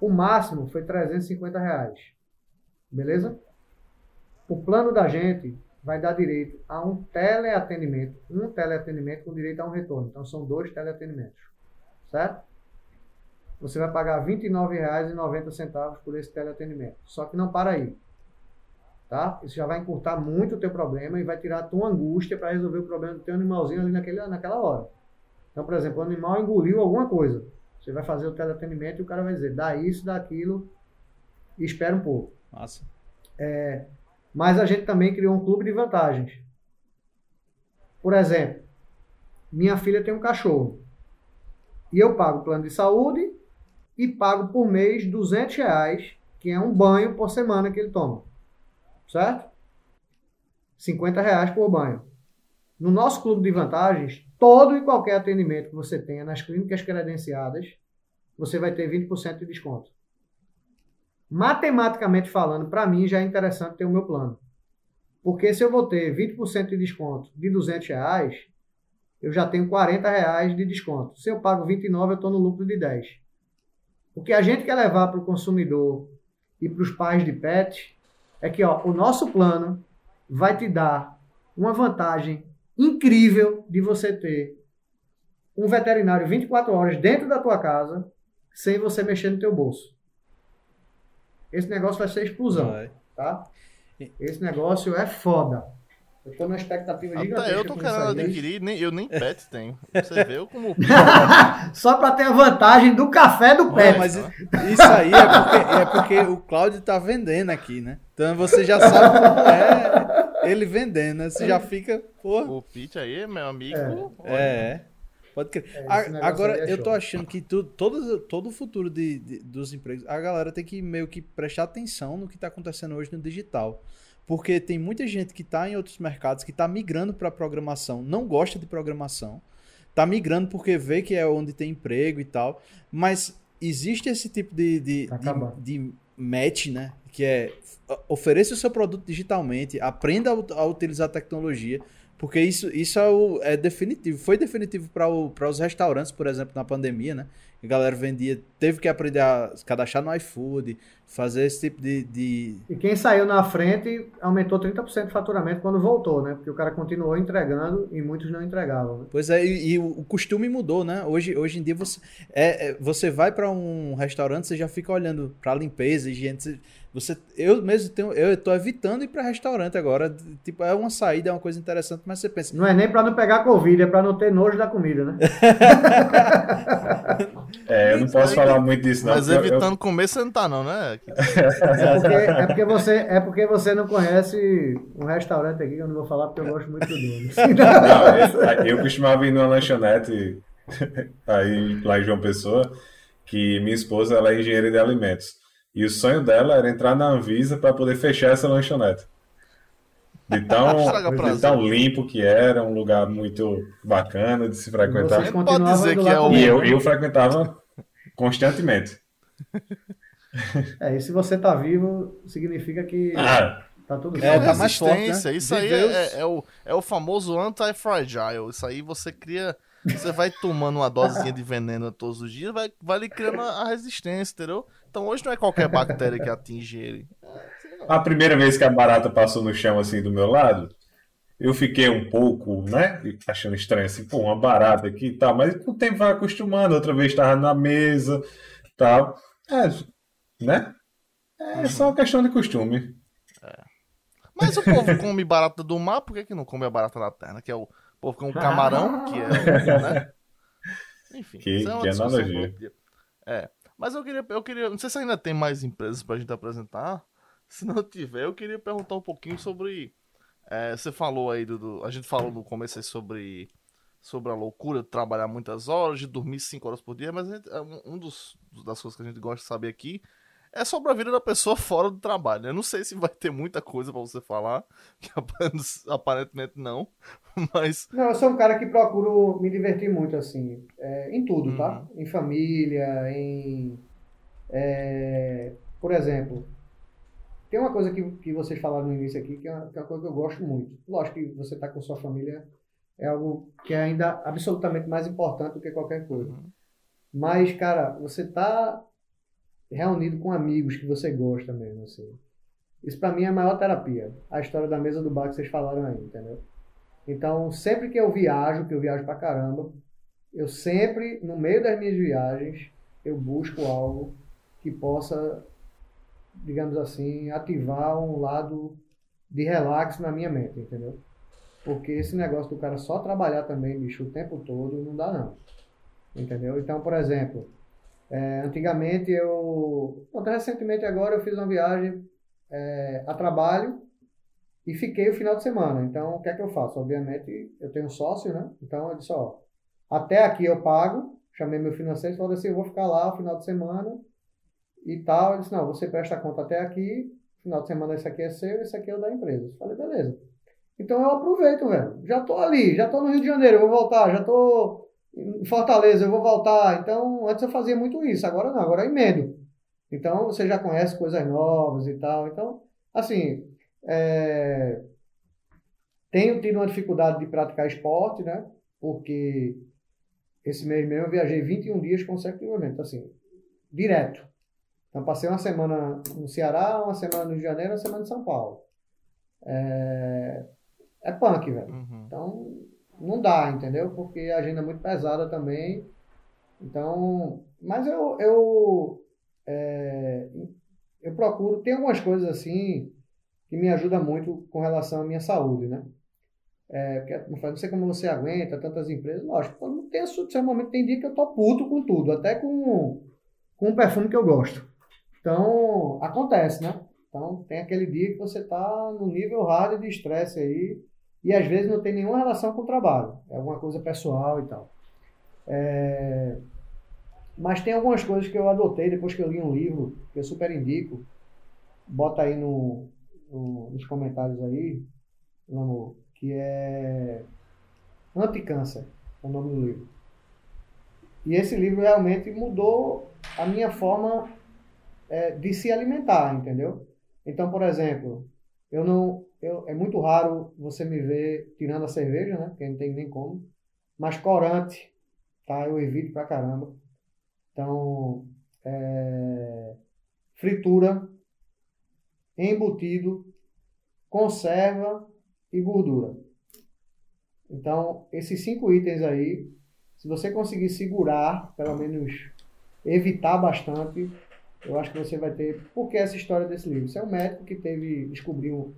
Speaker 2: O máximo foi 350 reais. Beleza? O plano da gente vai dar direito a um teleatendimento, um teleatendimento com direito a um retorno. Então são dois teleatendimentos, certo? Você vai pagar R$ 29,90 por esse teleatendimento. Só que não para aí. Tá? Isso já vai encurtar muito o teu problema e vai tirar a tua angústia para resolver o problema do teu animalzinho ali naquele, naquela hora. Então, por exemplo, o animal engoliu alguma coisa. Você vai fazer o teleatendimento e o cara vai dizer, dá isso, dá aquilo e espera um pouco.
Speaker 4: Massa.
Speaker 2: Mas a gente também criou um clube de vantagens. Por exemplo, minha filha tem um cachorro. E eu pago o plano de saúde e pago por mês 200 reais, que é um banho por semana que ele toma. Certo? 50 reais por banho. No nosso clube de vantagens, todo e qualquer atendimento que você tenha nas clínicas credenciadas, você vai ter 20% de desconto. Matematicamente falando, para mim já é interessante ter o meu plano. Porque se eu vou ter 20% de desconto de 200 reais, eu já tenho 40 reais de desconto. Se eu pago 29, eu estou no lucro de 10. O que a gente quer levar para o consumidor e para os pais de pet é que ó, o nosso plano vai te dar uma vantagem incrível de você ter um veterinário 24 horas dentro da tua casa sem você mexer no teu bolso. Esse negócio vai ser explosão,
Speaker 4: Vai.
Speaker 2: tá? Esse negócio é foda. Eu tô numa expectativa gigantesca.
Speaker 3: Até eu tô querendo adquirir, nem, eu nem pet tenho. Você vê eu como.
Speaker 2: Só para ter a vantagem do café do pet.
Speaker 4: Mas isso aí é porque, é porque o Cláudio tá vendendo aqui, né? Então você já sabe como é ele vendendo, né? Você já fica, porra.
Speaker 3: O Pete aí, meu amigo. olha,
Speaker 4: É. Pode crer.
Speaker 2: É,
Speaker 4: A- Agora,
Speaker 2: é
Speaker 4: eu tô achando que tu, todo, todo o futuro de, de- dos empregos, a galera tem que meio que prestar atenção no que tá acontecendo hoje no digital. Porque tem muita gente que tá em outros mercados, que tá migrando para programação, não gosta de programação, tá migrando porque vê que é onde tem emprego e tal, mas existe esse tipo de, de,
Speaker 2: Tá
Speaker 4: de,
Speaker 2: acabando.
Speaker 4: de match, né? Que é ofereça o seu produto digitalmente, aprenda a, a utilizar a tecnologia, porque isso, isso é, o- é definitivo. Foi definitivo para os restaurantes, por exemplo, na pandemia, né? A galera vendia, teve que aprender a se cadastrar no iFood, fazer esse tipo de. de...
Speaker 2: E quem saiu na frente aumentou 30% de faturamento quando voltou, né? Porque o cara continuou entregando e muitos não entregavam. Né?
Speaker 4: Pois é, e, e o o costume mudou, né? Hoje, hoje em dia você, é, é, você vai para um restaurante, você já fica olhando para limpeza, higiene, você, Você, eu mesmo tenho, eu estou evitando ir para restaurante agora. Tipo, é uma saída, é uma coisa interessante, mas você pensa.
Speaker 2: Não é nem para não pegar Covid, é para não ter nojo da comida, né?
Speaker 1: é, eu não posso falar muito disso, não.
Speaker 3: Mas evitando eu... comer, você não tá, não, né?
Speaker 2: É porque, é, porque você, é porque você não conhece um restaurante aqui que eu não vou falar porque eu gosto muito do nome.
Speaker 1: Não, eu costumava ir numa lanchonete aí lá em João Pessoa, que minha esposa ela é engenheira de alimentos. E o sonho dela era entrar na Anvisa para poder fechar essa lanchonete. De tão, de tão limpo que era, um lugar muito bacana de se frequentar.
Speaker 3: Você pode dizer que é o...
Speaker 1: E eu, eu frequentava constantemente.
Speaker 2: É, e se você tá vivo, significa que
Speaker 1: ah,
Speaker 2: tá tudo
Speaker 3: certo. É, tá mais forte, né? Isso aí é, é, é, o, é o famoso anti-fragile. Isso aí você cria... Você vai tomando uma dosezinha de veneno todos os dias, vai, vai lhe criando a resistência, entendeu? Então hoje não é qualquer bactéria que atinge ele.
Speaker 1: A primeira vez que a barata passou no chão assim do meu lado, eu fiquei um pouco, né, achando estranho assim, pô, uma barata aqui e tal, mas com o tempo vai acostumando, outra vez estava na mesa tal. É, né? É só uma questão de costume. É.
Speaker 3: Mas o povo come barata do mar, por que, que não come a barata da terra? Que é o povo come camarão, que é. Né? Enfim,
Speaker 1: que, é que analogia.
Speaker 3: É. Mas eu queria, eu queria. Não sei se ainda tem mais empresas pra gente apresentar. Se não tiver, eu queria perguntar um pouquinho sobre. É, você falou aí do, do, A gente falou no começo aí sobre. Sobre a loucura de trabalhar muitas horas, de dormir 5 horas por dia, mas gente, é um, dos, das coisas que a gente gosta de saber aqui é sobre a vida da pessoa fora do trabalho. Eu não sei se vai ter muita coisa para você falar, que aparentemente não, mas...
Speaker 2: Não, eu sou um cara que procuro me divertir muito, assim, é, em tudo, tá? uhum. tá? Em família, em... É, por exemplo, tem uma coisa que, que vocês falaram no início aqui, que é, uma, que é uma coisa que eu gosto muito. Lógico que você tá com sua família é algo que é ainda absolutamente mais importante do que qualquer coisa. Uhum. Mas, cara, você tá reunido com amigos que você gosta mesmo, assim. Isso para mim é a maior terapia. A história da mesa do bar que vocês falaram aí, entendeu? Então, sempre que eu viajo, que eu viajo pra caramba, eu sempre, no meio das minhas viagens, eu busco algo que possa, digamos assim, ativar um lado de relax na minha mente, entendeu? Porque esse negócio do cara só trabalhar também, bicho, o tempo todo, não dá não. Entendeu? Então, por exemplo, é, antigamente eu. Até recentemente agora eu fiz uma viagem é, a trabalho e fiquei o final de semana. Então o que é que eu faço? Obviamente eu tenho um sócio, né? Então eu disse, ó, até aqui eu pago, chamei meu financeiro e falei assim, eu vou ficar lá o final de semana e tal. Ele disse, não, você presta conta até aqui, final de semana esse aqui é seu, esse aqui é o da empresa. Eu falei, beleza. Então eu aproveito, velho. Já tô ali, já tô no Rio de Janeiro, vou voltar, já tô Fortaleza, eu vou voltar. Então, antes eu fazia muito isso, agora não, agora eu emendo. Então, você já conhece coisas novas e tal. Então, assim, é... tenho tido uma dificuldade de praticar esporte, né? Porque esse mês mesmo eu viajei 21 dias consecutivamente, assim, direto. Então, passei uma semana no Ceará, uma semana no Rio de Janeiro, uma semana em São Paulo. É, é punk, velho. Uhum. Então, não dá, entendeu? Porque a agenda é muito pesada também. Então, mas eu, eu, é, eu procuro, tem algumas coisas assim que me ajudam muito com relação à minha saúde, né? É, porque, não sei como você aguenta tantas empresas, lógico, todo mundo tem seu momento, tem dia que eu tô puto com tudo, até com, com um perfume que eu gosto. Então, acontece, né? Então, tem aquele dia que você tá no nível hard de estresse aí, e às vezes não tem nenhuma relação com o trabalho, é alguma coisa pessoal e tal. É... Mas tem algumas coisas que eu adotei depois que eu li um livro, que eu super indico. Bota aí no, no nos comentários aí, amor, que é Anticâncer, é o nome do livro. E esse livro realmente mudou a minha forma é, de se alimentar, entendeu? Então, por exemplo, eu não, eu, é muito raro você me ver tirando a cerveja, né? Porque não tem nem como. Mas corante, tá? Eu evito pra caramba. Então, é, fritura, embutido, conserva e gordura. Então, esses cinco itens aí, se você conseguir segurar, pelo menos evitar bastante, eu acho que você vai ter. Por que essa história desse livro? Você é um médico que teve. descobriu.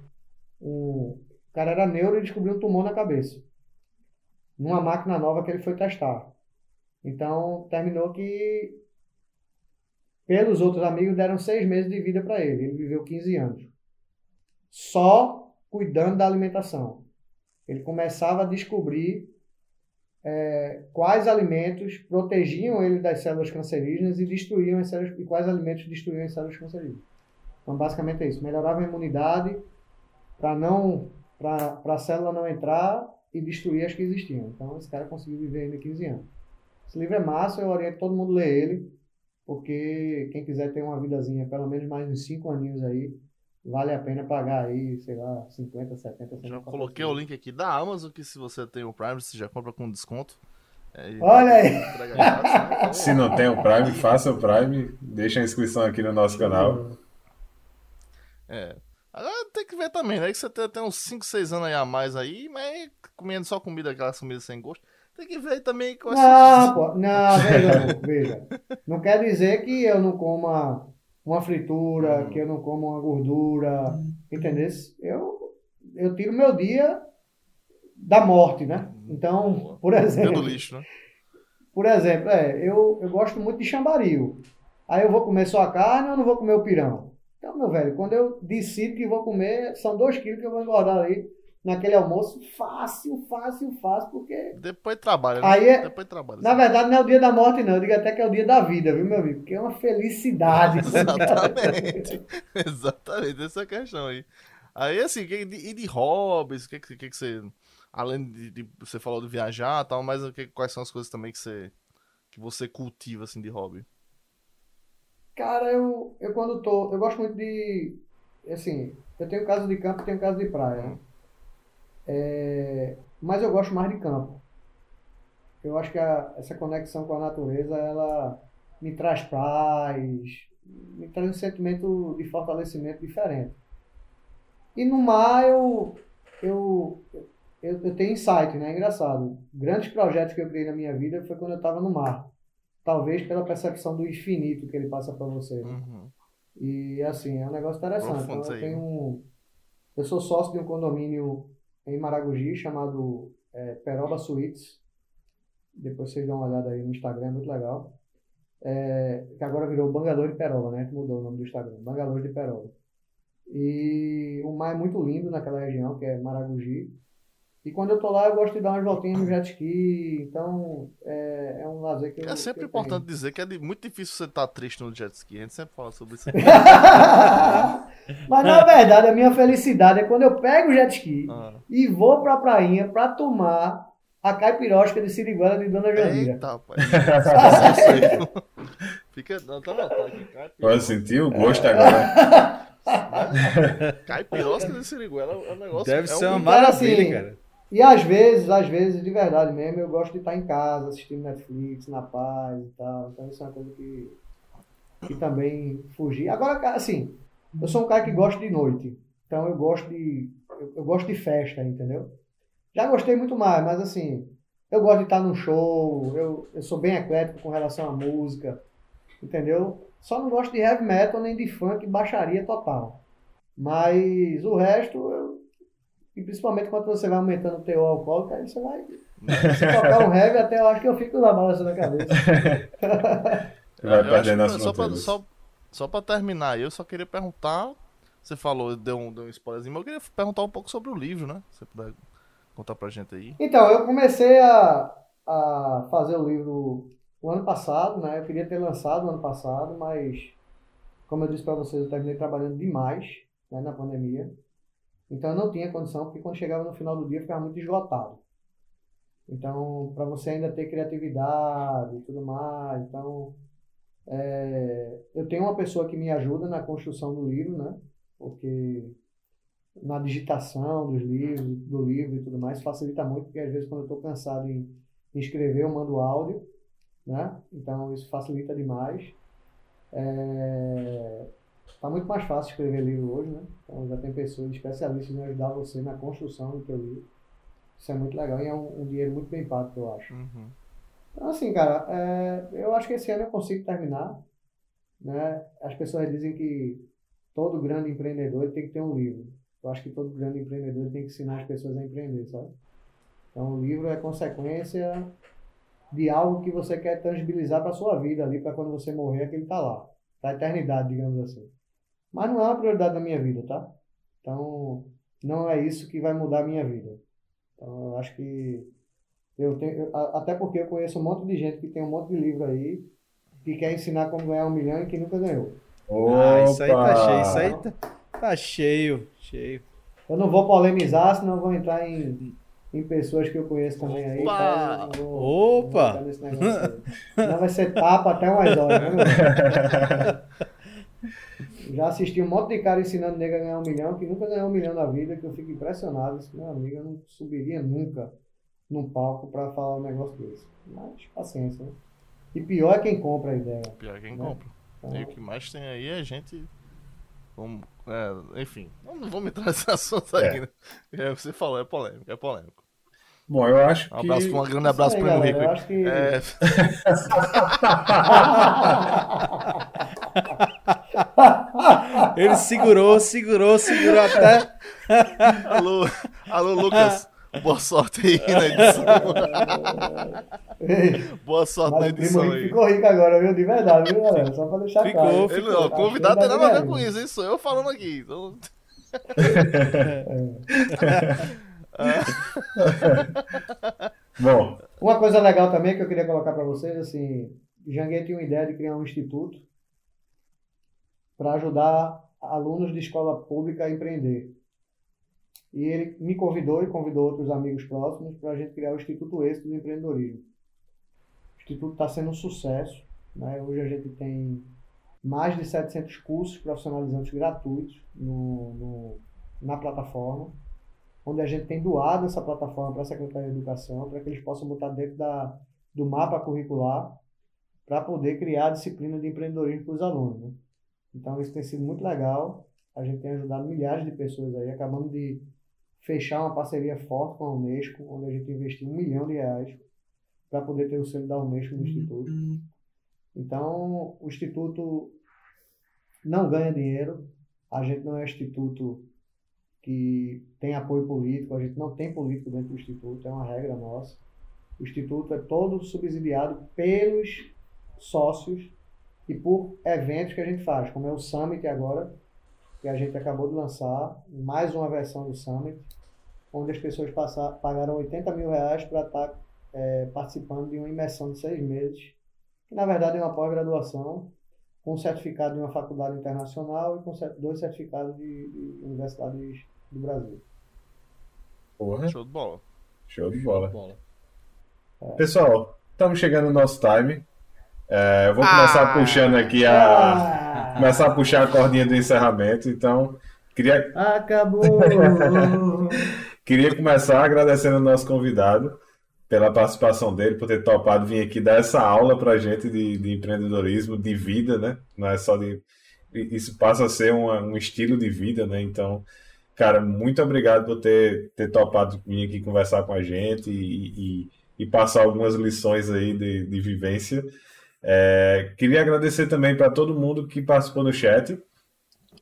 Speaker 2: O cara era neuro e descobriu um tumor na cabeça. Numa máquina nova que ele foi testar. Então, terminou que. Pelos outros amigos, deram seis meses de vida para ele. Ele viveu 15 anos. Só cuidando da alimentação. Ele começava a descobrir é, quais alimentos protegiam ele das células cancerígenas e destruíam as células, e quais alimentos destruíam as células cancerígenas. Então, basicamente é isso. Melhorava a imunidade para não para a célula não entrar e destruir as que existiam. Então, esse cara conseguiu viver ainda 15 anos. Esse livro é massa, eu oriento todo mundo a ler ele, porque quem quiser ter uma vidazinha, pelo menos mais uns 5 aninhos aí, vale a pena pagar aí, sei lá, 50, 70, 70.
Speaker 3: Já coloquei o link aqui da Amazon, que se você tem o Prime, você já compra com desconto.
Speaker 2: É, Olha aí!
Speaker 1: Né? se não tem o Prime, faça o Prime, deixa a inscrição aqui no nosso canal.
Speaker 3: É. Tem que ver também, né? Que você tem, tem uns 5, 6 anos aí a mais aí, mas comendo só comida, aquelas comidas sem gosto. Tem que ver também com
Speaker 2: Não, pô, não, veja, veja. Não quer dizer que eu não coma uma fritura, uhum. que eu não como uma gordura, uhum. entendeu? Eu, eu tiro meu dia da morte, né? Uhum. Então, por exemplo...
Speaker 3: do lixo, né?
Speaker 2: Por exemplo, é, eu, eu gosto muito de chambaril. Aí eu vou comer só a carne ou não vou comer o pirão? Então, meu velho, quando eu decido que vou comer, são dois quilos que eu vou engordar ali naquele almoço fácil, fácil, fácil, porque.
Speaker 3: Depois trabalha,
Speaker 2: né? Aí é...
Speaker 3: Depois trabalha.
Speaker 2: Na verdade, não é o dia da morte, não. Eu digo até que é o dia da vida, viu, meu amigo? Porque é uma felicidade.
Speaker 3: Exatamente. Exatamente, essa questão aí. Aí, assim, e de, de hobbies, o que, que, que você. Além de, de, Você falou de viajar e tal, mas que, quais são as coisas também que você. que você cultiva, assim, de hobby?
Speaker 2: Cara, eu, eu quando tô. Eu gosto muito de. Assim, eu tenho casa de campo e tenho casa de praia. Né? É, mas eu gosto mais de campo. Eu acho que a, essa conexão com a natureza, ela me traz paz, me traz um sentimento de fortalecimento diferente. E no mar eu, eu, eu, eu tenho insight, né? É engraçado. Grandes projetos que eu criei na minha vida foi quando eu estava no mar. Talvez pela percepção do infinito que ele passa para você. Né? Uhum. E assim, é um negócio interessante. Então, eu, tenho um, eu sou sócio de um condomínio em Maragogi chamado é, Peroba Suites. Depois vocês dão uma olhada aí no Instagram, é muito legal. É, que agora virou Bangalore de Peroba, né? Mudou o nome do Instagram, Bangalore de Peroba. E o mar é muito lindo naquela região, que é Maragogi. E quando eu tô lá, eu gosto de dar umas voltinhas no jet ski. Então, é, é um lazer que eu.
Speaker 3: É sempre
Speaker 2: eu
Speaker 3: importante tenho. dizer que é muito difícil você estar tá triste no jet ski. A gente sempre fala sobre isso.
Speaker 2: Mas na verdade, a minha felicidade é quando eu pego o jet ski ah. e vou pra prainha pra tomar a caipirosca de siriguela de Dona Jandira.
Speaker 3: Eita, pai. Fica. Não, tá, tá aqui,
Speaker 1: Pode sentir o gosto é. agora.
Speaker 3: caipirosca de siriguela é um negócio.
Speaker 4: Deve é ser um... uma maravilha, assim, cara.
Speaker 2: E às vezes, às vezes, de verdade mesmo, eu gosto de estar em casa, assistindo Netflix, na paz e tal. Então isso é uma coisa que, que também fugir. Agora, assim, eu sou um cara que gosta de noite. Então eu gosto de. Eu, eu gosto de festa, entendeu? Já gostei muito mais, mas assim, eu gosto de estar num show, eu, eu sou bem eclético com relação à música, entendeu? Só não gosto de heavy metal nem de funk, baixaria total. Mas o resto, eu, e principalmente quando você vai aumentando o teu alcoólico, aí você vai. Se tocar um heavy, até eu acho que eu fico na balança da cabeça.
Speaker 1: vai perdendo as
Speaker 3: só pra, só, só pra terminar, eu só queria perguntar. Você falou, deu um, deu um spoilerzinho, mas eu queria perguntar um pouco sobre o livro, né? Se você puder contar pra gente aí.
Speaker 2: Então, eu comecei a, a fazer o livro o ano passado, né? Eu queria ter lançado o ano passado, mas como eu disse para vocês, eu terminei trabalhando demais né, na pandemia. Então eu não tinha condição, porque quando chegava no final do dia ficava muito esgotado. Então, para você ainda ter criatividade e tudo mais, então é, eu tenho uma pessoa que me ajuda na construção do livro, né? Porque na digitação dos livros, do livro e tudo mais, facilita muito, porque às vezes quando eu estou cansado em, em, escrever, eu mando áudio, né? Então isso facilita demais. É, Está muito mais fácil escrever livro hoje, né? Então já tem pessoas especialistas em ajudar você na construção do teu livro. Isso é muito legal e é um, um dinheiro muito bem pago, eu acho. Uhum. Então, assim, cara, é, eu acho que esse ano eu consigo terminar. né? As pessoas dizem que todo grande empreendedor tem que ter um livro. Eu acho que todo grande empreendedor tem que ensinar as pessoas a empreender, sabe? Então, o livro é consequência de algo que você quer tangibilizar para sua vida ali, para quando você morrer, que ele está lá, para a eternidade, digamos assim. Mas não é uma prioridade da minha vida, tá? Então, não é isso que vai mudar a minha vida. Então, eu acho que eu tenho, até porque eu conheço um monte de gente que tem um monte de livro aí que quer ensinar como ganhar um milhão e que nunca ganhou.
Speaker 4: Ah, isso aí tá cheio, isso aí tá, tá cheio, cheio.
Speaker 2: Eu não vou polemizar, senão eu vou entrar em, em pessoas que eu conheço também aí.
Speaker 4: Opa!
Speaker 2: Tá? Eu vou-
Speaker 4: Opa!
Speaker 2: aí. Senão vai ser tapa até umas horas, né, meu? Já assisti um monte de cara ensinando nego a ganhar um milhão, que nunca ganhou um milhão na vida, que eu fico impressionado. Esse meu amigo, eu não subiria nunca num palco para falar um negócio desse. Mas paciência, né? E pior é quem compra a ideia.
Speaker 3: Pior quem
Speaker 2: Né?
Speaker 3: compra.
Speaker 2: Então,
Speaker 3: E o que mais tem aí é gente. Vamos, é, enfim, não, vamos entrar nesse assunto aqui, né? É, você falou, é polêmico, é polêmico.
Speaker 1: Bom, eu acho
Speaker 3: Um
Speaker 1: que.
Speaker 3: abraço, um grande
Speaker 2: isso
Speaker 3: abraço
Speaker 2: aí,
Speaker 3: pro Henrique.
Speaker 2: Eu acho que.
Speaker 3: É,
Speaker 4: Ele segurou, segurou, segurou até.
Speaker 3: alô, alô, Lucas. Boa sorte aí na edição.
Speaker 2: Ei,
Speaker 3: Boa sorte na edição aí.
Speaker 2: ficou rico agora, viu? De verdade, viu, galera? Só pra deixar
Speaker 4: Ficou,
Speaker 2: claro.
Speaker 3: Ó,
Speaker 2: Acho
Speaker 3: convidado tem nada a ver com isso, hein? Sou eu falando aqui. Então...
Speaker 1: Bom,
Speaker 2: Uma coisa legal também que eu queria colocar para vocês, assim, Janguei tinha uma ideia de criar um instituto para ajudar alunos de escola pública a empreender. E ele me convidou e convidou outros amigos próximos para a gente criar o Instituto Êxito do Empreendedorismo. O Instituto está sendo um sucesso. Né? Hoje a gente tem mais de 700 cursos profissionalizantes gratuitos no, no- na plataforma, onde a gente tem doado essa plataforma para a Secretaria de Educação, para que eles possam botar dentro da, do mapa curricular, para poder criar a disciplina de empreendedorismo para os alunos. né? Então, isso tem sido muito legal. A gente tem ajudado milhares de pessoas aí. Acabamos de fechar uma parceria forte com a Unesco, onde a gente investiu um milhão de reais para poder ter o selo da Unesco no Instituto. Então, o Instituto não ganha dinheiro. A gente não é um instituto que tem apoio político, a gente não tem político dentro do Instituto, é uma regra nossa. O Instituto é todo subsidiado pelos sócios e por eventos que a gente faz, como é o Summit agora, que a gente acabou de lançar, mais uma versão do Summit, onde as pessoas pagaram 80 mil reais para estar eh, participando de uma imersão de seis meses, que na verdade é uma pós-graduação, com certificado de uma faculdade internacional e com dois certificados de, de universidades do Brasil.
Speaker 1: porra,
Speaker 3: Show de bola.
Speaker 1: show de bola.
Speaker 4: Bola.
Speaker 1: Pessoal, estamos chegando no nosso time. É, eu vou começar
Speaker 3: Ah.
Speaker 1: puxando aqui a.
Speaker 2: Ah,
Speaker 1: Começar a puxar a cordinha do encerramento. Então, queria,
Speaker 2: acabou!
Speaker 1: queria começar agradecendo ao nosso convidado pela participação dele, por ter topado vir aqui dar essa aula pra gente de, de empreendedorismo, de vida, né? Não é só de. Isso passa a ser uma- um estilo de vida, né? Então, cara, muito obrigado por ter, ter topado vir aqui conversar com a gente e, e- e passar algumas lições aí de, de vivência. É, queria agradecer também para todo mundo que participou no chat.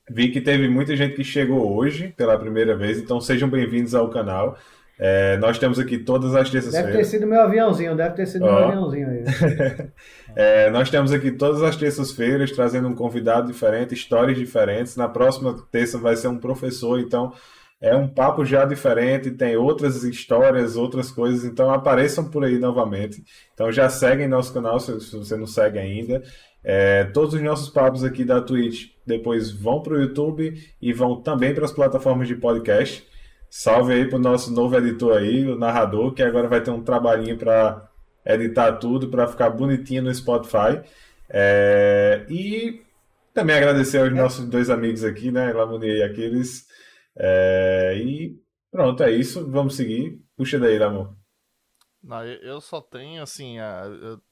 Speaker 1: Vi que teve muita gente que chegou hoje pela primeira vez, então sejam bem-vindos ao canal. É, nós temos aqui todas as
Speaker 2: Deve ter
Speaker 1: terças-feiras.
Speaker 2: sido meu aviãozinho, deve ter sido meu
Speaker 1: Ó.
Speaker 2: aviãozinho aí.
Speaker 1: É, nós temos aqui todas as terças-feiras trazendo um convidado diferente, histórias diferentes. Na próxima terça vai ser um professor, então é um papo já diferente, tem outras histórias, outras coisas. Então apareçam por aí novamente. Então já seguem nosso canal se, se você não segue ainda. É, todos os nossos papos aqui da Twitch depois vão para o YouTube e vão também para as plataformas de podcast. Salve aí pro nosso novo editor aí, o narrador, que agora vai ter um trabalhinho para editar tudo para ficar bonitinho no Spotify. É, e também agradecer aos nossos dois amigos aqui, né, Lamonier e Aquiles. É, e pronto, é isso. Vamos seguir. Puxa daí, Lamon.
Speaker 3: Não, eu, só tenho, assim,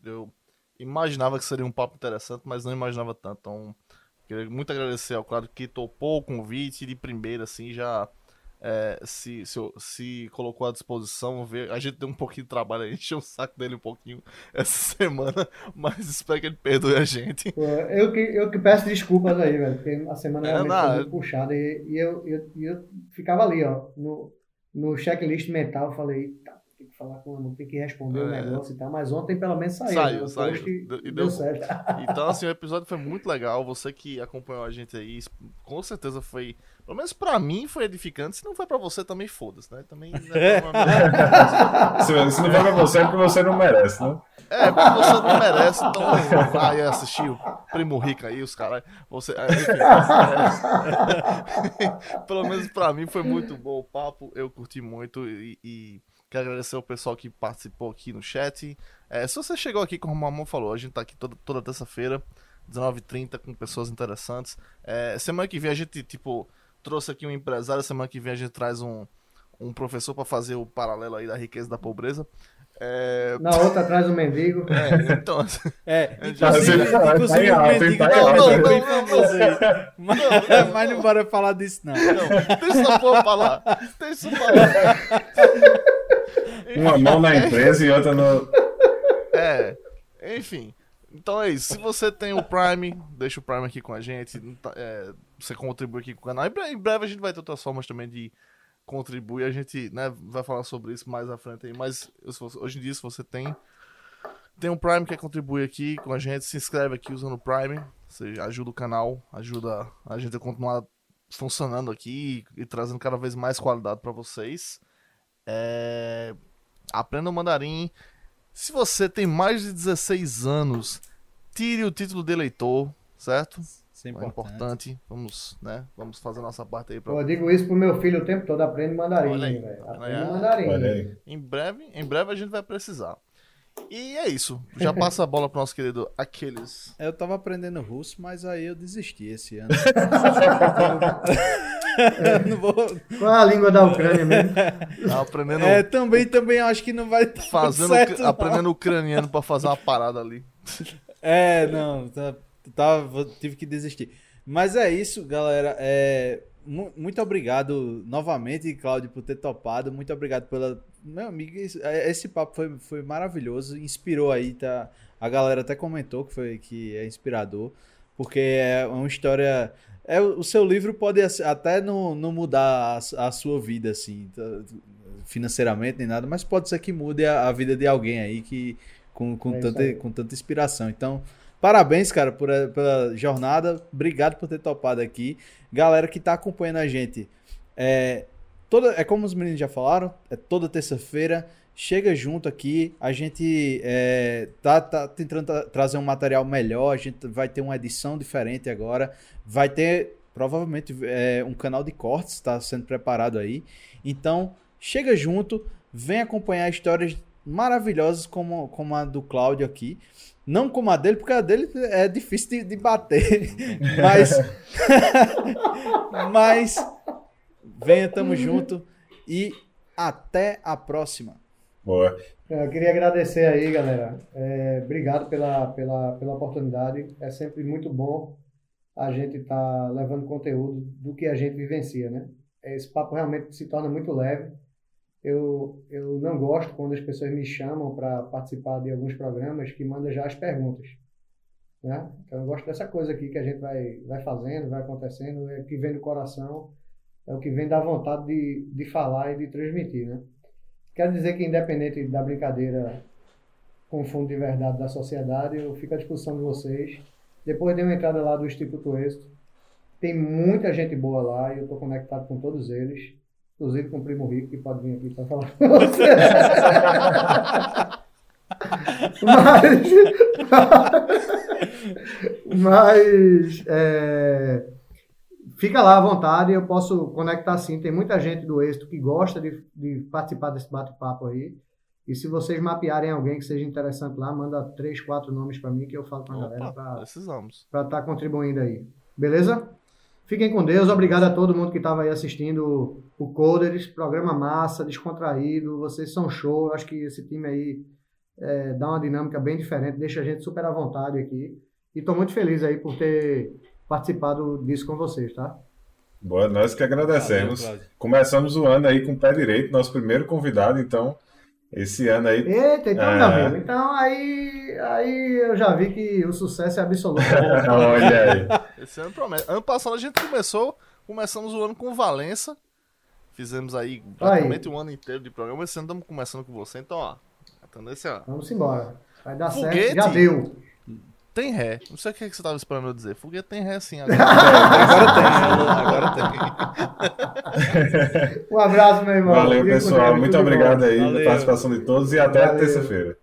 Speaker 3: eu imaginava que seria um papo interessante, mas não imaginava tanto. Então, queria muito agradecer ao Claudio que topou o convite de primeira, assim, já é, se, se, se, colocou à disposição. Ver, a gente deu um pouquinho de trabalho, a gente encheu o saco dele um pouquinho essa semana, mas espero que ele perdoe a gente.
Speaker 2: Eu que, eu que peço desculpas aí, velho, porque a semana é, realmente não, foi muito puxada e, e eu, eu, eu ficava ali, ó, no, no checklist mental, falei, tá, falar com o tem que responder o é. negócio e tal, mas ontem pelo menos saiu. Saiu, né? saiu. E, e deu, certo.
Speaker 3: Então, assim, o episódio foi muito legal. Você que acompanhou a gente aí, com certeza foi. Pelo menos pra mim foi edificante. Se não foi pra você, também foda-se, né? Também. Né,
Speaker 1: se, não foi pra você, é porque você não merece, né?
Speaker 3: É, porque você não merece, então vai assistir o Primo Rico aí, os caras. Você, é, enfim, é, pelo menos pra mim foi muito bom o papo. Eu curti muito e, e Quero agradecer o pessoal que participou aqui no chat. É, se você chegou aqui, como o Mamon falou, a gente tá aqui toda, toda terça-feira, 19h30, com pessoas interessantes. É, semana que vem a gente, tipo, trouxe aqui um empresário, semana que vem a gente traz um, um professor para fazer o paralelo aí da riqueza e da pobreza. É...
Speaker 2: Na outra traz um mendigo.
Speaker 3: É, então.
Speaker 4: É, inclusive, inclusive o mendigo tá não, não, não, não, mas não bora falar disso, não. Não,
Speaker 3: deixa essa porra falar. Deixa isso falar.
Speaker 1: Uma mão na empresa e outra no.
Speaker 3: É, enfim. Então é isso. Se você tem o Prime, deixa o Prime aqui com a gente. Tá, é, você contribui aqui com o canal. Em breve a gente vai ter outras formas também de contribuir. A gente né, vai falar sobre isso mais à frente aí. Mas hoje em dia, se você tem, tem um Prime que quer contribuir aqui com a gente, se inscreve aqui usando o Prime. Você ajuda o canal, ajuda a gente a continuar funcionando aqui e trazendo cada vez mais qualidade para vocês. É... Aprenda o mandarim. Se você tem mais de 16 anos, tire o título de eleitor, certo?
Speaker 4: Isso é importante. é importante.
Speaker 3: Vamos, né? Vamos fazer a nossa parte aí. Pra...
Speaker 2: Eu digo isso pro meu filho o tempo todo, aprende mandarim, velho. Aprende mandarim.
Speaker 3: Em breve, em breve a gente vai precisar. E é isso. Já passa a bola pro nosso querido Aquiles.
Speaker 4: Eu tava aprendendo russo, mas aí eu desisti esse ano.
Speaker 2: não vou... Qual é a língua da Ucrânia mesmo?
Speaker 3: Tá aprendendo.
Speaker 4: É, também, também acho que não vai
Speaker 3: fazendo certo, Aprendendo ucraniano pra fazer uma parada ali.
Speaker 4: É, não, tá, tá, tive que desistir. Mas é isso, galera. É, muito obrigado novamente, Cláudio, por ter topado. Muito obrigado pela. Meu amigo, é, esse papo foi, foi maravilhoso. Inspirou aí, tá? A galera até comentou que, foi, que é inspirador. Porque é uma história. É, o seu livro pode até não, não mudar a, a sua vida, assim, financeiramente nem nada, mas pode ser que mude a, a vida de alguém aí que, com, com, é tanta, com tanta inspiração. Então, Parabéns, cara, por, pela jornada. Obrigado por ter topado aqui. Galera que tá acompanhando a gente. É, toda, é como os meninos já falaram, é toda terça-feira. Chega junto aqui. A gente é, tá, tá tentando tra trazer um material melhor. A gente vai ter uma edição diferente agora. Vai ter provavelmente é, um canal de cortes, está sendo preparado aí. Então, chega junto, vem acompanhar histórias maravilhosas como, como a do Cláudio aqui. Não como a dele, porque a dele é difícil de, de bater. Mas. Mas. Venha, tamo junto. E até a próxima.
Speaker 1: Boa.
Speaker 2: Eu queria agradecer aí, galera. É, obrigado pela, pela, pela oportunidade. É sempre muito bom a gente estar tá levando conteúdo do que a gente vivencia, né? Esse papo realmente se torna muito leve eu, eu não gosto quando as pessoas me chamam para participar de alguns programas que mandam já as perguntas. Né? Então, eu gosto dessa coisa aqui que a gente vai, vai fazendo, vai acontecendo, é o que vem do coração, é o que vem da vontade de, de falar e de transmitir. Né? Quero dizer que, independente da brincadeira com fundo de verdade da sociedade, eu fico à disposição de vocês. Depois de uma entrada lá do Instituto Êxito, tem muita gente boa lá e eu estou conectado com todos eles. Inclusive com o primo rico que pode vir aqui para falar com você. mas. mas. É, fica lá à vontade, eu posso conectar sim. Tem muita gente do êxito que gosta de, de participar desse bate-papo aí. E se vocês mapearem alguém que seja interessante lá, manda três, quatro nomes para mim que eu falo com a galera para estar tá contribuindo aí. Beleza? Fiquem com Deus. Obrigado a todo mundo que estava aí assistindo o Coders. Programa massa, descontraído. Vocês são show. acho que esse time aí é, dá uma dinâmica bem diferente, deixa a gente super à vontade aqui. E estou muito feliz aí por ter participado disso com vocês, tá?
Speaker 1: Boa, nós que agradecemos.
Speaker 4: Valeu.
Speaker 1: Começamos o ano aí com o pé direito, nosso primeiro convidado, então esse ano aí.
Speaker 2: Eita, então,
Speaker 1: É.
Speaker 2: meu amigo, então aí, aí eu já vi que o sucesso é absoluto.
Speaker 1: Olha aí.
Speaker 3: Esse ano promete. Ano passado a gente começou, começamos o ano com Valença. Fizemos aí praticamente um ano inteiro de programa. Esse ano estamos começando com você. Então, ó, a tendência
Speaker 2: Vamos embora. Vai dar
Speaker 3: Foguete.
Speaker 2: certo. Já deu.
Speaker 3: Tem ré. Não sei o que, que você estava esperando eu dizer. Foguete tem ré sim. Agora, agora tem, agora tem.
Speaker 2: Um abraço, meu irmão.
Speaker 1: Valeu, pessoal. Muito obrigado aí pela participação de todos e até terça-feira.